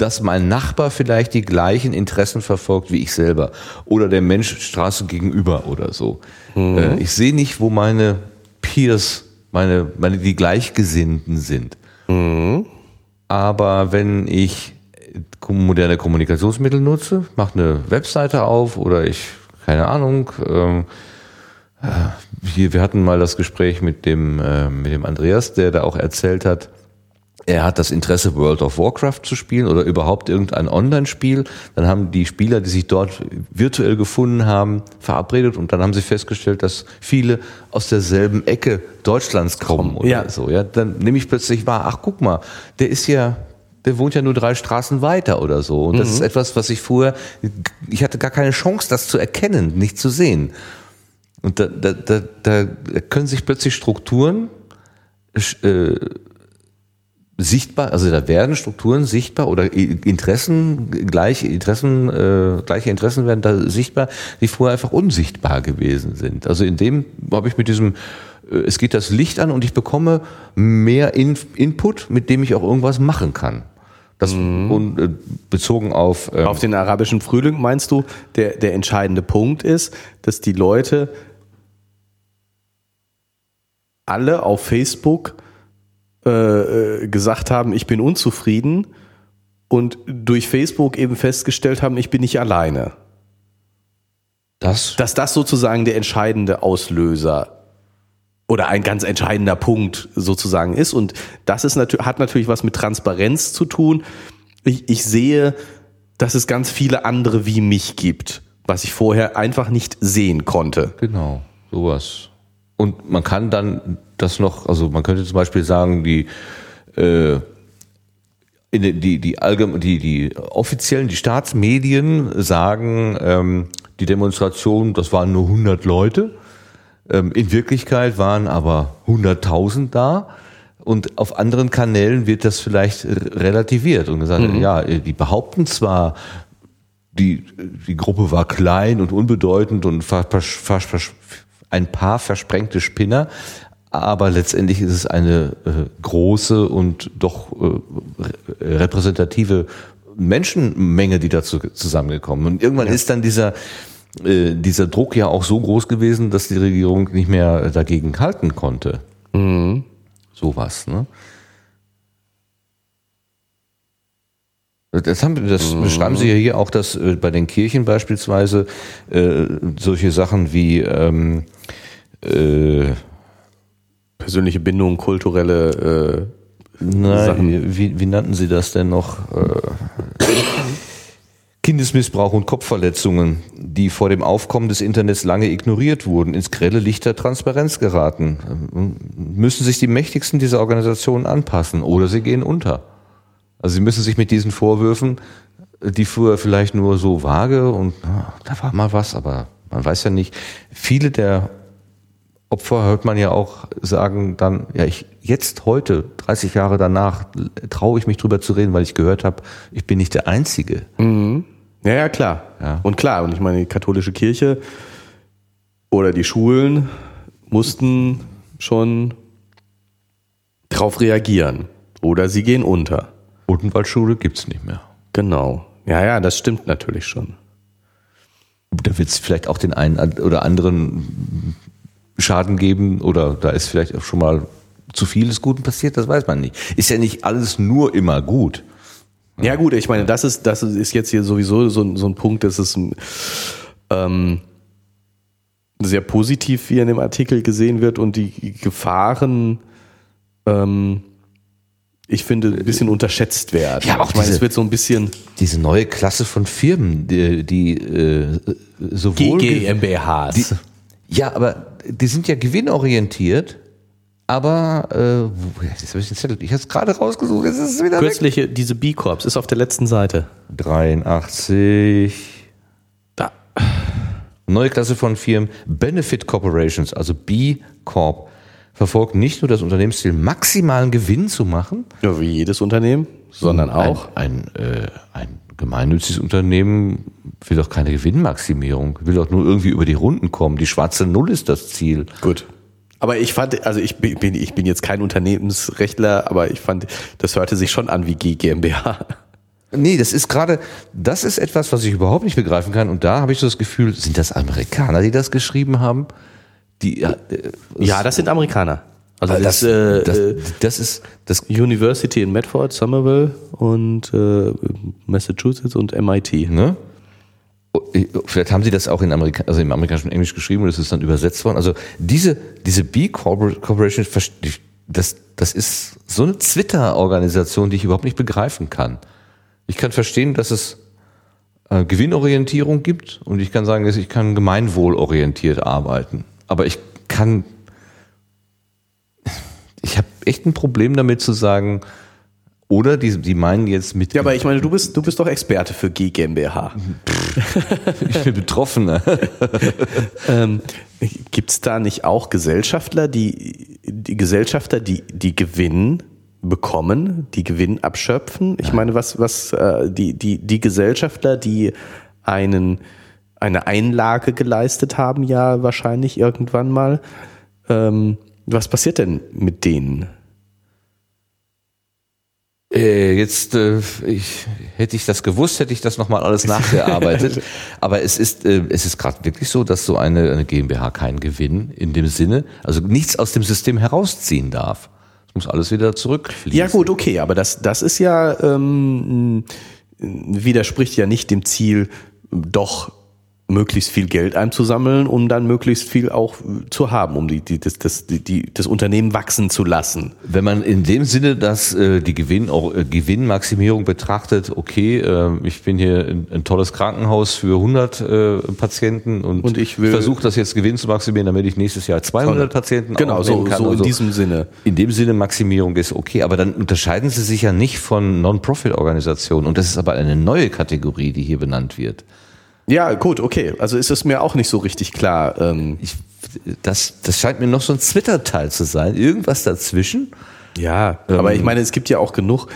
S1: dass mein Nachbar vielleicht die gleichen Interessen verfolgt wie ich selber oder der Mensch Straße gegenüber oder so. Mhm. Äh, ich sehe nicht, wo meine Peers, meine, meine die Gleichgesinnten sind. Mhm. Aber wenn ich moderne Kommunikationsmittel nutze, mache eine Webseite auf oder ich, keine Ahnung, ähm, äh, hier, wir hatten mal das Gespräch mit dem, äh, mit dem Andreas, der da auch erzählt hat, er hat das Interesse, World of Warcraft zu spielen oder überhaupt irgendein Online-Spiel. Dann haben die Spieler, die sich dort virtuell gefunden haben, verabredet und dann haben sie festgestellt, dass viele aus derselben Ecke Deutschlands kommen oder ja. so. Ja, dann nehme ich plötzlich wahr, ach guck mal, der ist ja der wohnt ja nur drei Straßen weiter oder so. Und das mhm. ist etwas, was ich vorher, ich hatte gar keine Chance, das zu erkennen, nicht zu sehen. Und da, da, da, da können sich plötzlich Strukturen äh, sichtbar, also da werden Strukturen sichtbar oder Interessen, gleiche Interessen, äh, gleiche Interessen werden da sichtbar, die vorher einfach unsichtbar gewesen sind. Also in dem habe ich mit diesem, äh, es geht das Licht an und ich bekomme mehr In Input, mit dem ich auch irgendwas machen kann. Das mhm. und, äh, bezogen auf
S2: ähm, auf den arabischen Frühling meinst du, der der entscheidende Punkt ist, dass die Leute alle auf Facebook äh, äh, gesagt haben, ich bin unzufrieden und durch Facebook eben festgestellt haben, ich bin nicht alleine. Das? Dass das sozusagen der entscheidende Auslöser oder ein ganz entscheidender Punkt sozusagen ist. Und das ist natürlich, hat natürlich was mit Transparenz zu tun. Ich, ich sehe, dass es ganz viele andere wie mich gibt, was ich vorher einfach nicht sehen konnte.
S1: Genau, sowas. Und man kann dann das noch, also man könnte zum Beispiel sagen, die äh, in die, die, allgemein, die, die offiziellen, die Staatsmedien sagen, ähm, die Demonstration, das waren nur 100 Leute. Ähm, in Wirklichkeit waren aber 100.000 da. Und auf anderen Kanälen wird das vielleicht relativiert und gesagt, mhm. ja, die behaupten zwar, die, die Gruppe war klein und unbedeutend und ein paar versprengte Spinner, aber letztendlich ist es eine äh, große und doch äh, repräsentative Menschenmenge, die dazu zusammengekommen. Und irgendwann ja. ist dann dieser äh, dieser Druck ja auch so groß gewesen, dass die Regierung nicht mehr dagegen halten konnte. Mhm. Sowas, ne? Das, haben, das mhm. beschreiben Sie ja hier auch, dass äh, bei den Kirchen beispielsweise äh, solche Sachen wie ähm,
S2: äh, persönliche Bindung, kulturelle
S1: äh, Nein, Sachen. Wie, wie nannten Sie das denn noch? Äh, Kindesmissbrauch und Kopfverletzungen, die vor dem Aufkommen des Internets lange ignoriert wurden, ins grelle Licht der Transparenz geraten. Müssen sich die Mächtigsten dieser Organisationen anpassen oder sie gehen unter. Also sie müssen sich mit diesen Vorwürfen, die früher vielleicht nur so vage und na, da war mal was, aber man weiß ja nicht, viele der Opfer hört man ja auch sagen dann, ja, ich jetzt heute, 30 Jahre danach, traue ich mich drüber zu reden, weil ich gehört habe, ich bin nicht der Einzige.
S2: Mhm. Ja, ja, klar. Ja. Und klar, und ich meine, die katholische Kirche oder die Schulen mussten schon drauf reagieren. Oder sie gehen unter.
S1: Odenwaldschule gibt's nicht mehr.
S2: Genau. Ja, ja, das stimmt natürlich schon.
S1: Da wird es vielleicht auch den einen oder anderen Schaden geben oder da ist vielleicht auch schon mal zu vieles Guten passiert, das weiß man nicht. Ist ja nicht alles nur immer gut.
S2: Ja gut, ich meine, das ist, das ist jetzt hier sowieso so, so ein Punkt, das ist ähm, sehr positiv, wie in dem Artikel gesehen wird und die Gefahren ähm, ich finde, ein bisschen unterschätzt werden.
S1: Ja, auch
S2: ich meine,
S1: diese-
S2: es wird so ein bisschen
S1: Diese neue Klasse von Firmen, die, die äh, sowohl
S2: GmbHs.
S1: Ja, aber die sind ja gewinnorientiert, aber äh, jetzt habe ich den Zettel, ich habe es gerade rausgesucht, jetzt ist es wieder weg.
S2: Kürzliche, diese B-Corps ist auf der letzten Seite.
S1: 83.
S2: Da.
S1: Neue Klasse von Firmen, Benefit Corporations, also B Corp, verfolgt nicht nur das Unternehmensziel, maximalen Gewinn zu machen,
S2: Ja, wie jedes Unternehmen, sondern auch.
S1: Ein, ein, äh, ein gemeinnütziges Unternehmen will doch keine Gewinnmaximierung, will doch nur irgendwie über die Runden kommen. Die schwarze Null ist das Ziel.
S2: Gut. Aber ich fand, also ich bin, ich bin jetzt kein Unternehmensrechtler, aber ich fand, das hörte sich schon an wie G GmbH.
S1: Nee, das ist gerade, das ist etwas, was ich überhaupt nicht begreifen kann. Und da habe ich so das Gefühl, sind das Amerikaner, die das geschrieben haben? Die, äh,
S2: Ja, das sind Amerikaner. Also
S1: das,
S2: das, äh,
S1: das,
S2: äh,
S1: das ist, das,
S2: University in Medford, Somerville und äh, Massachusetts und MIT.
S1: ne? Oh, Vielleicht haben sie das auch in Amerika, also im amerikanischen Englisch geschrieben und es ist dann übersetzt worden. Also diese, diese B Corpor- Corporation, das, das ist so eine Twitter-Organisation, die ich überhaupt nicht begreifen kann. Ich kann verstehen, dass es äh, Gewinnorientierung gibt und ich kann sagen, dass ich kann gemeinwohlorientiert arbeiten. Aber ich kann, ich habe echt ein Problem damit zu sagen, oder die, die meinen jetzt mit,
S2: Ja, aber ich meine, du bist, du bist doch Experte für G GmbH.
S1: ich bin Betroffener. [LAUGHS]
S2: Ähm, Gibt es da nicht auch Gesellschafter, die, die Gesellschafter, die, die Gewinn bekommen, die Gewinn abschöpfen? Ich meine, was, was äh, die, die, die Gesellschafter, die einen, eine Einlage geleistet haben, ja wahrscheinlich irgendwann mal. Ähm, was passiert denn mit denen?
S1: Äh, jetzt äh, ich, hätte ich das gewusst, hätte ich das nochmal alles nachgearbeitet. [LAUGHS] Aber es ist, äh, es ist gerade wirklich so, dass so eine, eine GmbH keinen Gewinn in dem Sinne, also nichts aus dem System herausziehen darf. Es muss alles wieder zurückfließen.
S2: Ja gut, okay, aber das, das ist ja, ähm, widerspricht ja nicht dem Ziel, doch möglichst viel Geld einzusammeln, um dann möglichst viel auch zu haben, um die, die, das, das, die, das Unternehmen wachsen zu lassen.
S1: Wenn man in dem Sinne, dass äh, die Gewinn, auch, äh, Gewinnmaximierung betrachtet, okay, äh, ich bin hier ein, ein tolles Krankenhaus für 100 äh, Patienten und,
S2: Und ich will-
S1: versuche das jetzt Gewinn zu maximieren, damit ich nächstes Jahr 200 Patienten
S2: Genau, so,
S1: kann.
S2: so in
S1: Also
S2: diesem Sinne.
S1: In dem Sinne Maximierung ist okay, aber dann unterscheiden sie sich ja nicht von Non-Profit-Organisationen und das ist aber eine neue Kategorie, die hier benannt wird.
S2: Ja, gut, okay. Also ist es mir auch nicht so richtig klar. Ähm,
S1: Ich, das, das scheint mir noch so ein Twitter-Teil zu sein, irgendwas dazwischen.
S2: ja, aber ich meine, es gibt ja auch genug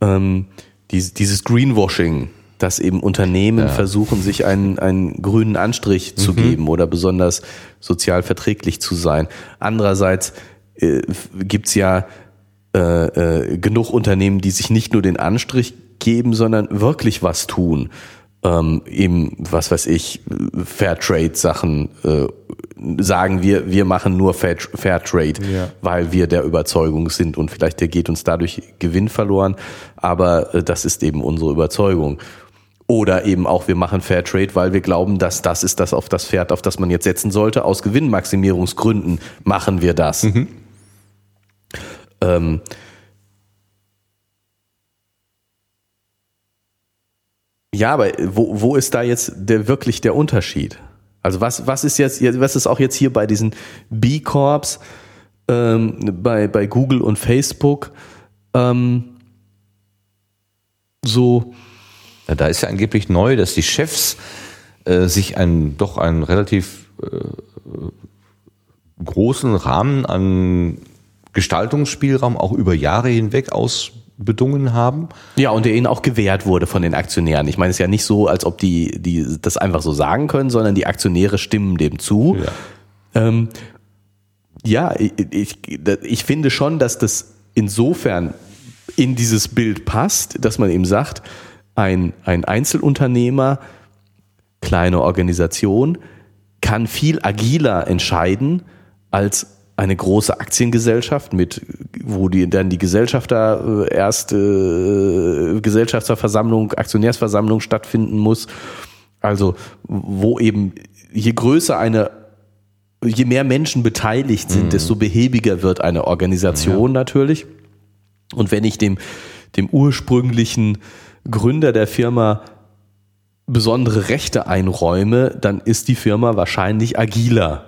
S2: ähm, dies, dieses Greenwashing, dass eben Unternehmen versuchen, sich einen, einen grünen Anstrich zu geben oder besonders sozial verträglich zu sein. Andererseits äh, gibt's ja äh, äh, genug Unternehmen, die sich nicht nur den Anstrich geben, sondern wirklich was tun. Ähm, eben, was weiß ich, Fairtrade-Sachen äh, sagen wir, wir machen nur Fair, Fairtrade,
S1: Ja.
S2: weil wir der Überzeugung sind und vielleicht der geht uns dadurch Gewinn verloren, aber äh, das ist eben unsere Überzeugung. Oder eben auch, wir machen Fairtrade, weil wir glauben, dass das ist das auf das Pferd, auf das man jetzt setzen sollte. Aus Gewinnmaximierungsgründen machen wir das. Ähm, ja, aber wo, wo ist da jetzt der, wirklich der Unterschied? Also was, was ist jetzt, was ist auch jetzt hier bei diesen B-Corps, ähm, bei, bei Google und Facebook ähm, so,
S1: Ja, Da ist ja angeblich neu, dass die Chefs äh, sich einen doch einen relativ äh, großen Rahmen an Gestaltungsspielraum auch über Jahre hinweg ausbedungen haben.
S2: Ja, und der ihnen auch gewährt wurde von den Aktionären. Ich meine, es ist ja nicht so, als ob die, die das einfach so sagen können, sondern die Aktionäre stimmen dem zu.
S1: Ja.
S2: Ähm, ja, ich, ich, ich finde schon, dass das insofern in dieses Bild passt, dass man eben sagt, ein, ein Einzelunternehmer, kleine Organisation, kann viel agiler entscheiden als eine große Aktiengesellschaft mit, wo die dann die Gesellschafter äh, erst äh, Gesellschafterversammlung, Aktionärsversammlung stattfinden muss. Also wo eben je größer eine, je mehr Menschen beteiligt sind, desto behäbiger wird eine Organisation natürlich. Und wenn ich dem, dem ursprünglichen Gründer der Firma besondere Rechte einräume, dann ist die Firma wahrscheinlich agiler.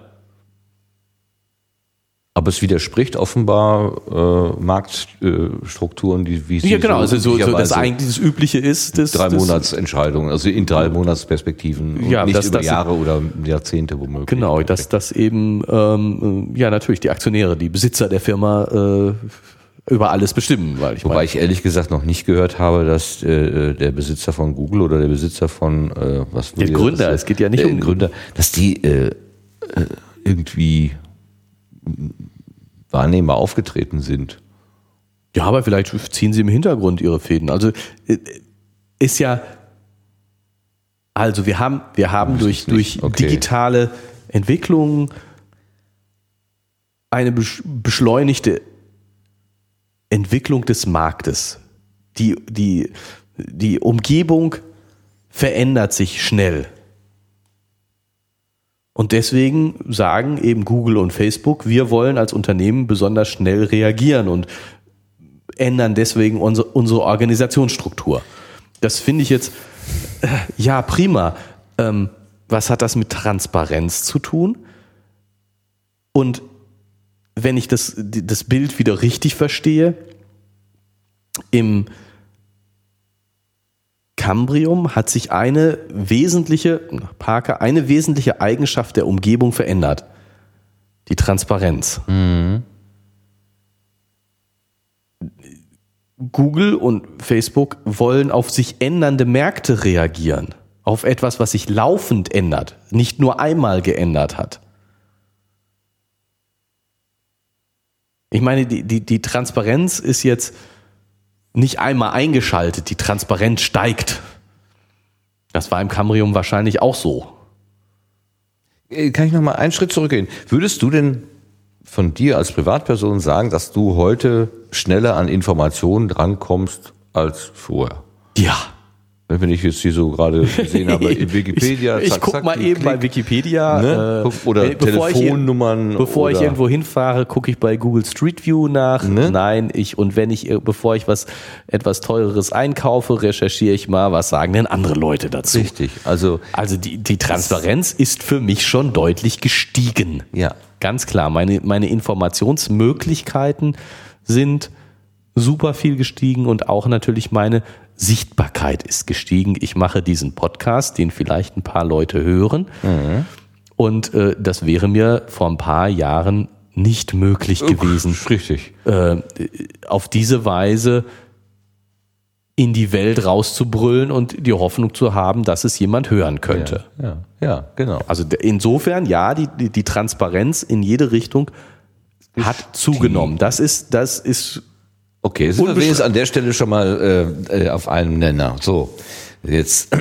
S1: Aber es widerspricht offenbar äh, Marktstrukturen, die wie
S2: sie ja genau, so, also so, so das eigentlich das Übliche ist,
S1: das, drei Monatsentscheidungen, also in drei Monatsperspektiven,
S2: ja,
S1: nicht
S2: das,
S1: über
S2: das,
S1: Jahre oder Jahrzehnte womöglich.
S2: Genau, dass das eben ähm, ja natürlich die Aktionäre, die Besitzer der Firma äh, über alles bestimmen, weil ich
S1: wobei
S2: meine,
S1: ich ehrlich gesagt noch nicht gehört habe, dass äh, der Besitzer von Google oder der Besitzer von äh, was
S2: der Gründer, das, es geht ja nicht um
S1: Gründer, dass die äh, äh irgendwie wahrnehmbar aufgetreten sind.
S2: Ja, aber vielleicht ziehen sie im Hintergrund ihre Fäden. Also äh, ist ja, also wir haben, wir haben durch, durch okay. digitale Entwicklung eine beschleunigte Entwicklung des Marktes. Die, die, die Umgebung verändert sich schnell. Und deswegen sagen eben Google und Facebook, wir wollen als Unternehmen besonders schnell reagieren und ändern deswegen unsere, unsere Organisationsstruktur. Das finde ich jetzt, äh, ja, prima. Ähm, was hat das mit Transparenz zu tun? Und wenn ich das, das Bild wieder richtig verstehe, im Cambrium hat sich eine wesentliche, Parker, eine wesentliche Eigenschaft der Umgebung verändert. Die Transparenz. Mhm. Google und Facebook wollen auf sich ändernde Märkte reagieren. Auf etwas, was sich laufend ändert, nicht nur einmal geändert hat. Ich meine, die, die, die Transparenz ist jetzt nicht einmal eingeschaltet, die Transparenz steigt. Das war im Cambrium wahrscheinlich auch so.
S1: Äh, kann ich noch mal einen Schritt zurückgehen? Würdest du denn von dir als Privatperson sagen, dass du heute schneller an Informationen drankommst als vorher?
S2: Ja.
S1: Wenn ich jetzt hier so gerade [LAUGHS] gesehen habe, in Wikipedia.
S2: Ich, ich guck zack, mal eben Klick, bei Wikipedia. Ne?
S1: Äh, Oder bevor Telefonnummern.
S2: Ich, bevor
S1: oder
S2: ich irgendwo hinfahre, gucke ich bei Google Street View nach. Ne? Nein, ich, und wenn ich, bevor ich was, etwas teureres einkaufe, recherchiere ich mal, was sagen denn andere Leute dazu.
S1: Richtig. Also,
S2: also die, die Transparenz ist für mich schon deutlich gestiegen.
S1: Ja.
S2: Ganz klar. Meine, meine Informationsmöglichkeiten sind super viel gestiegen und auch natürlich meine Sichtbarkeit ist gestiegen. Ich mache diesen Podcast, den vielleicht ein paar Leute hören. Mhm. Und äh, das wäre mir vor ein paar Jahren nicht möglich gewesen.
S1: Richtig.
S2: Äh, auf diese Weise in die Welt rauszubrüllen und die Hoffnung zu haben, dass es jemand hören könnte.
S1: Ja, ja, ja genau.
S2: Also insofern, ja, die, die, die Transparenz in jede Richtung hat zugenommen. Das ist, das ist
S1: Okay, sind wir wenigstens an der Stelle schon mal äh, äh, auf einem Nenner. So, jetzt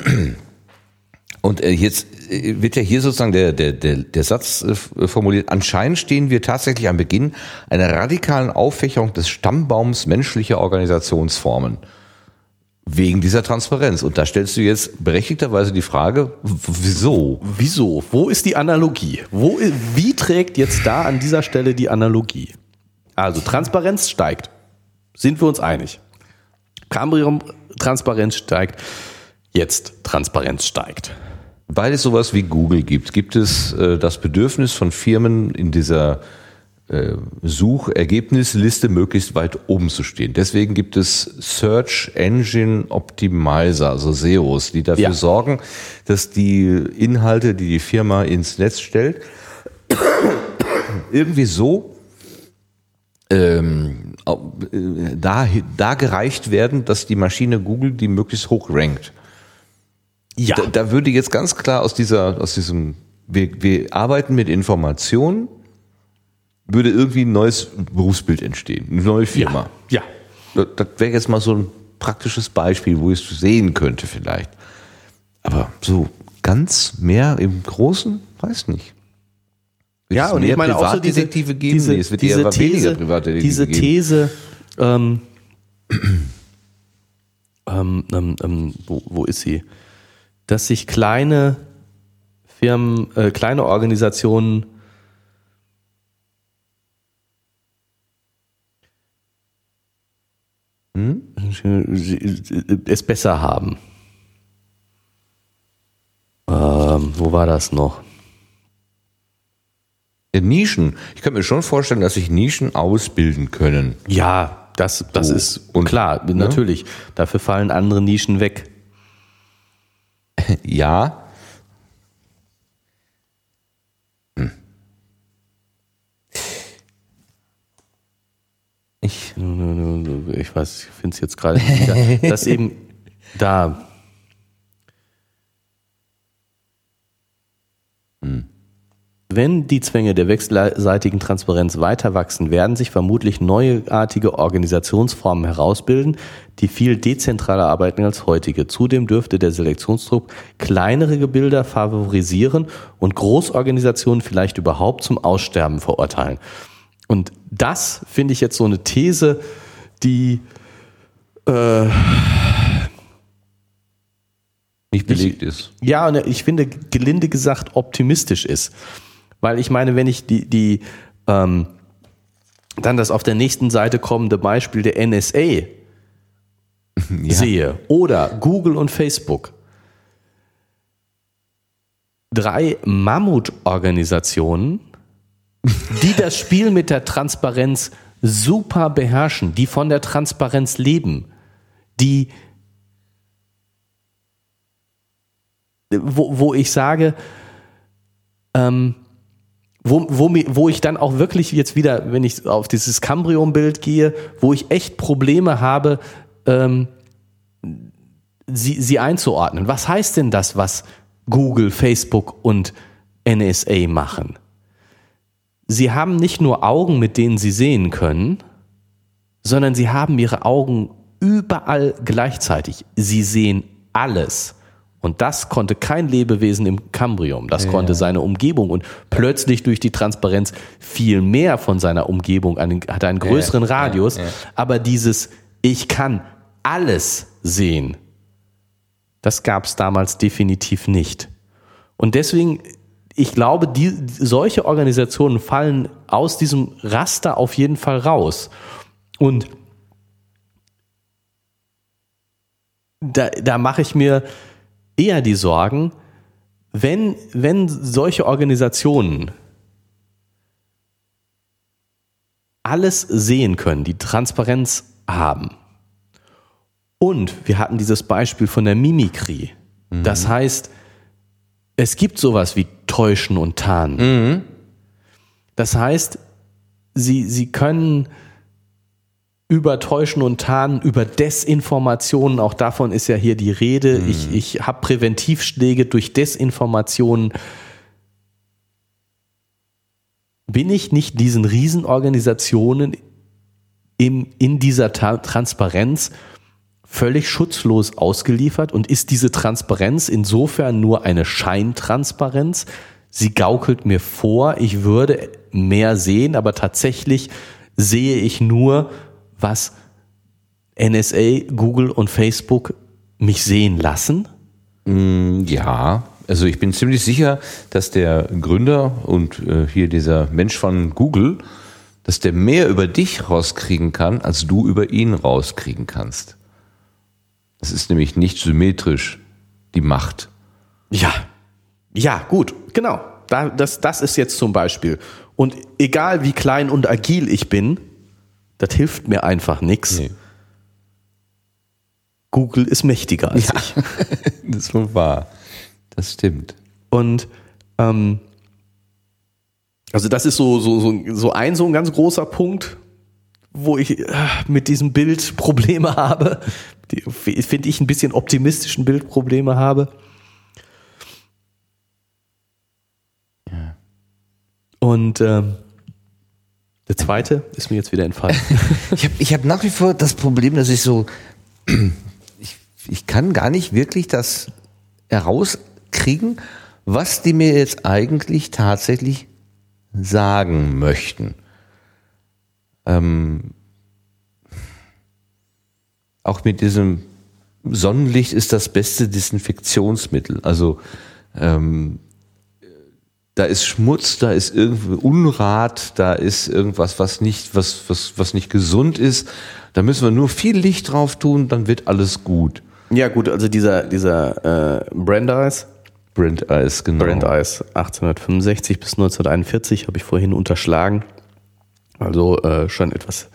S1: [CLEARS THROAT] und äh, jetzt äh, wird ja hier sozusagen der, der, der, der Satz äh, formuliert, anscheinend stehen wir tatsächlich am Beginn einer radikalen Auffächerung des Stammbaums menschlicher Organisationsformen. Wegen dieser Transparenz. Und da stellst du jetzt berechtigterweise die Frage, wieso?
S2: Wieso? Wo ist die Analogie? Wo, wie trägt jetzt da an dieser Stelle die Analogie? Also Transparenz steigt. Sind wir uns einig? Cambrium Transparenz steigt, jetzt Transparenz steigt.
S1: Weil es sowas wie Google gibt, gibt es äh, das Bedürfnis von Firmen in dieser äh, Suchergebnisliste möglichst weit oben zu stehen. Deswegen gibt es Search Engine Optimizer, also SEOs, die dafür ja. sorgen, dass die Inhalte, die die Firma ins Netz stellt, [COUGHS] irgendwie so ähm, äh, da, da gereicht werden, dass die Maschine Google die möglichst hoch rankt. Ja. Da, da würde jetzt ganz klar aus dieser, aus diesem, wir, wir arbeiten mit Informationen, würde irgendwie ein neues Berufsbild entstehen, eine neue Firma.
S2: Ja.
S1: ja. Das, das wäre jetzt mal so ein praktisches Beispiel, wo ich es sehen könnte vielleicht. Aber so ganz mehr im Großen, weiß nicht.
S2: Ja, und ich meine auch so diese,
S1: geben?
S2: diese, es wird diese These, diese These, ähm, [CLEARS THROAT] ähm, ähm, ähm, wo, wo ist sie? Dass sich kleine Firmen, äh, kleine Organisationen es besser haben. Ähm, wo war das noch?
S1: Nischen. Ich kann mir schon vorstellen, dass sich Nischen ausbilden können.
S2: Ja, das, das so. ist und, klar, ne? natürlich. Dafür fallen andere Nischen weg. [LAUGHS]
S1: ja. Hm.
S2: Ich, ich weiß, ich finde es jetzt gerade [LAUGHS] dass eben da. Wenn die Zwänge der wechselseitigen Transparenz weiter wachsen, werden sich vermutlich neuartige Organisationsformen herausbilden, die viel dezentraler arbeiten als heutige. Zudem dürfte der Selektionsdruck kleinere Gebilder favorisieren und Großorganisationen vielleicht überhaupt zum Aussterben verurteilen. Und das finde ich jetzt so eine These, die äh,
S1: nicht belegt ist.
S2: Ja, und ich finde gelinde gesagt optimistisch ist. Weil ich meine, wenn ich die, die ähm, dann das auf der nächsten Seite kommende Beispiel der NSA [LAUGHS] ja. sehe oder Google und Facebook, drei Mammutorganisationen, [LAUGHS] die das Spiel mit der Transparenz super beherrschen, die von der Transparenz leben, die wo, wo ich sage, ähm, wo, wo, wo ich dann auch wirklich jetzt wieder, wenn ich auf dieses Cambrium-Bild gehe, wo ich echt Probleme habe, ähm, sie, sie einzuordnen. Was heißt denn das, was Google, Facebook und NSA machen? Sie haben nicht nur Augen, mit denen sie sehen können, sondern sie haben ihre Augen überall gleichzeitig. Sie sehen alles. Und das konnte kein Lebewesen im Kambrium. Das ja. konnte seine Umgebung und plötzlich durch die Transparenz viel mehr von seiner Umgebung, einen, hat einen größeren ja, Radius. Ja, Aber dieses Ich kann alles sehen, das gab es damals definitiv nicht. Und deswegen, ich glaube, die, solche Organisationen fallen aus diesem Raster auf jeden Fall raus. Und da, da mache ich mir eher die Sorgen, wenn, wenn solche Organisationen alles sehen können, die Transparenz haben. Und wir hatten dieses Beispiel von der Mimikrie. Mhm. Das heißt, es gibt sowas wie Täuschen und Tarnen. Mhm. Das heißt, sie, sie können über Täuschen und Tarnen, über Desinformationen, auch davon ist ja hier die Rede. Mhm. Ich, ich habe Präventivschläge durch Desinformationen. Bin ich nicht diesen Riesenorganisationen im, in dieser Ta Transparenz völlig schutzlos ausgeliefert? Und ist diese Transparenz insofern nur eine Scheintransparenz? Sie gaukelt mir vor, ich würde mehr sehen, aber tatsächlich sehe ich nur, was NSA, Google und Facebook mich sehen lassen?
S1: Mm, ja, also ich bin ziemlich sicher, dass der Gründer und äh, hier dieser Mensch von Google, dass der mehr über dich rauskriegen kann, als du über ihn rauskriegen kannst. Das ist nämlich nicht symmetrisch, die Macht.
S2: Ja, ja, gut, genau. das, das ist jetzt zum Beispiel. Und egal wie klein und agil ich bin, das hilft mir einfach nichts. Nee. Google ist mächtiger als ja, ich. [LAUGHS]
S1: das ist wohl wahr. Das stimmt.
S2: Und ähm, also das ist so, so, so, so ein so ein ganz großer Punkt, wo ich äh, mit diesem Bild Probleme habe. Finde ich ein bisschen optimistischen Bild Probleme habe. Ja. Und ähm, der zweite ist mir jetzt wieder entfallen. [LAUGHS]
S1: ich habe ich hab nach wie vor das Problem, dass ich so, [CLEARS THROAT] ich, ich kann gar nicht wirklich das herauskriegen, was die mir jetzt eigentlich tatsächlich sagen möchten. Ähm, auch mit diesem Sonnenlicht ist das beste Desinfektionsmittel. Also ähm, da ist Schmutz, da ist irgendwie Unrat, da ist irgendwas, was nicht, was, was, was nicht gesund ist. Da müssen wir nur viel Licht drauf tun, dann wird alles gut.
S2: Ja, gut, also dieser, dieser äh, Brandeis,
S1: Brandeis, genau.
S2: Brandeis 1865 bis 1941 habe ich vorhin unterschlagen. Also äh, schon etwas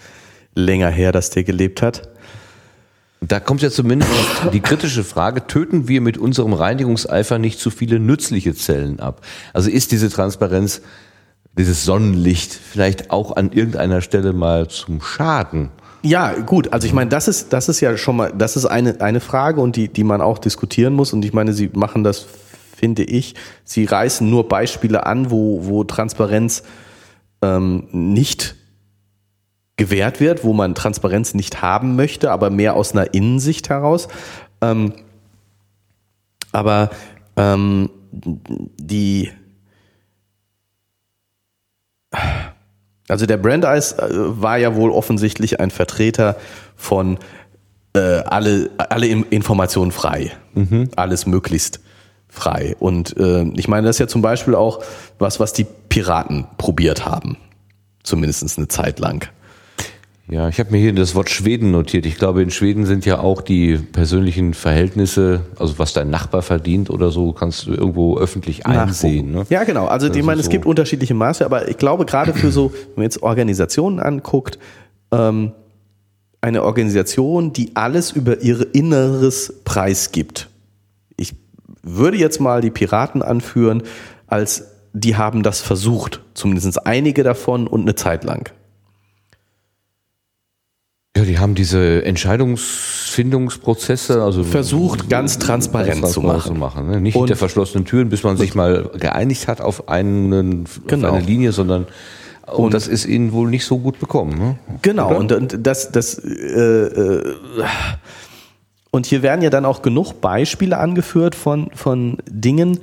S2: länger her, dass der gelebt hat.
S1: Da kommt ja zumindest die kritische Frage, töten wir mit unserem Reinigungseifer nicht zu viele nützliche Zellen ab? Also ist diese Transparenz, dieses Sonnenlicht vielleicht auch an irgendeiner Stelle mal zum Schaden?
S2: Ja, gut. Also ich meine, das ist, das ist ja schon mal, das ist eine, eine Frage und die, die man auch diskutieren muss. Und ich meine, Sie machen das, finde ich, Sie reißen nur Beispiele an, wo, wo Transparenz ähm, nicht gewährt wird, wo man Transparenz nicht haben möchte, aber mehr aus einer Innensicht heraus. Ähm, aber ähm, die also der Brandeis äh, war ja wohl offensichtlich ein Vertreter von äh, alle, alle Informationen frei, mhm. alles möglichst frei. Und äh, ich meine, das ist ja zum Beispiel auch was, was die Piraten probiert haben, zumindest eine Zeit lang.
S1: Ja, ich habe mir hier das Wort Schweden notiert. Ich glaube, in Schweden sind ja auch die persönlichen Verhältnisse, also was dein Nachbar verdient oder so, kannst du irgendwo öffentlich einsehen. Ne?
S2: Ja, genau. Also, ich meine, so es gibt unterschiedliche Maße, aber ich glaube, gerade für so, wenn man jetzt Organisationen anguckt, ähm, eine Organisation, die alles über ihr Inneres preisgibt. Ich würde jetzt mal die Piraten anführen, als die haben das versucht, zumindest einige davon und eine Zeit lang.
S1: Ja, die haben diese Entscheidungsfindungsprozesse, also
S2: versucht ganz transparent, ganz transparent zu machen. Zu machen
S1: ne? Nicht hinter verschlossenen Türen, bis man sich mal geeinigt hat auf, einen, genau. auf eine Linie, sondern und, und, das ist ihnen wohl nicht so gut bekommen. Ne?
S2: Genau, und, und das, das äh, äh, und hier werden ja dann auch genug Beispiele angeführt von, von Dingen,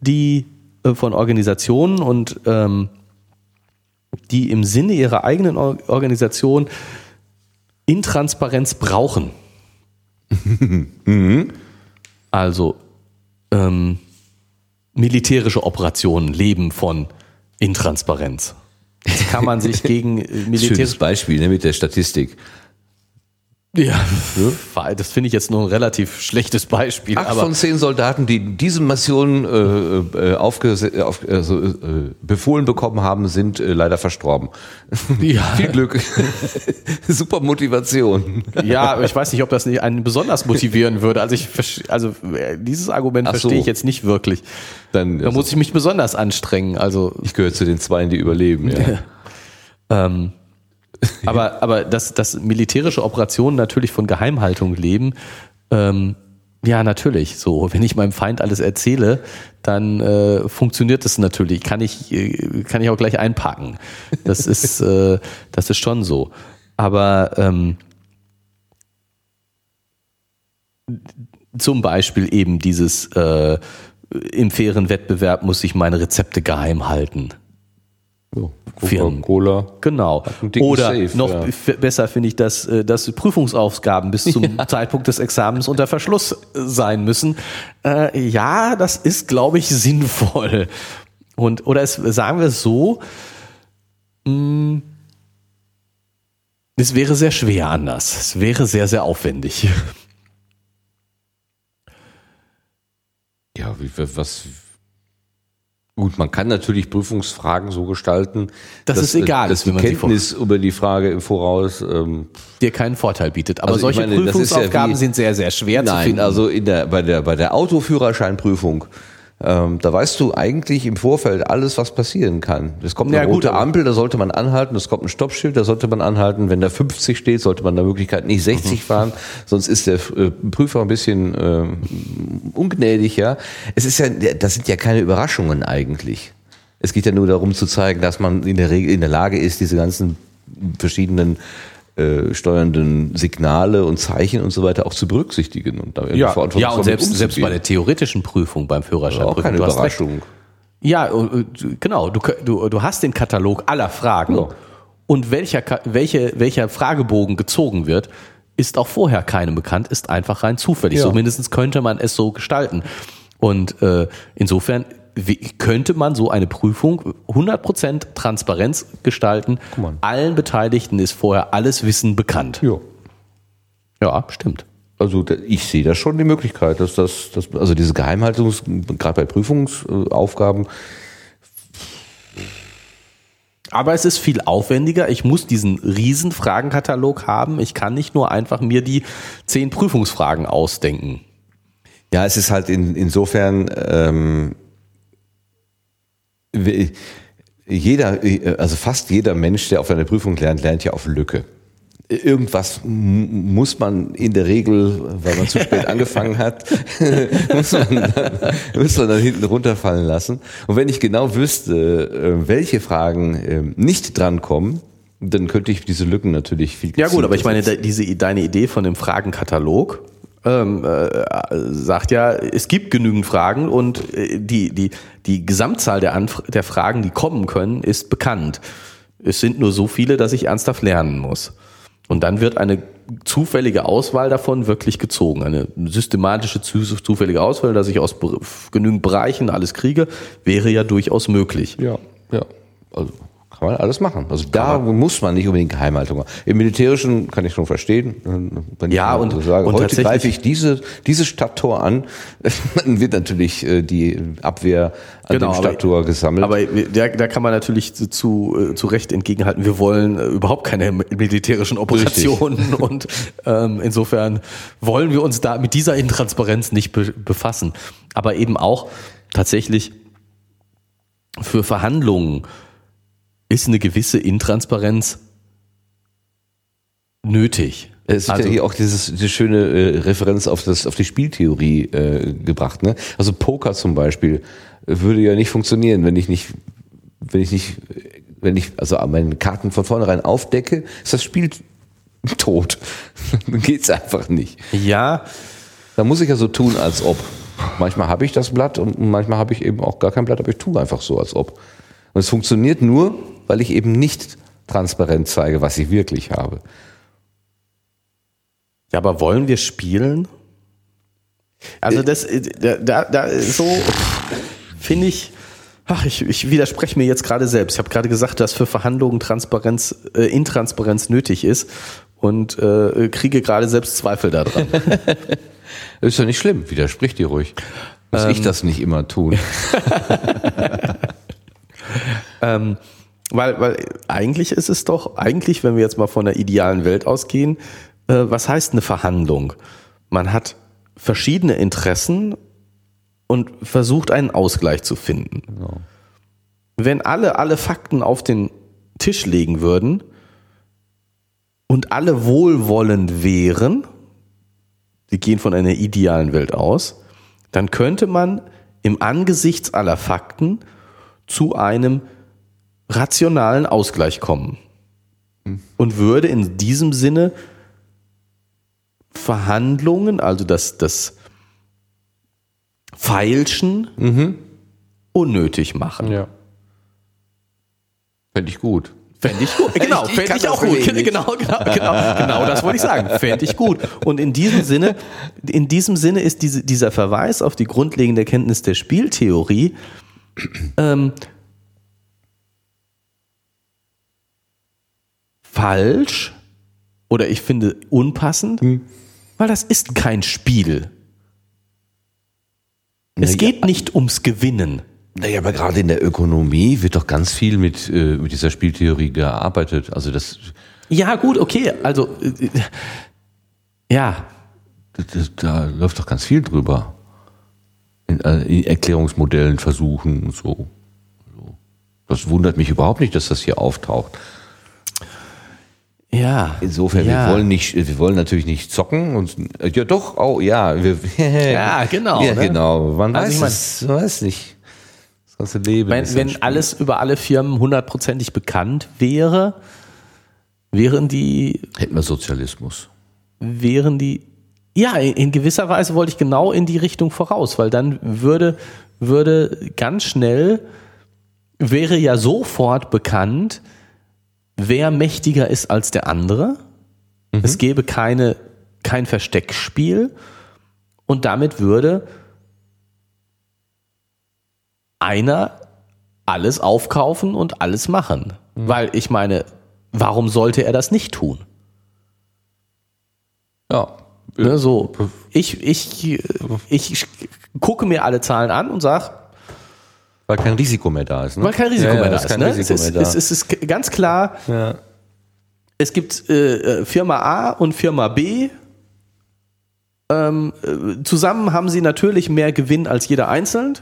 S2: die äh, von Organisationen und ähm, die im Sinne ihrer eigenen Organisation Intransparenz brauchen. [LAUGHS] also ähm, militärische Operationen leben von Intransparenz.
S1: Das kann man sich [LAUGHS] gegen militärische... Schönes Beispiel ne, mit der Statistik.
S2: Ja, das finde ich jetzt nur ein relativ schlechtes Beispiel.
S1: Acht von zehn Soldaten, die diese Mission äh, äh auf, also, äh, befohlen bekommen haben, sind äh, leider verstorben. Ja. [LAUGHS] Viel Glück. [LAUGHS] Super Motivation.
S2: Ja, ich weiß nicht, ob das nicht einen besonders motivieren würde. Also ich, also äh, dieses Argument Ach verstehe so. ich jetzt nicht wirklich. Dann, da also, muss ich mich besonders anstrengen. Also
S1: ich gehöre zu den Zweien, die überleben. Ja. [LAUGHS]
S2: ähm, [LAUGHS] aber, aber dass, dass militärische Operationen natürlich von Geheimhaltung leben, ähm, ja, natürlich. So, wenn ich meinem Feind alles erzähle, dann äh, funktioniert das natürlich. Kann ich, äh, kann ich auch gleich einpacken. Das ist, [LAUGHS] äh, das ist schon so. Aber ähm, zum Beispiel eben dieses äh, im fairen Wettbewerb muss ich meine Rezepte geheim halten.
S1: So, Coca-Cola.
S2: Genau. Oder Safe, noch ja. besser finde ich, dass, äh, dass Prüfungsaufgaben bis zum [LAUGHS] ja. Zeitpunkt des Examens unter Verschluss sein müssen. Äh, ja, das ist, glaube ich, sinnvoll. Und, oder es, sagen wir es so, mh, mm, es wäre sehr schwer anders. Es wäre sehr, sehr aufwendig.
S1: Ja, wie, was, Gut, man kann natürlich Prüfungsfragen so gestalten,
S2: das dass, ist egal,
S1: dass die Kenntnis über die Frage im Voraus ähm,
S2: dir keinen Vorteil bietet. Aber also solche meine, Prüfungsaufgaben ja wie, sind sehr, sehr schwer
S1: nein,
S2: zu finden.
S1: Also in der, bei der bei der Autoführerscheinprüfung ähm, da weißt du eigentlich im Vorfeld alles, was passieren kann. Es kommt eine ja, rote gut, Ampel, da sollte man anhalten, es kommt ein Stoppschild, da sollte man anhalten. Wenn da 50 steht, sollte man der Möglichkeit nicht 60 mhm. [LAUGHS] fahren, sonst ist der äh, Prüfer ein bisschen äh, ungnädig, ja. Es ist ja, das sind ja keine Überraschungen eigentlich. Es geht ja nur darum zu zeigen, dass man in der Regel in der Lage ist, diese ganzen verschiedenen äh, steuernden Signale und Zeichen und so weiter auch zu berücksichtigen und
S2: da ja, ja und selbst, selbst bei der theoretischen Prüfung beim Führerschein
S1: auch keine Überraschung.
S2: Ja, äh, genau. Du, du, du hast den Katalog aller Fragen ja. und welcher, welche, welcher Fragebogen gezogen wird, ist auch vorher keinem bekannt, ist einfach rein zufällig. Ja. So mindestens könnte man es so gestalten. Und äh, insofern wie, könnte man so eine Prüfung 100% Transparenz gestalten. Allen Beteiligten ist vorher alles Wissen bekannt.
S1: Ja.
S2: Ja, stimmt.
S1: Also ich sehe da schon die Möglichkeit, dass das, dass, also diese Geheimhaltung, gerade bei Prüfungsaufgaben,
S2: Aber es ist viel aufwendiger. Ich muss diesen riesen Fragenkatalog haben. Ich kann nicht nur einfach mir die zehn Prüfungsfragen ausdenken.
S1: ja, es ist halt in, insofern ähm, jeder, also fast jeder Mensch, der auf einer Prüfung lernt, lernt ja auf Lücke. Irgendwas muss man in der Regel, weil man zu [LAUGHS] spät angefangen hat, [LAUGHS] muss, man dann, muss man dann hinten runterfallen lassen. Und wenn ich genau wüsste, äh, welche Fragen äh, nicht drankommen, dann könnte ich diese Lücken natürlich viel
S2: Ja gut, aber ich meine, diese, deine Idee von dem Fragenkatalog ähm, äh, sagt ja, es gibt genügend Fragen und äh, die, die, die Gesamtzahl der, Anf der Fragen, die kommen können, ist bekannt. Es sind nur so viele, dass ich ernsthaft lernen muss. Und dann wird eine zufällige Auswahl davon wirklich gezogen. Eine systematische zu- zufällige Auswahl, dass ich aus genügend Bereichen alles kriege, wäre ja durchaus möglich.
S1: Ja, ja. Also kann man alles machen. Also da muss man nicht unbedingt Geheimhaltung machen. Im Militärischen kann ich schon verstehen. Wenn
S2: Ja,
S1: ich
S2: und-
S1: so sage,
S2: und
S1: heute greife ich diese, dieses Stadttor an, [LAUGHS] dann wird natürlich äh, die Abwehr an dem
S2: Genau, aber-
S1: Stadttor gesammelt.
S2: Aber da, da kann man natürlich zu, zu, äh, zu Recht entgegenhalten, wir wollen äh, überhaupt keine militärischen Operationen [LAUGHS] und ähm, insofern wollen wir uns da mit dieser Intransparenz nicht be befassen. Aber eben auch tatsächlich für Verhandlungen ist eine gewisse Intransparenz nötig.
S1: Es wird
S2: Also-
S1: ja hier auch dieses, diese schöne äh, Referenz auf, das, auf die Spieltheorie äh, gebracht. Ne? Also Poker zum Beispiel würde ja nicht funktionieren, wenn ich nicht, wenn ich nicht, wenn ich also meine Karten von vornherein aufdecke, ist das Spiel [LAUGHS] tot. Dann geht's einfach nicht.
S2: Ja,
S1: Da muss ich ja so tun, als ob. Manchmal habe ich das Blatt und manchmal habe ich eben auch gar kein Blatt, aber ich tue einfach so, als ob. Und es funktioniert nur, weil ich eben nicht transparent zeige, was ich wirklich habe.
S2: Ja, aber wollen wir spielen? Also das, äh, da, da, da ist so finde ich, ach, ich, ich widerspreche mir jetzt gerade selbst. Ich habe gerade gesagt, dass für Verhandlungen Transparenz, äh, Intransparenz nötig ist und äh, kriege gerade selbst Zweifel daran. [LAUGHS]
S1: Ist ja nicht schlimm, widersprich dir ruhig. Muss ich das nicht immer tun? [LAUGHS] [LAUGHS]
S2: ähm, weil, weil eigentlich ist es doch, eigentlich, wenn wir jetzt mal von der idealen Welt ausgehen, äh, was heißt eine Verhandlung? Man hat verschiedene Interessen und versucht einen Ausgleich zu finden. Wenn alle alle Fakten auf den Tisch legen würden und alle wohlwollend wären, wir gehen von einer idealen Welt aus, dann könnte man im Angesichts aller Fakten zu einem rationalen Ausgleich kommen und würde in diesem Sinne Verhandlungen, also das, das Feilschen, unnötig machen.
S1: Ja. Fände ich gut.
S2: Fände ich gut. [LAUGHS] Genau,
S1: Ich- ich
S2: fände ich auch
S1: das
S2: gut. [LAUGHS] Genau, genau, genau, genau, das wollte ich sagen. Fände ich gut. Und in diesem Sinne, in diesem Sinne ist diese, dieser Verweis auf die grundlegende Kenntnis der Spieltheorie ähm, falsch oder ich finde unpassend, weil das ist kein Spiel. Es
S1: ja.
S2: geht nicht ums Gewinnen.
S1: Naja, aber gerade in der Ökonomie wird doch ganz viel mit, äh, mit dieser Spieltheorie gearbeitet. Also das,
S2: Ja, gut, okay. Also, äh, ja,
S1: das da läuft doch ganz viel drüber. In, äh, in Erklärungsmodellen versuchen und so. so. Das wundert mich überhaupt nicht, dass das hier auftaucht.
S2: ja.
S1: Insofern,
S2: ja.
S1: wir wollen nicht, wir wollen natürlich nicht zocken und äh, ja doch, oh ja, wir, [LAUGHS]
S2: Ja, genau,
S1: Ja,
S2: ne?
S1: genau. Man
S2: Also
S1: weiß
S2: ich mein-
S1: es, man weiß nicht. Das ganze Leben.
S2: Wenn, wenn alles über alle Firmen hundertprozentig bekannt wäre, wären die,
S1: hätten wir Sozialismus.
S2: wären die, ja, in gewisser Weise wollte ich genau in die Richtung voraus, weil dann würde, würde ganz schnell, wäre ja sofort bekannt, wer mächtiger ist als der andere. Es gäbe keine, kein Versteckspiel und damit würde einer alles aufkaufen und alles machen. Weil ich meine, warum sollte er das nicht tun?
S1: Ja.
S2: Ne, so, ich, ich, ich gucke mir alle Zahlen an und sage,
S1: Weil kein Risiko mehr da ist. Ne?
S2: weil kein Risiko
S1: Ja, ja,
S2: mehr da
S1: ist
S2: ist. Ne? Es, ist,
S1: da.
S2: es, ist, es ist ganz klar,
S1: ja.
S2: es gibt äh, äh, Firma A und Firma B. Ähm, äh, zusammen haben sie natürlich mehr Gewinn als jeder einzeln.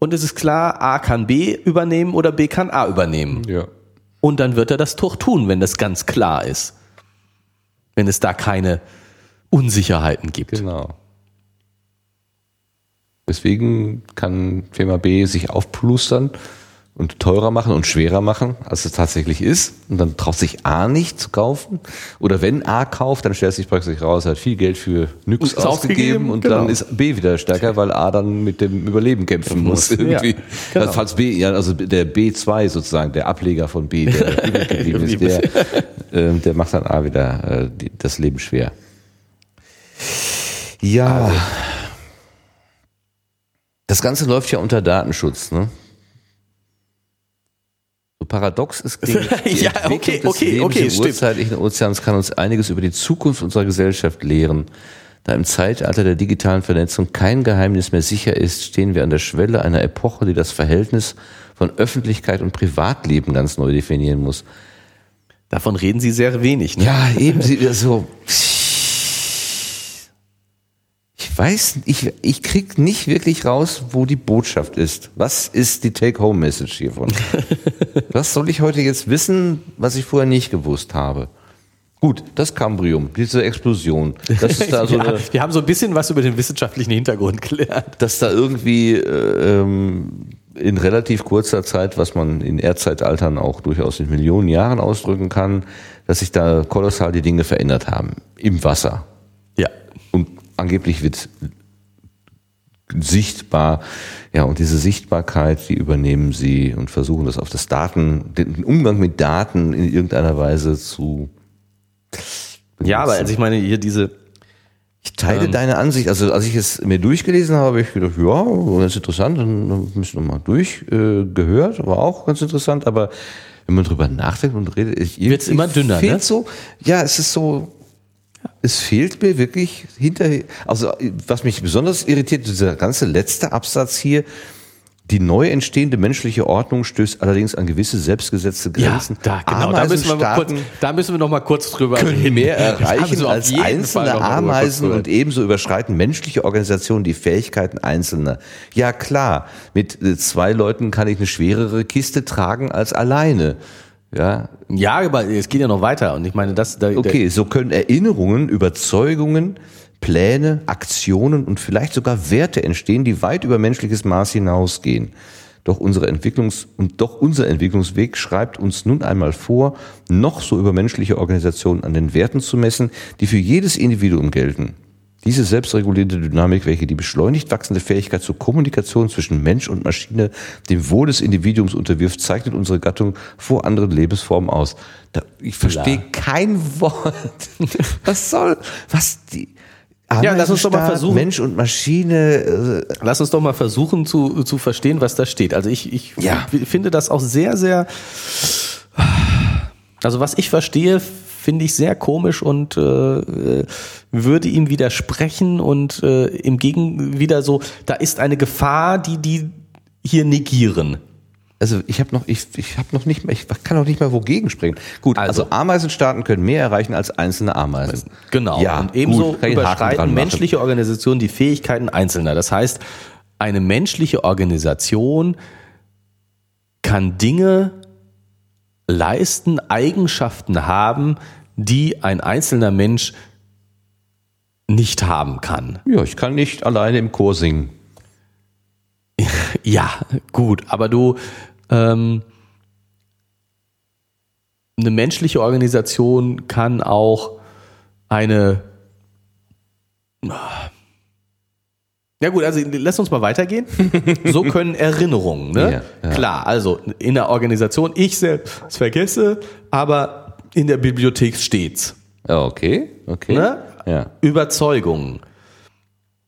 S2: Und es ist klar, A kann B übernehmen oder B kann A übernehmen.
S1: ja.
S2: Und dann wird er das doch tun, wenn das ganz klar ist. Wenn es da keine Unsicherheiten gibt.
S1: Genau. Deswegen kann Firma B sich aufplustern und teurer machen und schwerer machen, als es tatsächlich ist. Und dann traut sich A nicht zu kaufen. Oder wenn A kauft, dann stellt sich praktisch raus, er hat viel Geld für Nix ausgegeben
S2: ausgegeben,
S1: und
S2: genau.
S1: dann ist B wieder stärker, weil A dann mit dem Überleben kämpfen muss. Irgendwie.
S2: ja, genau.
S1: Also Falls B, ja, also der B2 sozusagen, der Ableger von B, der [LAUGHS] geblieben ist, der, ähm, der macht dann A wieder äh, die, das Leben schwer. Ja. Das Ganze läuft ja unter Datenschutz, ne? So paradox [LAUGHS] ist gegen die
S2: Ja, okay,
S1: des
S2: okay, okay, stimmt.
S1: urzeitlichen Ozeans kann uns einiges über die Zukunft unserer Gesellschaft lehren. Da im Zeitalter der digitalen Vernetzung kein Geheimnis mehr sicher ist, stehen wir an der Schwelle einer Epoche, die das Verhältnis von Öffentlichkeit und Privatleben ganz neu definieren muss.
S2: Davon reden sie sehr wenig. Ne?
S1: Ja, eben sie [LAUGHS] so. Ich weiß, ich, ich krieg nicht wirklich raus, wo die Botschaft ist. Was ist die Take-Home-Message hiervon? [LAUGHS] was soll ich heute jetzt wissen, was ich vorher nicht gewusst habe? Gut, das Cambrium, diese Explosion, das ist [LAUGHS] da so eine,
S2: wir haben so ein bisschen was über den wissenschaftlichen Hintergrund gelernt.
S1: dass da irgendwie äh, ähm, in relativ kurzer Zeit, was man in Erdzeitaltern auch durchaus in Millionen Jahren ausdrücken kann, dass sich da kolossal die Dinge verändert haben. Im Wasser.
S2: Ja.
S1: Und angeblich wird sichtbar, ja, und diese Sichtbarkeit, die übernehmen sie und versuchen das auf das Daten, den Umgang mit Daten in irgendeiner Weise zu.
S2: Ja, aber also ich meine, hier diese,
S1: Ich teile deine Ansicht. Also als ich es mir durchgelesen habe, habe ich gedacht, ja, ganz interessant, dann müssen wir mal durchgehört, äh, war auch ganz interessant, aber wenn man drüber nachdenkt und redet, ich,
S2: Wird's
S1: irgendwie
S2: immer dünner,
S1: fehlt
S2: ne?
S1: so, ja, es ist so, es fehlt mir wirklich hinterher, also was mich besonders irritiert, dieser ganze letzte Absatz hier, die neu entstehende menschliche Ordnung stößt allerdings an gewisse selbstgesetzte
S2: ja,
S1: Grenzen.
S2: da, genau, da müssen, wir kurz, da müssen wir noch mal kurz drüber
S1: können
S2: reden.
S1: mehr erreichen als einzelne Ameisen und ebenso überschreiten menschliche Organisationen die Fähigkeiten Einzelner. Ja klar, mit äh, zwei Leuten kann ich eine schwerere Kiste tragen als alleine. Ja,
S2: Ja, aber es geht ja noch weiter und ich meine, das, da,
S1: okay, so können Erinnerungen, Überzeugungen, Pläne, Aktionen und vielleicht sogar Werte entstehen, die weit über menschliches Maß hinausgehen. Doch unsere Entwicklungs- und doch unser Entwicklungsweg schreibt uns nun einmal vor, noch so übermenschliche Organisationen an den Werten zu messen, die für jedes Individuum gelten. Diese selbstregulierende Dynamik, welche die beschleunigt wachsende Fähigkeit zur Kommunikation zwischen Mensch und Maschine dem Wohl des Individuums unterwirft, zeichnet unsere Gattung vor anderen Lebensformen aus. Da, ich verstehe kein Wort. [LAUGHS] Was soll, was die,
S2: Ja, lass uns doch mal versuchen.
S1: Mensch und Maschine, äh,
S2: Lass uns doch mal versuchen zu, zu verstehen, was da steht. Also ich, ich
S1: Ja.
S2: finde das auch sehr, sehr. Also was ich verstehe, finde ich sehr komisch und äh, äh, würde ihm widersprechen und äh, im Gegen wieder so, da ist eine Gefahr, die die hier negieren.
S1: Also ich habe noch, ich, ich habe noch nicht mehr, ich kann noch nicht mal wogegen springen. Gut, also,
S2: Also.
S1: Ameisenstaaten können mehr erreichen als einzelne Ameisen.
S2: Genau.
S1: Ja,
S2: und ebenso
S1: gut,
S2: überschreiten menschliche Organisationen die Fähigkeiten Einzelner. Das heißt, eine menschliche Organisation kann Dinge leisten, Eigenschaften haben, die ein einzelner Mensch nicht haben kann.
S1: Ja, ich kann nicht alleine im Chor singen. [LAUGHS]
S2: Ja, gut, aber du ähm, eine menschliche Organisation kann auch eine ja gut, also lass uns mal weitergehen. [LAUGHS] So können Erinnerungen, ne?
S1: Ja, ja.
S2: Klar, also in der Organisation, ich selbst vergesse, aber in der Bibliothek steht's.
S1: Ja, okay, okay.
S2: Ne?
S1: Ja,
S2: Überzeugungen.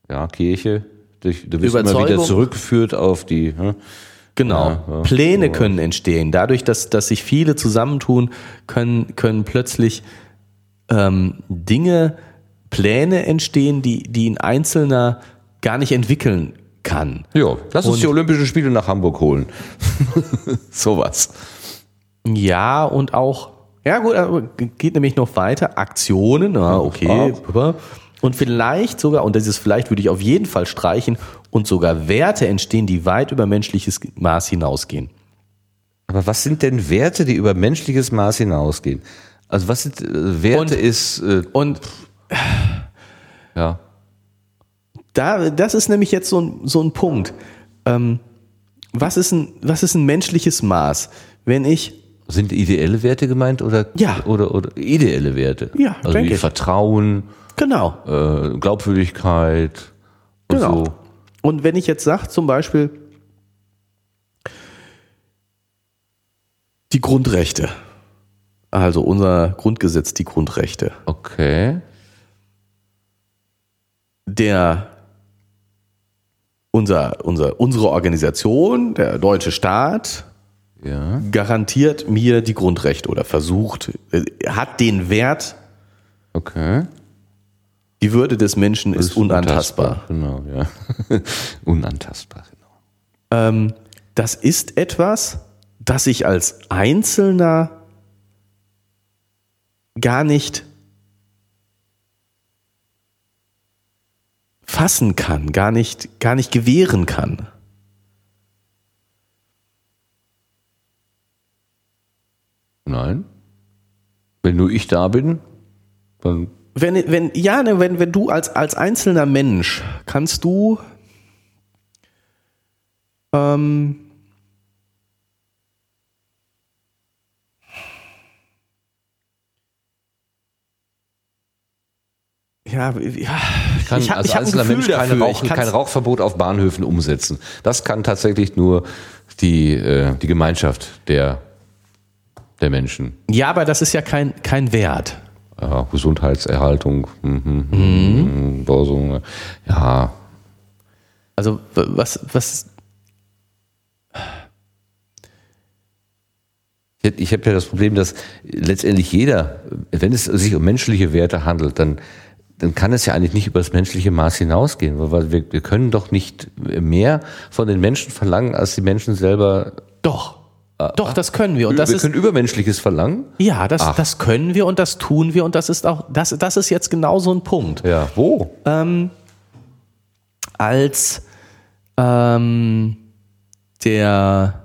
S1: ja, Kirche, durch, du bist immer wieder zurückgeführt auf die. Hm?
S2: Genau.
S1: Ja, ja.
S2: Pläne
S1: So.
S2: können entstehen. Dadurch, dass, dass sich viele zusammentun, können, können plötzlich ähm, Dinge, Pläne entstehen, die, die ein Einzelner gar nicht entwickeln kann.
S1: Ja, lass uns
S2: Und-
S1: die Olympischen Spiele nach Hamburg holen. [LAUGHS] Sowas.
S2: Ja, und auch, ja gut, aber geht nämlich noch weiter. Aktionen, ja, okay. Und vielleicht sogar, und dieses vielleicht würde ich auf jeden Fall streichen, und sogar Werte entstehen, die weit über menschliches Maß hinausgehen.
S1: Aber was sind denn Werte, die über menschliches Maß hinausgehen? Also was sind äh, Werte
S2: Und-
S1: ist, äh,
S2: Und
S1: ja.
S2: Da, das ist nämlich jetzt so ein, so ein Punkt. Ähm, was, ist ein, was ist ein menschliches Maß? Wenn ich,
S1: Sind ideelle Werte gemeint oder,
S2: Ja.
S1: oder, oder ideelle Werte?
S2: Ja,
S1: also
S2: denke
S1: wie
S2: ich.
S1: Vertrauen,
S2: genau,
S1: äh, Glaubwürdigkeit und
S2: Genau.
S1: so.
S2: Und wenn ich jetzt sage, zum Beispiel die Grundrechte, also unser Grundgesetz, die Grundrechte,
S1: Okay.
S2: der unser, unser, unsere Organisation, der deutsche Staat,
S1: Ja.
S2: garantiert mir die Grundrechte oder versucht, äh, hat den Wert,
S1: Okay.
S2: die Würde des Menschen ist, unantastbar.
S1: Genau, ja. [LAUGHS] unantastbar, genau.
S2: Ähm, das ist etwas, das ich als Einzelner gar nicht fassen kann, gar nicht, gar nicht gewähren kann.
S1: Nein. Wenn nur ich da bin, dann
S2: Wenn, wenn, ja, ne, wenn, wenn du als, als einzelner Mensch kannst du ähm, ja, wie- ja,
S1: kann
S2: ich habe
S1: als
S2: ich hab ein
S1: einzelner Mensch keine. Rauch,
S2: Ich
S1: kein Rauchverbot auf Bahnhöfen umsetzen. Das kann tatsächlich nur die, äh, die Gemeinschaft der, der Menschen.
S2: Ja, aber das ist ja kein, kein Wert.
S1: Ja, Gesundheitserhaltung, mhm, mhm. so, ja,
S2: Also was, was,
S1: Ich- Ich habe ja das Problem, dass letztendlich jeder, wenn es sich um menschliche Werte handelt, dann, dann kann es ja eigentlich nicht über das menschliche Maß hinausgehen, weil- wir, wir können doch nicht mehr von den Menschen verlangen, als die Menschen selber.
S2: doch, doch, das können wir. Und das
S1: wir
S2: ist,
S1: können Übermenschliches verlangen.
S2: ja, das,
S1: Ach.
S2: das können wir und das tun wir und das ist auch, das, das ist jetzt genau so ein Punkt.
S1: Ja, wo?
S2: als ähm, der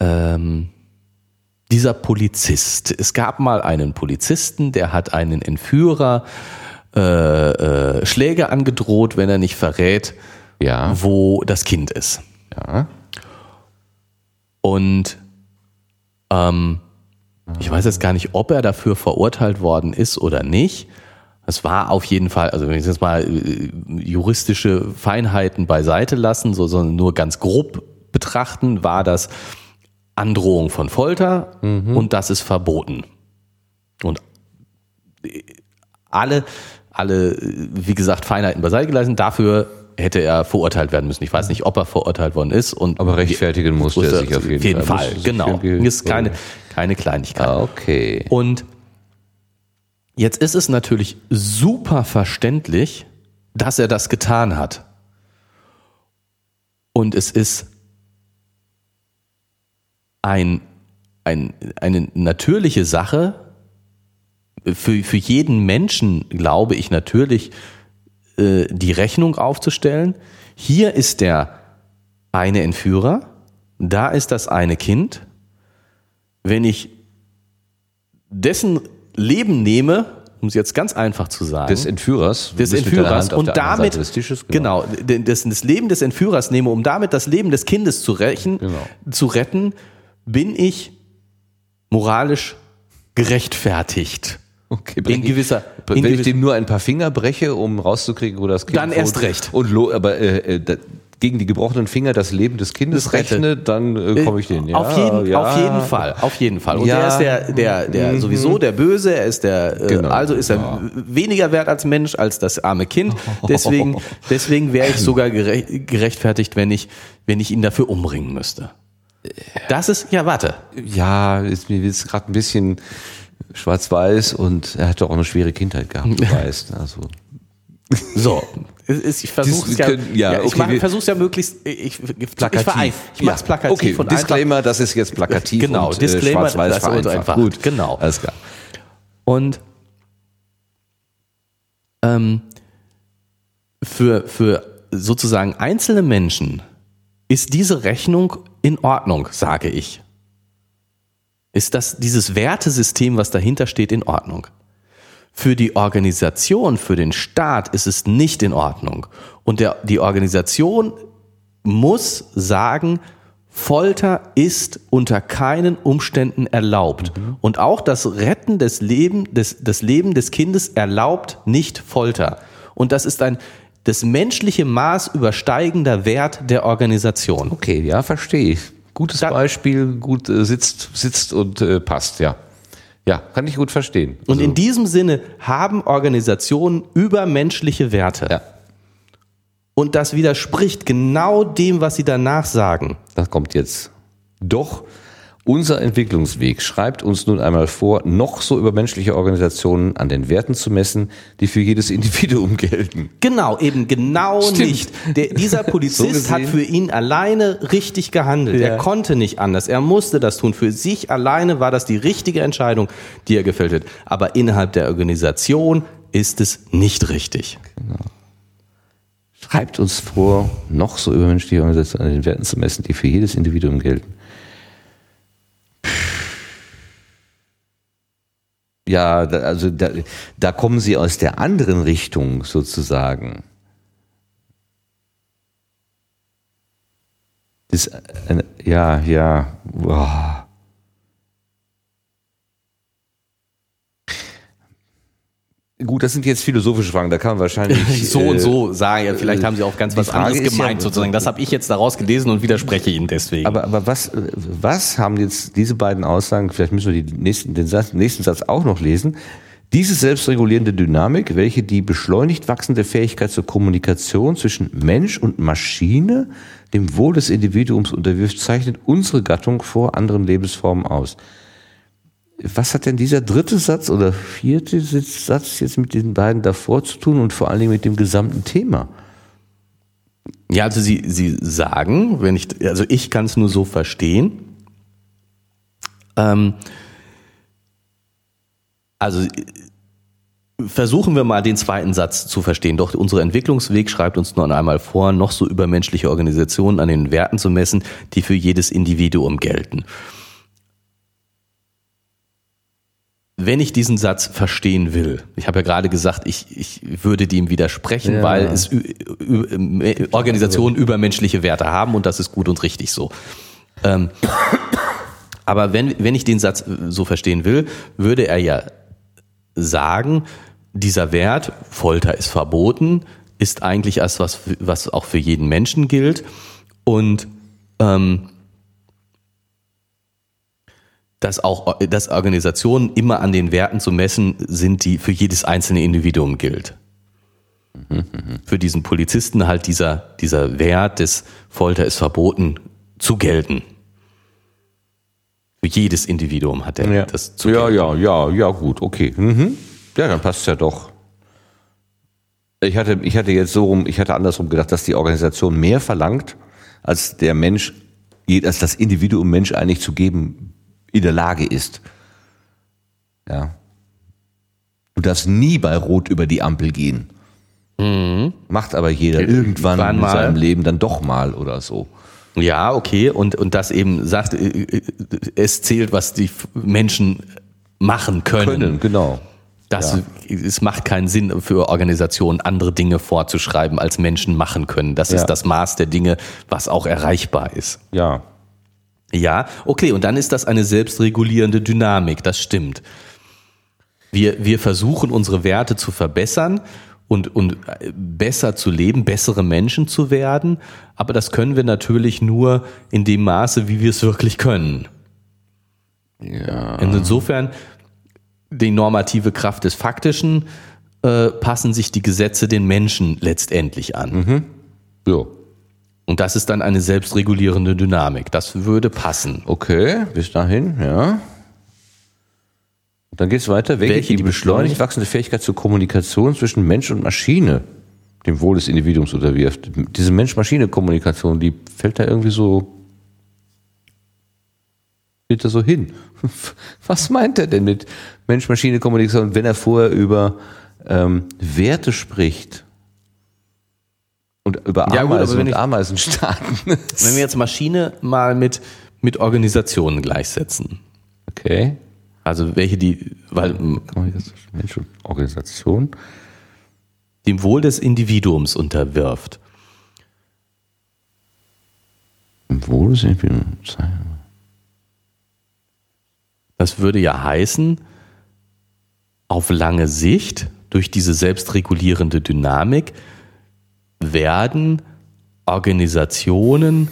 S2: ähm, dieser Polizist. Es gab mal einen Polizisten, der hat einen Entführer äh, äh, Schläge angedroht, wenn er nicht verrät,
S1: Ja,
S2: wo das Kind ist.
S1: ja.
S2: Und ähm, ich weiß jetzt gar nicht, ob er dafür verurteilt worden ist oder nicht. Es war auf jeden Fall, also wenn ich jetzt mal äh, juristische Feinheiten beiseite lassen, so, sondern nur ganz grob betrachten, war das Androhung von Folter und das ist verboten. Und alle, alle, wie gesagt, Feinheiten beiseite gelassen. Dafür hätte er verurteilt werden müssen. Ich weiß nicht, ob er verurteilt worden ist. Und
S1: Aber rechtfertigen muss der sich auf jeden Fall.
S2: Fall.
S1: Sich
S2: Genau. Ist keine, keine Kleinigkeit.
S1: Ah, okay.
S2: Und jetzt ist es natürlich super verständlich, dass er das getan hat. Und es ist ein, ein, eine natürliche Sache, für, für jeden Menschen, glaube ich, natürlich äh, die Rechnung aufzustellen. Hier ist der eine Entführer, da ist das eine Kind. Wenn ich dessen Leben nehme, um es jetzt ganz einfach zu sagen,
S1: Des Entführers.
S2: Des Entführers und damit
S1: Tisches,
S2: genau, de- das, das Leben des Entführers nehme, um damit das Leben des Kindes zu rächen,
S1: Genau.
S2: zu retten, bin ich moralisch gerechtfertigt.
S1: Okay,
S2: In gewisser, in
S1: Wenn ich
S2: gewiss-
S1: dem nur ein paar Finger breche, um rauszukriegen, wo das Kind
S2: Dann erst recht.
S1: Und aber äh, äh, gegen die gebrochenen Finger das Leben des Kindes rechne, dann äh, komme ich den. Ja,
S2: auf, jeden,
S1: ja.
S2: auf jeden Fall, auf jeden Fall. Und
S1: Ja.
S2: der ist der, der, der
S1: Mhm.
S2: sowieso der Böse, er ist der, äh,
S1: Genau.
S2: also ist er
S1: Ja.
S2: weniger wert als Mensch, als das arme Kind. [LAUGHS] Deswegen, deswegen wäre ich sogar gere gerechtfertigt, wenn ich, wenn ich ihn dafür umbringen müsste. Das ist, ja, warte.
S1: Ja, ist mir jetzt gerade ein bisschen schwarz-weiß und er hat doch auch eine schwere Kindheit gehabt, du weißt. Also
S2: So, ich versuche ja,
S1: ja,
S2: ja, ich
S1: okay, wir-
S2: versuch's ja möglichst, ich, ich,
S1: plakativ.
S2: ich, verein, ich mach's plakativ
S1: okay,
S2: und einfach.
S1: Disclaimer, das ist jetzt plakativ
S2: Genau,
S1: und
S2: Disclaimer,
S1: äh, schwarz-weiß
S2: das ist
S1: vereinfacht.
S2: einfach.
S1: Gut,
S2: Genau.
S1: Alles klar.
S2: Und ähm, für, für sozusagen einzelne Menschen ist diese Rechnung in Ordnung, sage ich. Ist das dieses Wertesystem, was dahinter steht, in Ordnung? Für die Organisation, für den Staat ist es nicht in Ordnung. Und der, die Organisation muss sagen, Folter ist unter keinen Umständen erlaubt. Und auch das Retten des, Leben, des, des Leben des Kindes erlaubt nicht Folter. Und das ist ein das menschliche Maß übersteigender Wert der Organisation.
S1: Okay, ja, verstehe ich. Gutes
S2: Da-
S1: Beispiel, gut äh, sitzt, sitzt und äh, passt, ja. Ja, kann ich gut verstehen.
S2: Und
S1: Also,
S2: in diesem Sinne haben Organisationen übermenschliche Werte.
S1: ja,
S2: Und das widerspricht genau dem, was sie danach sagen.
S1: das kommt jetzt. Doch unser Entwicklungsweg schreibt uns nun einmal vor, noch so übermenschliche Organisationen an den Werten zu messen, die für jedes Individuum [LAUGHS] gelten.
S2: Genau, eben genau
S1: Stimmt.
S2: nicht. Der, dieser [LAUGHS] Polizist
S1: So
S2: hat für ihn alleine richtig gehandelt.
S1: Ja.
S2: Er konnte nicht anders. Er musste das tun. Für sich alleine war das die richtige Entscheidung, die er gefällt hat. Aber innerhalb der Organisation ist es nicht richtig.
S1: Schreibt uns vor, noch so übermenschliche Organisationen an den Werten zu messen, die für jedes Individuum gelten. Ja, also da, da kommen sie aus der anderen Richtung sozusagen. Das, eine, ja, ja, boah. Gut, das sind jetzt philosophische Fragen, da kann man wahrscheinlich [LAUGHS]
S2: So und
S1: äh,
S2: so sagen. Ja, vielleicht haben sie auch ganz was
S1: Frage
S2: anderes
S1: ist ja-
S2: gemeint sozusagen. Das habe ich jetzt daraus gelesen und widerspreche Ihnen deswegen.
S1: Aber, aber was, äh, was haben jetzt diese beiden Aussagen, vielleicht müssen wir die nächsten, den Satz, nächsten Satz auch noch lesen, diese selbstregulierende Dynamik, welche die beschleunigt wachsende Fähigkeit zur Kommunikation zwischen Mensch und Maschine dem Wohl des Individuums unterwirft, zeichnet unsere Gattung vor anderen Lebensformen aus. Was hat denn dieser dritte Satz oder vierte Satz jetzt mit den beiden davor zu tun und vor allen Dingen mit dem gesamten Thema?
S2: Ja, also Sie, Sie sagen, wenn ich, also ich kann es nur so verstehen. Ähm, also versuchen wir mal den zweiten Satz zu verstehen. Doch unser Entwicklungsweg schreibt uns noch einmal vor, noch so übermenschliche Organisationen an den Werten zu messen, die für jedes Individuum gelten. Wenn ich diesen Satz verstehen will, ich habe ja gerade gesagt, ich, ich würde dem widersprechen,
S1: Ja.
S2: weil es Organisationen übermenschliche Werte haben und das ist gut und richtig so. Ähm, aber wenn, wenn ich den Satz so verstehen will, würde er ja sagen, dieser Wert, Folter ist verboten, ist eigentlich erst was, was auch für jeden Menschen gilt und ähm, dass auch dass Organisationen immer an den Werten zu messen sind, die für jedes einzelne Individuum gilt. Für diesen Polizisten halt dieser, dieser Wert des Folter ist verboten zu gelten. Für jedes Individuum hat er das zu
S1: ja,
S2: gelten.
S1: ja, ja, ja, gut, okay. Mhm. Ja, dann passt ja doch. Ich hatte, ich hatte jetzt so rum, ich hatte andersrum gedacht, dass die Organisation mehr verlangt, als der Mensch, als das Individuum Mensch eigentlich zu geben in der Lage ist. Ja. Du darfst nie bei Rot über die Ampel gehen. Macht aber jeder irgendwann
S2: Irgendwann
S1: in
S2: mal.
S1: seinem Leben dann doch mal oder so.
S2: Ja, okay. Und, und das eben sagt, äh, äh, es zählt, was die Menschen machen können.
S1: Können, genau.
S2: Das, Es macht keinen Sinn für Organisationen, andere Dinge vorzuschreiben, als Menschen machen können. Das
S1: Ja.
S2: ist das Maß der Dinge, was auch erreichbar ist.
S1: Ja.
S2: Ja, okay, und dann ist das eine selbstregulierende Dynamik, das stimmt. Wir, wir versuchen unsere Werte zu verbessern und, und besser zu leben, bessere Menschen zu werden. Aber das können wir natürlich nur in dem Maße, wie wir es wirklich können.
S1: Ja.
S2: Und insofern die normative Kraft des Faktischen äh, passen sich die Gesetze den Menschen letztendlich an.
S1: Ja.
S2: Und das ist dann eine selbstregulierende Dynamik. Das würde passen.
S1: Okay, bis dahin, ja. Und dann geht es weiter. Welche,
S2: Welche
S1: die
S2: die
S1: beschleunigt wachsende Fähigkeit zur Kommunikation zwischen Mensch und Maschine dem Wohl des Individuums unterwirft. Diese Mensch-Maschine-Kommunikation, die fällt da irgendwie so, geht da so hin. [LAUGHS] Was meint er denn mit Mensch-Maschine-Kommunikation, wenn er vorher über ähm, Werte spricht? Und über
S2: Ja, gut,
S1: Ameisen
S2: wenn
S1: und
S2: ich-
S1: Ameisenstaaten. [LAUGHS]
S2: Wenn wir jetzt Maschine mal mit, mit Organisationen gleichsetzen.
S1: Okay.
S2: Also welche die, weil
S1: Mensch und Organisation.
S2: dem Wohl des Individuums unterwirft.
S1: Im Wohl des Individuums.
S2: Das würde ja heißen, auf lange Sicht, durch diese selbstregulierende Dynamik, werden Organisationen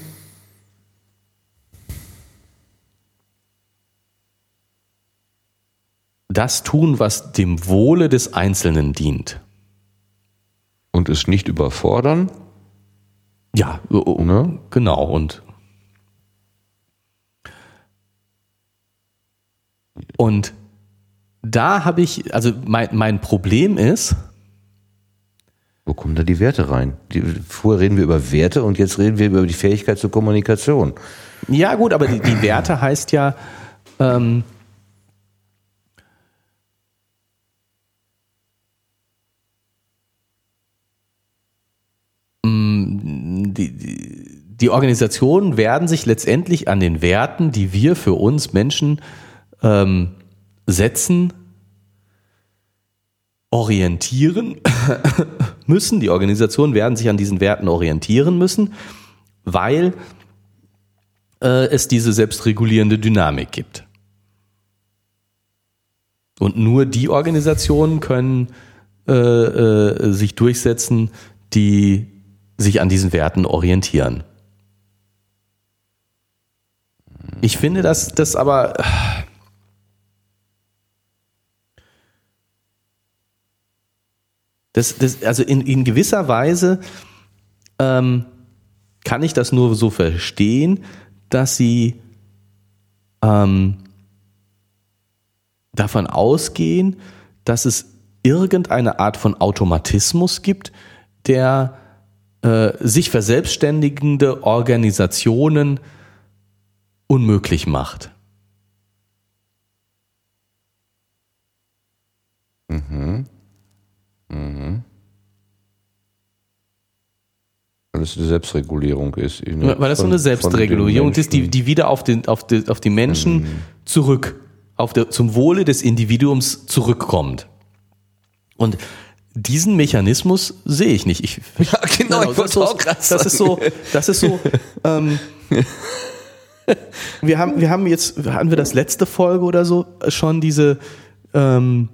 S2: das tun, was dem Wohle des Einzelnen dient.
S1: Und es nicht überfordern.
S2: Ja,
S1: Ne?
S2: genau. Und, und da habe ich, also mein, mein Problem ist,
S1: Wo kommen da die Werte rein? Die, vorher reden wir über Werte und jetzt reden wir über die Fähigkeit zur Kommunikation.
S2: Ja, gut, aber die, die Werte heißt ja, ähm, die, die, die Organisationen werden sich letztendlich an den Werten, die wir für uns Menschen ähm, setzen, orientieren [LAUGHS] müssen. Die Organisationen werden sich an diesen Werten orientieren müssen, weil äh, es diese selbstregulierende Dynamik gibt. Und nur die Organisationen können äh, äh, sich durchsetzen, die sich an diesen Werten orientieren. Ich finde, dass das aber das, das, also in, in gewisser Weise ähm, kann ich das nur so verstehen, dass sie ähm, davon ausgehen, dass es irgendeine Art von Automatismus gibt, der äh, sich verselbstständigende Organisationen unmöglich macht.
S1: Weil es eine Selbstregulierung ist.
S2: Weil das so
S1: Von-
S2: eine
S1: von
S2: Selbstregulierung ist, die, die wieder auf, den, auf, die, auf die Menschen zurück, auf der, zum Wohle des Individuums zurückkommt. Und diesen Mechanismus sehe ich nicht. Ich, [LAUGHS]
S1: Ja, genau, ich
S2: das, so, das ist so, das ist so, ähm, [LAUGHS] wir haben, wir haben jetzt, hatten wir das letzte Folge oder so schon diese, ähm,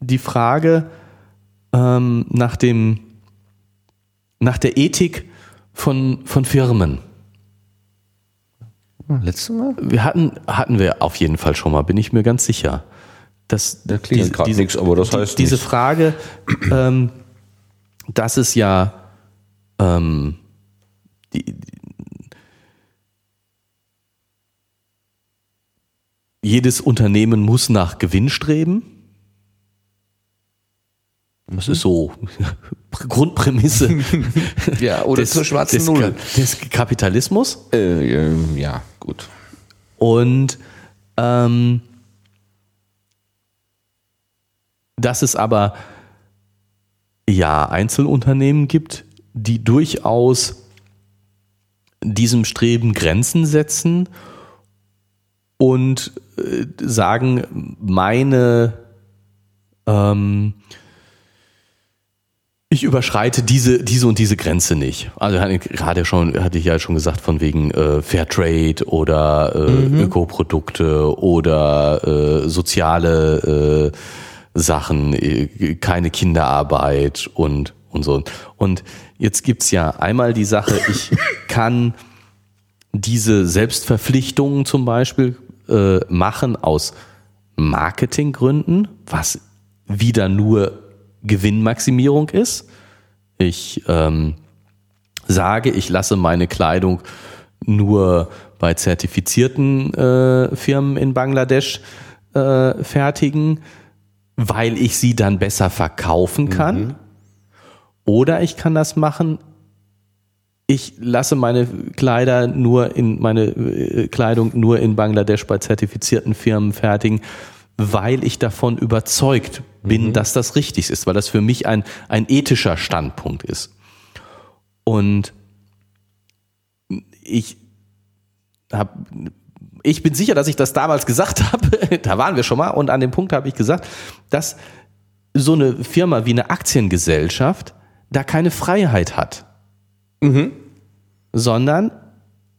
S2: die Frage ähm, nach dem, nach der Ethik von, von Firmen.
S1: Letztes Mal?
S2: Wir hatten, hatten wir auf jeden Fall schon mal, bin ich mir ganz sicher. Das,
S1: Da klingelt grad nix, aber das heißt
S2: Diese
S1: nichts.
S2: Frage, ähm, dass es ja ähm, die, jedes Unternehmen muss nach Gewinn streben. Das ist so [LAUGHS] Grundprämisse [LAUGHS]
S1: Ja, oder zur schwarzen
S2: des,
S1: Null.
S2: des Kapitalismus.
S1: Äh, ähm, ja, gut.
S2: Und ähm, dass es aber ja Einzelunternehmen gibt, die durchaus diesem Streben Grenzen setzen und äh, sagen, meine ähm, ich überschreite diese, diese und diese Grenze nicht. Also gerade schon, hatte ich ja schon gesagt, von wegen äh, Fairtrade oder äh, Ökoprodukte oder äh, soziale Sachen, äh, keine Kinderarbeit und, und so. Und jetzt gibt's ja einmal die Sache, ich [LAUGHS] kann diese Selbstverpflichtungen zum Beispiel äh, machen aus Marketinggründen, was wieder nur Gewinnmaximierung ist. Ich ähm, sage, ich lasse meine Kleidung nur bei zertifizierten äh, Firmen in Bangladesch äh, fertigen, weil ich sie dann besser verkaufen kann. Mhm. Oder ich kann das machen, ich lasse meine Kleider nur in meine äh, Kleidung nur in Bangladesch bei zertifizierten Firmen fertigen, weil ich davon überzeugt bin, mhm. dass das richtig ist, weil das für mich ein, ein ethischer Standpunkt ist. Und ich habe ich bin sicher, dass ich das damals gesagt [LAUGHS] habe, da waren wir schon mal und an dem Punkt habe ich gesagt, dass so eine Firma wie eine Aktiengesellschaft da keine Freiheit hat, mhm. sondern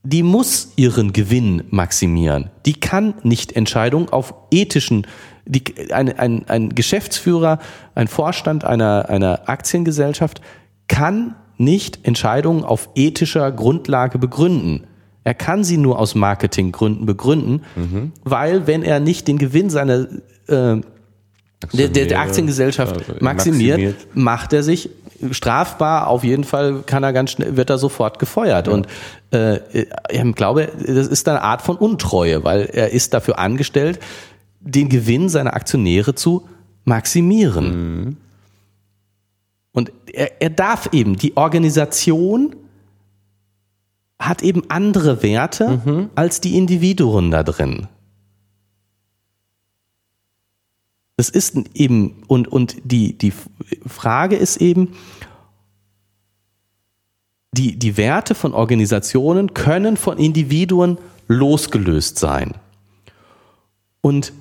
S2: die muss ihren Gewinn maximieren. Die kann nicht Entscheidungen auf ethischen, die, ein, ein, ein Geschäftsführer, ein Vorstand einer, einer Aktiengesellschaft kann nicht Entscheidungen auf ethischer Grundlage begründen. Er kann sie nur aus Marketinggründen begründen, mhm. weil wenn er nicht den Gewinn seiner äh, der, der, Aktiengesellschaft äh, maximiert, maximiert, macht er sich strafbar. Auf jeden Fall kann er ganz schnell, wird er sofort gefeuert. Ja. Und äh, ich glaube, das ist eine Art von Untreue, weil er ist dafür angestellt, den Gewinn seiner Aktionäre zu maximieren. Mhm. Und er, er darf eben die Organisation hat eben andere Werte mhm. als die Individuen da drin. Das ist eben, und, und die, die Frage ist eben, die, die Werte von Organisationen können von Individuen losgelöst sein. Und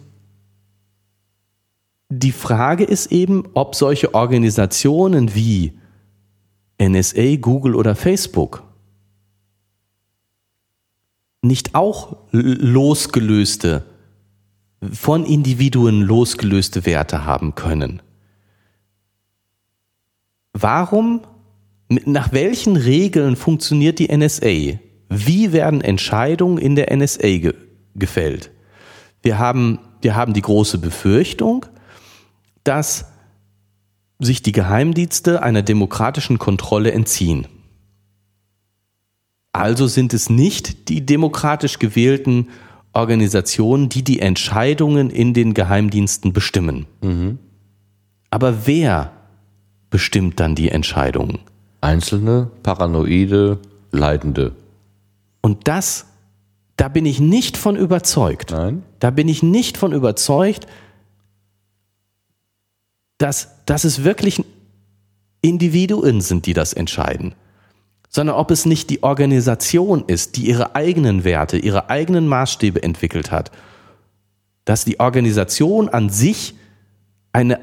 S2: die Frage ist eben, ob solche Organisationen wie NSA, Google oder Facebook nicht auch losgelöste, von Individuen losgelöste Werte haben können? Warum, nach welchen Regeln funktioniert die NSA? Wie werden Entscheidungen in der NSA ge gefällt? Wir haben, wir haben die große Befürchtung, dass sich die Geheimdienste einer demokratischen Kontrolle entziehen. Also sind es nicht die demokratisch gewählten Organisationen, die die Entscheidungen in den Geheimdiensten bestimmen. Mhm. Aber wer bestimmt dann die Entscheidungen?
S1: Einzelne, paranoide, Leidende.
S2: Und das, da bin ich nicht von überzeugt.
S1: Nein.
S2: Da bin ich nicht von überzeugt, dass, dass es wirklich Individuen sind, die das entscheiden sondern ob es nicht die Organisation ist, die ihre eigenen Werte, ihre eigenen Maßstäbe entwickelt hat. Dass die Organisation an sich eine,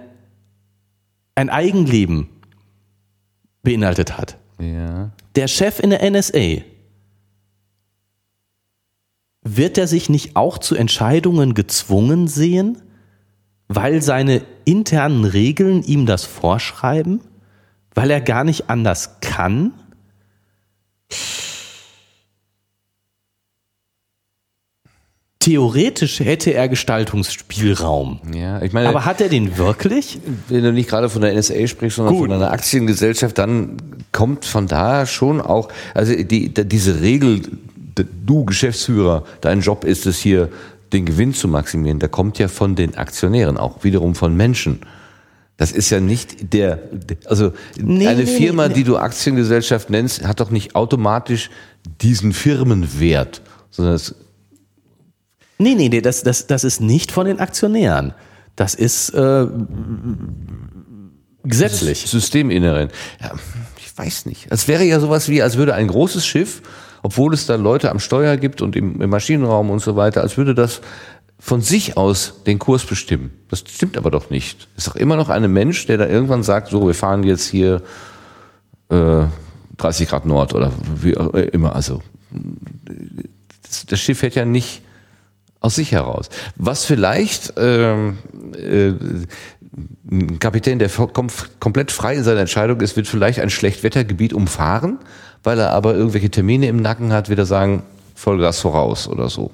S2: ein Eigenleben beinhaltet hat.
S1: Ja.
S2: Der Chef in der NSA, wird er sich nicht auch zu Entscheidungen gezwungen sehen, weil seine internen Regeln ihm das vorschreiben, weil er gar nicht anders kann? Theoretisch hätte er Gestaltungsspielraum.
S1: Ja, ich meine,
S2: aber hat er den wirklich?
S1: Wenn du nicht gerade von der NSA sprichst, sondern Gut. von einer Aktiengesellschaft, dann kommt von da schon auch, also die, diese Regel, du Geschäftsführer, dein Job ist es hier, den Gewinn zu maximieren, der kommt ja von den Aktionären, auch wiederum von Menschen. Das ist ja nicht der, also nee, eine Firma, nee, die du Aktiengesellschaft nennst, hat doch nicht automatisch diesen Firmenwert, sondern es
S2: Nee, nee, nee, das, das, das ist nicht von den Aktionären. Das ist äh, gesetzlich.
S1: Systeminhärent. Ja, ich weiß nicht. Es wäre ja sowas wie, als würde ein großes Schiff, obwohl es da Leute am Steuer gibt und im, im Maschinenraum und so weiter, als würde das von sich aus den Kurs bestimmen. Das stimmt aber doch nicht. Es ist doch immer noch ein Mensch, der da irgendwann sagt, so, wir fahren jetzt hier äh, 30 Grad Nord oder wie auch immer. Also das, das Schiff fährt ja nicht aus sich heraus. Was vielleicht ähm, äh, ein Kapitän, der kom komplett frei in seiner Entscheidung ist, wird vielleicht ein Schlechtwettergebiet umfahren, weil er aber irgendwelche Termine im Nacken hat, wird er sagen, Vollgas voraus oder so.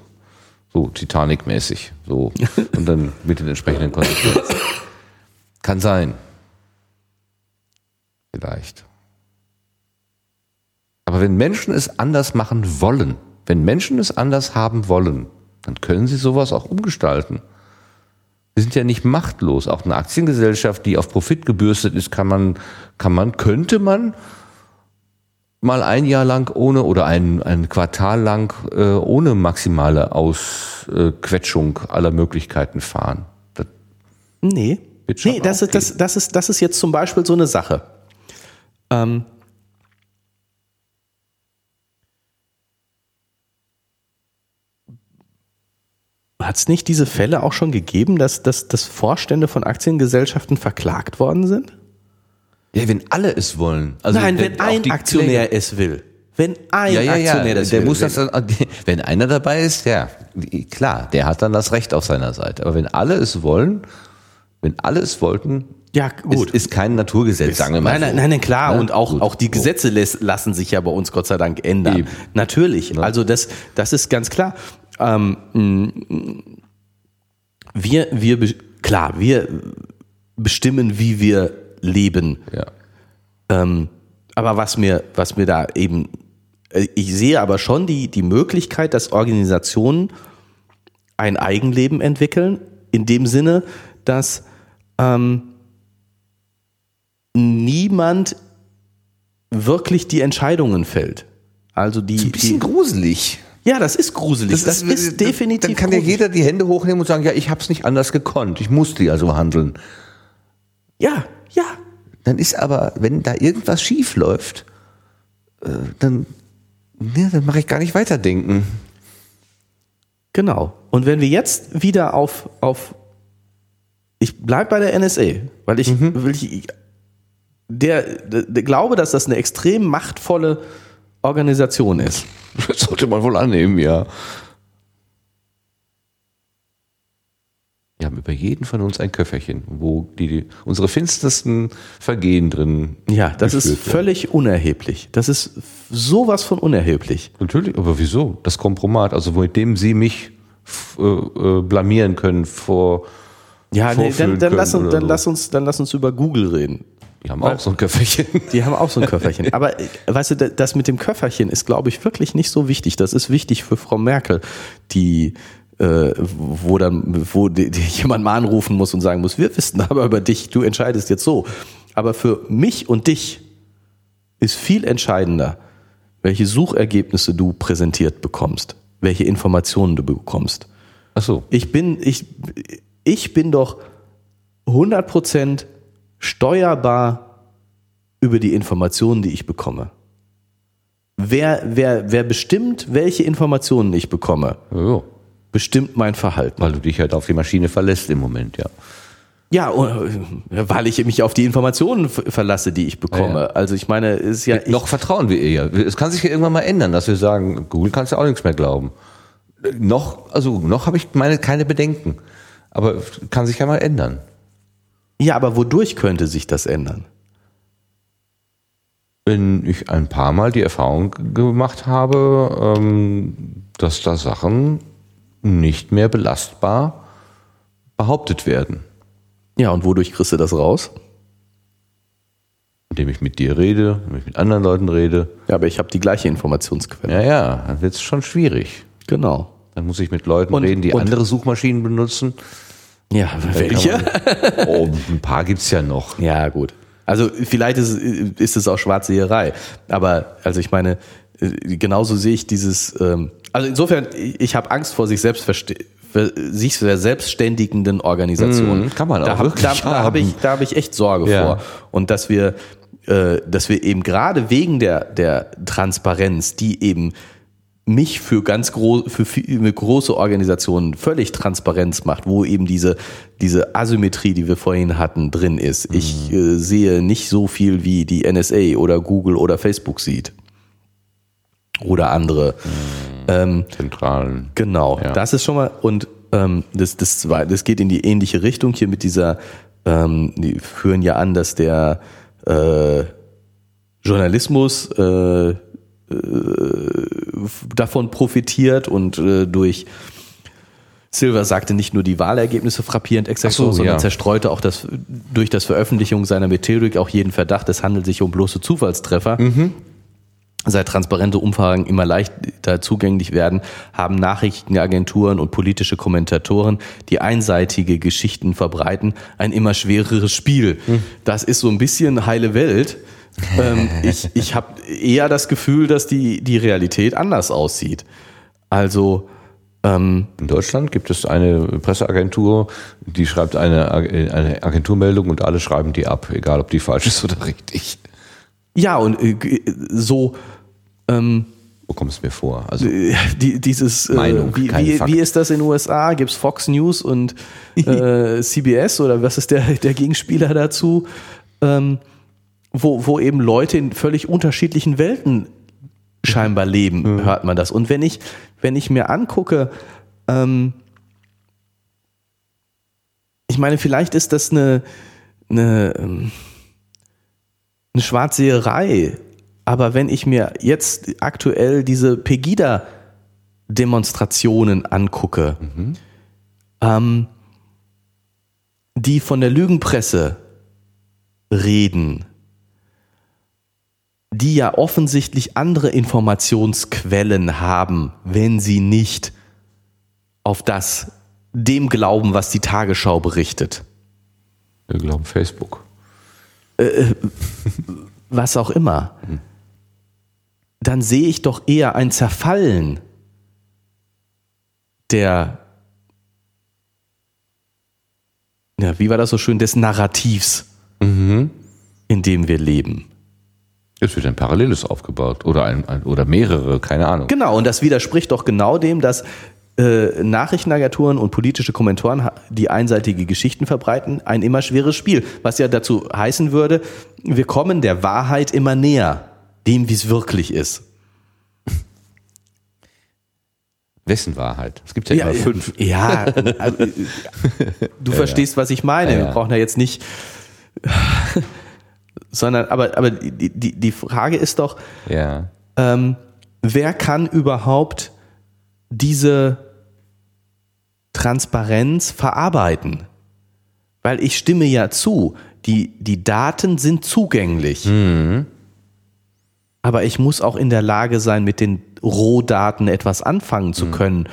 S1: So Titanic-mäßig. So. [LAUGHS] Und dann mit den entsprechenden Konsequenzen. Kann sein. Vielleicht. Aber wenn Menschen es anders machen wollen, wenn Menschen es anders haben wollen, dann können sie sowas auch umgestalten. Wir sind ja nicht machtlos. Auch eine Aktiengesellschaft, die auf Profit gebürstet ist, kann man, kann man, könnte man mal ein Jahr lang ohne oder ein, ein Quartal lang äh, ohne maximale Ausquetschung aller Möglichkeiten fahren.
S2: Das nee. Nee, das ist, das, das, ist, das ist jetzt zum Beispiel so eine Sache. Ähm, Hat es nicht diese Fälle auch schon gegeben, dass, dass, dass Vorstände von Aktiengesellschaften verklagt worden sind?
S1: Ja, wenn alle es wollen.
S2: Also Nein, wenn ein Aktionär Pflege. es will. Wenn ein
S1: ja, ja,
S2: Aktionär
S1: ja, das der will. Muss das dann, [LAUGHS] wenn einer dabei ist, ja, klar, der hat dann das Recht auf seiner Seite. Aber wenn alle es wollen, wenn alle es wollten,
S2: ja, gut.
S1: Ist, ist kein Naturgesetz,
S2: sagen wir mal. Nein, nein, nein, klar. Ja, und auch, auch die Gesetze lassen sich ja bei uns Gott sei Dank ändern. Eben. Natürlich. Ja. Also das, das ist ganz klar. Ähm, wir, wir, klar, wir bestimmen, wie wir leben.
S1: Ja.
S2: Ähm, aber was mir, was mir da eben, äh, ich sehe aber schon die, die Möglichkeit, dass Organisationen ein Eigenleben entwickeln, in dem Sinne, dass ähm, niemand wirklich die Entscheidungen fällt. Also die. Das
S1: ist ein bisschen
S2: die,
S1: gruselig.
S2: Ja, das ist gruselig.
S1: Das, das ist, ist, definitiv. Dann kann gruselig. ja jeder die Hände hochnehmen und sagen, ja, ich habe es nicht anders gekonnt. Ich musste ja so handeln.
S2: Ja, ja.
S1: Dann ist aber, wenn da irgendwas schief läuft, äh, dann, ja, dann mache ich gar nicht weiterdenken.
S2: Genau. Und wenn wir jetzt wieder auf, auf ich bleib bei der NSA, weil ich, mhm. weil ich der, der, der glaube, dass das eine extrem machtvolle Organisation ist.
S1: Das [LAUGHS] sollte man wohl annehmen, ja. Wir haben über jeden von uns ein Köfferchen, wo die, die unsere finstersten Vergehen drin.
S2: Ja, das ist völlig werden. unerheblich. Das ist sowas von unerheblich.
S1: Natürlich, aber wieso? Das Kompromat, also mit dem Sie mich äh, äh, blamieren können vor.
S2: Ja, nee, dann, dann, lass uns, dann, so. lass uns, dann lass uns über Google reden.
S1: Die haben Weil, auch so ein Köfferchen. [LAUGHS]
S2: Die haben auch so ein Köfferchen. [LAUGHS] Aber weißt du, das mit dem Köfferchen ist, glaube ich, wirklich nicht so wichtig. Das ist wichtig für Frau Merkel, die äh, wo dann, wo die, die jemand mal anrufen muss und sagen muss, wir wissen aber über dich, du entscheidest jetzt so. Aber für mich und dich ist viel entscheidender, welche Suchergebnisse du präsentiert bekommst, welche Informationen du bekommst.
S1: Ach so.
S2: Ich bin, ich, ich bin doch 100 Prozent steuerbar über die Informationen, die ich bekomme. Wer, wer, wer bestimmt, welche Informationen ich bekomme,
S1: oh.
S2: Bestimmt mein Verhalten.
S1: Weil du dich halt auf die Maschine verlässt im Moment, ja.
S2: Ja, äh, weil ich mich auf die Informationen verlasse, die ich bekomme. Ja, ja. Also ich meine, ist ja.
S1: Noch vertrauen wir ihr ja. Es kann sich ja irgendwann mal ändern, dass wir sagen, Google kannst du auch nichts mehr glauben. Noch, also noch habe ich meine keine Bedenken. Aber kann sich ja mal ändern.
S2: Ja, aber wodurch könnte sich das ändern?
S1: Wenn ich ein paar Mal die Erfahrung gemacht habe, ähm, dass da Sachen nicht mehr belastbar behauptet werden.
S2: Ja, und wodurch kriegst du das raus?
S1: Indem ich mit dir rede, indem ich mit anderen Leuten rede.
S2: Ja, aber ich habe die gleiche Informationsquelle.
S1: Ja, ja, dann wird es schon schwierig.
S2: Genau.
S1: Dann muss ich mit Leuten und, reden, die andere Suchmaschinen benutzen.
S2: Ja, welche?
S1: Man, oh, ein paar gibt's ja noch.
S2: Ja, gut. Also vielleicht ist, ist es auch Schwarzseherei. Aber also ich meine, genauso sehe ich dieses, ähm, also insofern, ich habe Angst vor sich selbst sich selbstständigenden Organisationen.
S1: Mm, kann man auch
S2: da hab, da, da habe ich, da habe ich echt Sorge ja. vor. Und dass wir, äh, dass wir eben gerade wegen der, der Transparenz, die eben mich für ganz groß, für viele große Organisationen völlig Transparenz macht, wo eben diese, diese Asymmetrie, die wir vorhin hatten, drin ist. Mhm. Ich äh, sehe nicht so viel wie die NSA oder Google oder Facebook sieht. Oder andere.
S1: Mhm. Ähm, Zentralen.
S2: Genau. Ja. Das ist schon mal, und ähm, das, das, das geht in die ähnliche Richtung hier mit dieser ähm, die führen ja an, dass der äh, Journalismus äh, äh, davon profitiert und äh, durch Silver sagte nicht nur die Wahlergebnisse frappierend exakt,
S1: so,
S2: sondern
S1: ja.
S2: zerstreute auch das, durch das Veröffentlichung seiner Methodik auch jeden Verdacht, es handelt sich um bloße Zufallstreffer. Seit transparente Umfragen immer leichter zugänglich werden, haben Nachrichtenagenturen und politische Kommentatoren, die einseitige Geschichten verbreiten, ein immer schwereres Spiel. Das ist so ein bisschen heile Welt. ähm, [LAUGHS] ich ich habe eher das Gefühl, dass die, die Realität anders aussieht. Also, ähm,
S1: In Deutschland gibt es eine Presseagentur, die schreibt eine, eine Agenturmeldung und alle schreiben die ab, egal ob die falsch ist oder richtig.
S2: Ja, und äh, g- so, ähm,
S1: Wo kommt es mir vor? Also
S2: Äh, die, dieses äh,
S1: Meinung,
S2: wie, wie, wie ist das in den USA? Gibt es Fox News und [LAUGHS] äh, CBS oder was ist der, der Gegenspieler dazu? Ähm, wo, wo eben Leute in völlig unterschiedlichen Welten scheinbar leben, hört man das. Und wenn ich, wenn ich mir angucke, ähm, ich meine, vielleicht ist das eine, eine, ähm, eine Schwarzseherei, aber wenn ich mir jetzt aktuell diese Pegida-Demonstrationen angucke, ähm, die von der Lügenpresse reden, die ja offensichtlich andere Informationsquellen haben, wenn sie nicht auf das dem glauben, was die Tagesschau berichtet.
S1: wir glauben Facebook.
S2: Was auch immer, dann sehe ich doch eher ein Zerfallen der, ja, wie war das so schön, des Narrativs, in dem wir leben.
S1: Es wird ein Paralleles aufgebaut oder ein, ein oder mehrere, keine Ahnung.
S2: Genau, und das widerspricht doch genau dem, dass äh, Nachrichtenagenturen und politische Kommentatoren, ha- die einseitige Geschichten verbreiten, ein immer schweres Spiel. Was ja dazu heißen würde, wir kommen der Wahrheit immer näher, dem, wie es wirklich ist.
S1: Wessen Wahrheit? Es gibt ja, immer fünf.
S2: Ja, also, [LAUGHS] du verstehst, was ich meine.
S1: Ja, ja.
S2: Wir brauchen ja jetzt nicht, [LAUGHS] sondern, aber, aber die, die, die Frage ist doch,
S1: Ja.
S2: ähm, wer kann überhaupt diese Transparenz verarbeiten? Weil ich stimme ja zu, die, die Daten sind zugänglich. Aber ich muss auch in der Lage sein, mit den Rohdaten etwas anfangen zu können,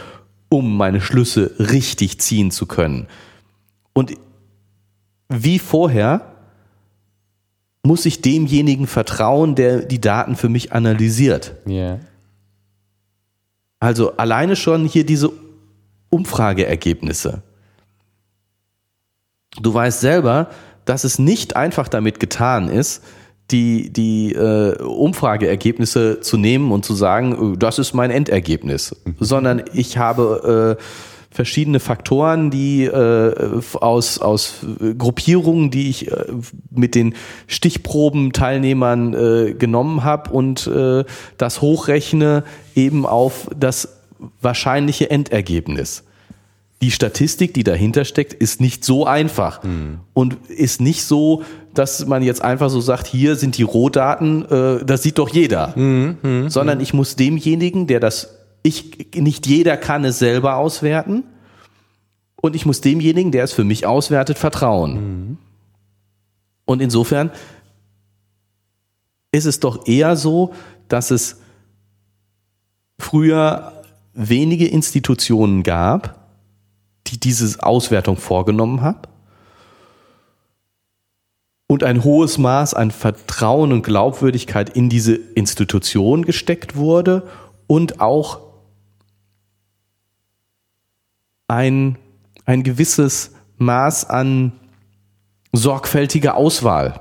S2: um meine Schlüsse richtig ziehen zu können. Und wie vorher muss ich demjenigen vertrauen, der die Daten für mich analysiert.
S1: Ja.
S2: Also alleine schon hier diese Umfrageergebnisse. Du weißt selber, dass es nicht einfach damit getan ist, die, die äh, Umfrageergebnisse zu nehmen und zu sagen, äh, das ist mein Endergebnis, sondern ich habe äh, verschiedene Faktoren, die äh, aus, aus Gruppierungen, die ich äh, mit den Stichprobenteilnehmern äh, genommen habe und äh, das hochrechne eben auf das wahrscheinliche Endergebnis. Die Statistik, die dahinter steckt, ist nicht so einfach und ist nicht so, dass man jetzt einfach so sagt, hier sind die Rohdaten, äh, das sieht doch jeder, sondern ich muss demjenigen, der das, ich, nicht jeder kann es selber auswerten. Und ich muss demjenigen, der es für mich auswertet, vertrauen. Und insofern ist es doch eher so, dass es früher wenige Institutionen gab, die diese Auswertung vorgenommen haben und ein hohes Maß an Vertrauen und Glaubwürdigkeit in diese Institution gesteckt wurde und auch ein, ein gewisses Maß an sorgfältiger Auswahl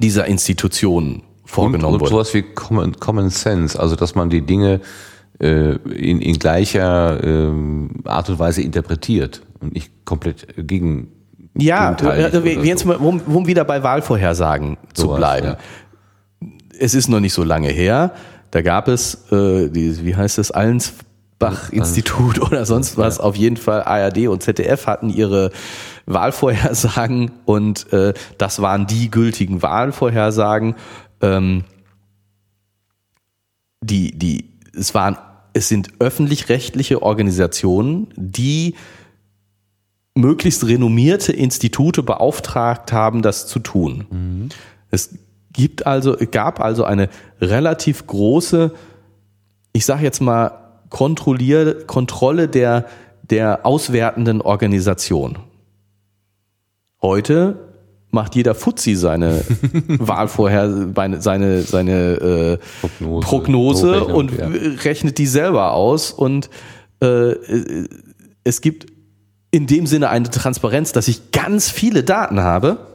S2: dieser Institutionen vorgenommen
S1: und, und
S2: wurde.
S1: sowas wie Common, Common Sense, also dass man die Dinge äh, in, in gleicher ähm, Art und Weise interpretiert und nicht komplett gegen
S2: Ja, also
S1: oder
S2: jetzt
S1: so.
S2: um, um wieder bei Wahlvorhersagen zu
S1: Sowas,
S2: bleiben.
S1: ja.
S2: Es ist noch nicht so lange her. Da gab es, äh, die, wie heißt es, Allens Bach-Institut oder sonst was. Auf jeden Fall ARD und ZDF hatten ihre Wahlvorhersagen und äh, das waren die gültigen Wahlvorhersagen. Ähm, die, die, es waren, es sind öffentlich-rechtliche Organisationen, die möglichst renommierte Institute beauftragt haben, das zu tun. Mhm. Es gibt also, gab also eine relativ große, ich sage jetzt mal, Kontrollier, Kontrolle der, der auswertenden Organisation. Heute macht jeder Fuzzi seine [LAUGHS] Wahlvorher, seine, seine äh, Prognose, Prognose und ja. rechnet die selber aus und äh, es gibt in dem Sinne eine Transparenz, dass ich ganz viele Daten habe,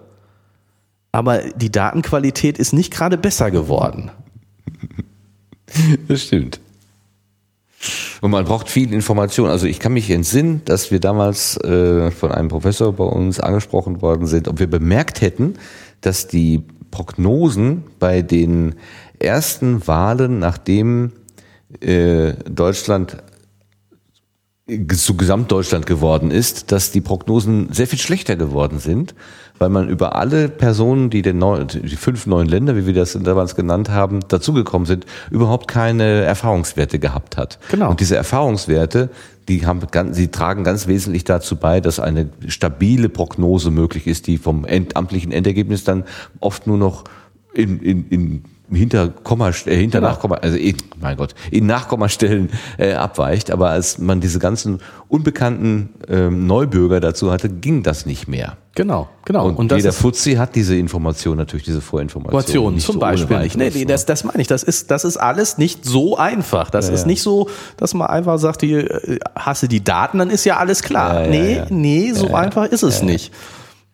S2: aber die Datenqualität ist nicht gerade besser geworden. [LAUGHS]
S1: Das stimmt. Und man braucht viel Information. Also ich kann mich entsinnen, dass wir damals äh, von einem Professor bei uns angesprochen worden sind, ob wir bemerkt hätten, dass die Prognosen bei den ersten Wahlen, nachdem äh, Deutschland zu Gesamtdeutschland geworden ist, dass die Prognosen sehr viel schlechter geworden sind, weil man über alle Personen, die den neuen, die fünf neuen Länder, wie wir das damals genannt haben, dazugekommen sind, überhaupt keine Erfahrungswerte gehabt hat. Genau. Und diese Erfahrungswerte, die haben ganz, sie tragen ganz wesentlich dazu bei, dass eine stabile Prognose möglich ist, die vom amtlichen Endergebnis dann oft nur noch in, in, in hinter Komma, äh, hinter genau. Nachkomma, also in, mein Gott, in Nachkommastellen äh, abweicht. Aber als man diese ganzen unbekannten ähm, Neubürger dazu hatte, ging das nicht mehr.
S2: Genau, genau.
S1: Und, und jeder Fuzzi hat diese Information natürlich, diese Vorinformation.
S2: Nicht zum so Beispiel nicht. Nee, nee, das, das meine ich. Das ist, das ist alles nicht so einfach. Das ja, ist ja. nicht so, dass man einfach sagt, die, äh, hasse die Daten, dann ist ja alles klar. Ja, nee, nee, so einfach ist es nicht.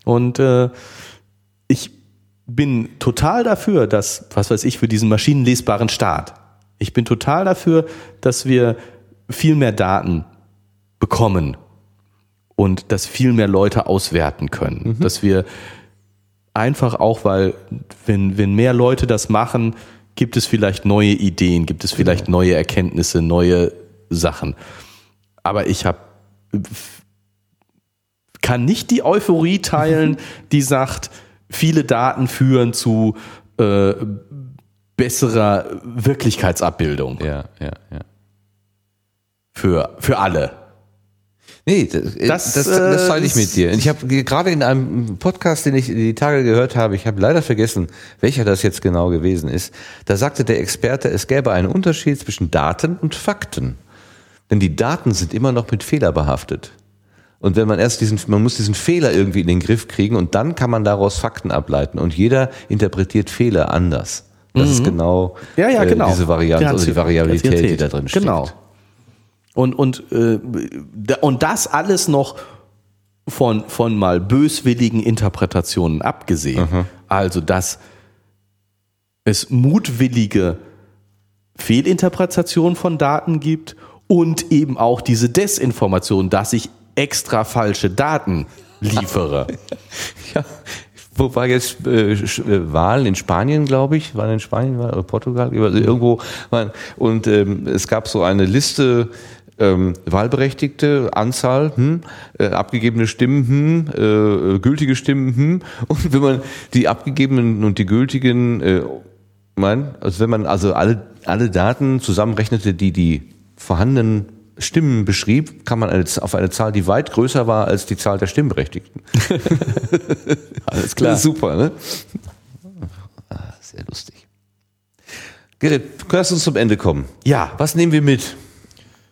S2: Und äh, ich bin total dafür, dass, was weiß ich, für diesen maschinenlesbaren Staat, ich bin total dafür, dass wir viel mehr Daten bekommen und dass viel mehr Leute auswerten können. Mhm. Dass wir einfach auch, weil wenn, wenn mehr Leute das machen, gibt es vielleicht neue Ideen, gibt es vielleicht genau. neue Erkenntnisse, neue Sachen. Aber ich habe kann nicht die Euphorie teilen, [LAUGHS] die sagt, viele Daten führen zu äh, besserer Wirklichkeitsabbildung.
S1: Ja, ja, ja.
S2: Für, für alle.
S1: Nee, das, das, das, das teile ich mit dir. Ich habe gerade in einem Podcast, den ich die Tage gehört habe, ich habe leider vergessen, welcher das jetzt genau gewesen ist, da sagte der Experte, es gäbe einen Unterschied zwischen Daten und Fakten. Denn die Daten sind immer noch mit Fehler behaftet. Und wenn man erst diesen, man muss diesen Fehler irgendwie in den Griff kriegen und dann kann man daraus Fakten ableiten. Und jeder interpretiert Fehler anders. Das mhm. ist genau,
S2: ja, ja, genau.
S1: Äh, diese Variante, also die Variabilität, die da drin steckt. Genau.
S2: Und, und, äh, und das alles noch von, von mal böswilligen Interpretationen abgesehen. Mhm. Also, dass es mutwillige Fehlinterpretationen von Daten gibt und eben auch diese Desinformation, dass ich extra falsche Daten liefere. [LAUGHS]
S1: ja. Wo war jetzt äh, äh, Wahlen in Spanien, glaube ich, waren in Spanien oder Portugal, irgendwo. Waren, und ähm, es gab so eine Liste ähm, Wahlberechtigte, Anzahl, hm, äh, abgegebene Stimmen, hm, äh, gültige Stimmen, hm. Und wenn man die abgegebenen und die gültigen, äh, mein, also wenn man also alle, alle Daten zusammenrechnete, die die vorhandenen Stimmen beschrieb, kam man auf eine Zahl, die weit größer war als die Zahl der Stimmberechtigten. [LAUGHS]
S2: Alles klar.
S1: super, ne? Ah, sehr lustig. Gerrit, kannst du uns zum Ende kommen?
S2: Ja.
S1: Was nehmen wir mit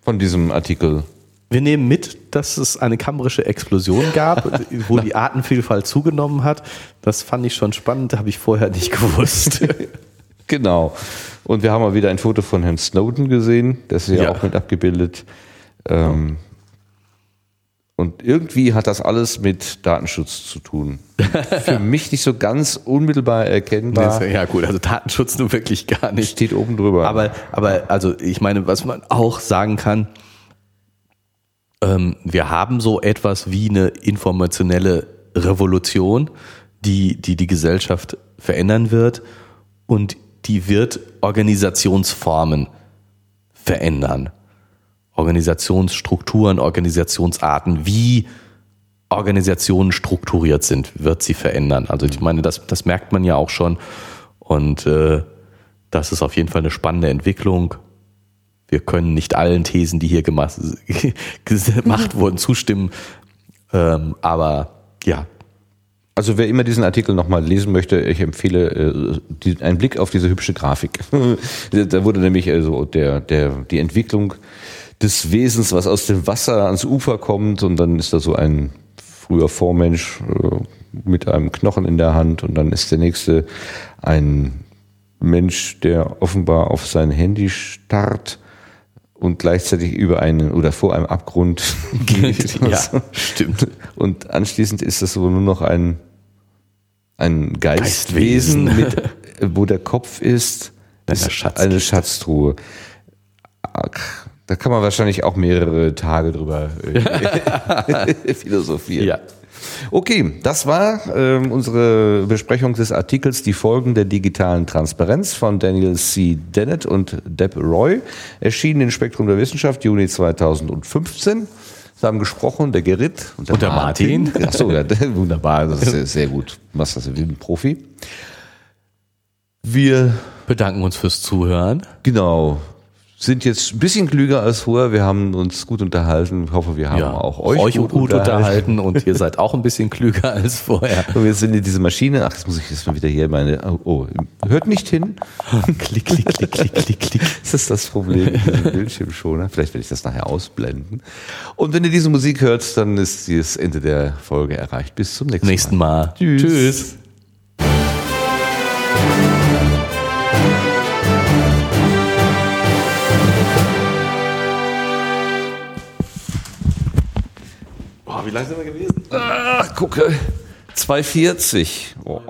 S1: von diesem Artikel?
S2: Wir nehmen mit, dass es eine kammerische Explosion gab, [LAUGHS] wo die Artenvielfalt zugenommen hat. Das fand ich schon spannend, habe ich vorher nicht gewusst. [LAUGHS]
S1: genau. Und wir haben mal wieder ein Foto von Herrn Snowden gesehen, das ist ja, ja. auch mit abgebildet. Ähm, und irgendwie hat das alles mit Datenschutz zu tun. [LAUGHS] Für mich nicht so ganz unmittelbar erkennbar.
S2: Ja gut, also Datenschutz nur wirklich gar nicht.
S1: Steht oben drüber.
S2: Aber, aber also ich meine, was man auch sagen kann, ähm, wir haben so etwas wie eine informationelle Revolution, die die, die Gesellschaft verändern wird. Und die wird Organisationsformen verändern. Organisationsstrukturen, Organisationsarten, wie Organisationen strukturiert sind, wird sie verändern. Also ich meine, das, das merkt man ja auch schon. Und äh, das ist auf jeden Fall eine spannende Entwicklung. Wir können nicht allen Thesen, die hier [LAUGHS] gemacht, gemacht [LAUGHS] wurden, zustimmen. Ähm, aber ja.
S1: Also wer immer diesen Artikel nochmal lesen möchte, ich empfehle äh, die, einen Blick auf diese hübsche Grafik. [LAUGHS] da wurde nämlich also der, der, die Entwicklung des Wesens, was aus dem Wasser ans Ufer kommt und dann ist da so ein früher Vormensch äh, mit einem Knochen in der Hand und dann ist der nächste ein Mensch, der offenbar auf sein Handy starrt und gleichzeitig über einen oder vor einem Abgrund [LAUGHS] geht.
S2: ja, stimmt.
S1: Und anschließend ist das so nur noch ein, ein Geistwesen, Geistwesen. Mit, [LAUGHS] wo der Kopf ist, ist Schatz eine Schatztruhe. Da kann man wahrscheinlich auch mehrere Tage drüber äh, [LAUGHS] philosophieren. Ja. Okay, das war äh, unsere Besprechung des Artikels Die Folgen der digitalen Transparenz von Daniel C. Dennett und Deb Roy, erschienen in Spektrum der Wissenschaft Juni 2015. Haben gesprochen, der Gerrit
S2: und der, und der Martin.
S1: Martin. Achso, ja, [LAUGHS] wunderbar, das ist sehr gut. Was das wie ein Profi.
S2: Wir bedanken uns fürs Zuhören.
S1: Genau sind jetzt ein bisschen klüger als vorher. Wir haben uns gut unterhalten. Ich hoffe, wir haben ja, auch euch,
S2: euch gut, gut unterhalten. und ihr seid auch ein bisschen klüger als vorher. [LAUGHS]
S1: Und wir sind in diese Maschine. Ach, jetzt muss ich jetzt mal wieder hier meine. Oh, oh hört nicht hin. [LAUGHS]
S2: klick, klick, klick, klick, klick, klick. [LAUGHS]
S1: Das ist das Problem mit dem Bildschirmschoner. Vielleicht werde ich das nachher ausblenden. Und wenn ihr diese Musik hört, dann ist das Ende der Folge erreicht. Bis zum nächsten,
S2: nächsten Mal.
S1: Mal. Tschüss. Tschüss. Wie lange sind wir gewesen? Ach, gucke. 2,40. Oh.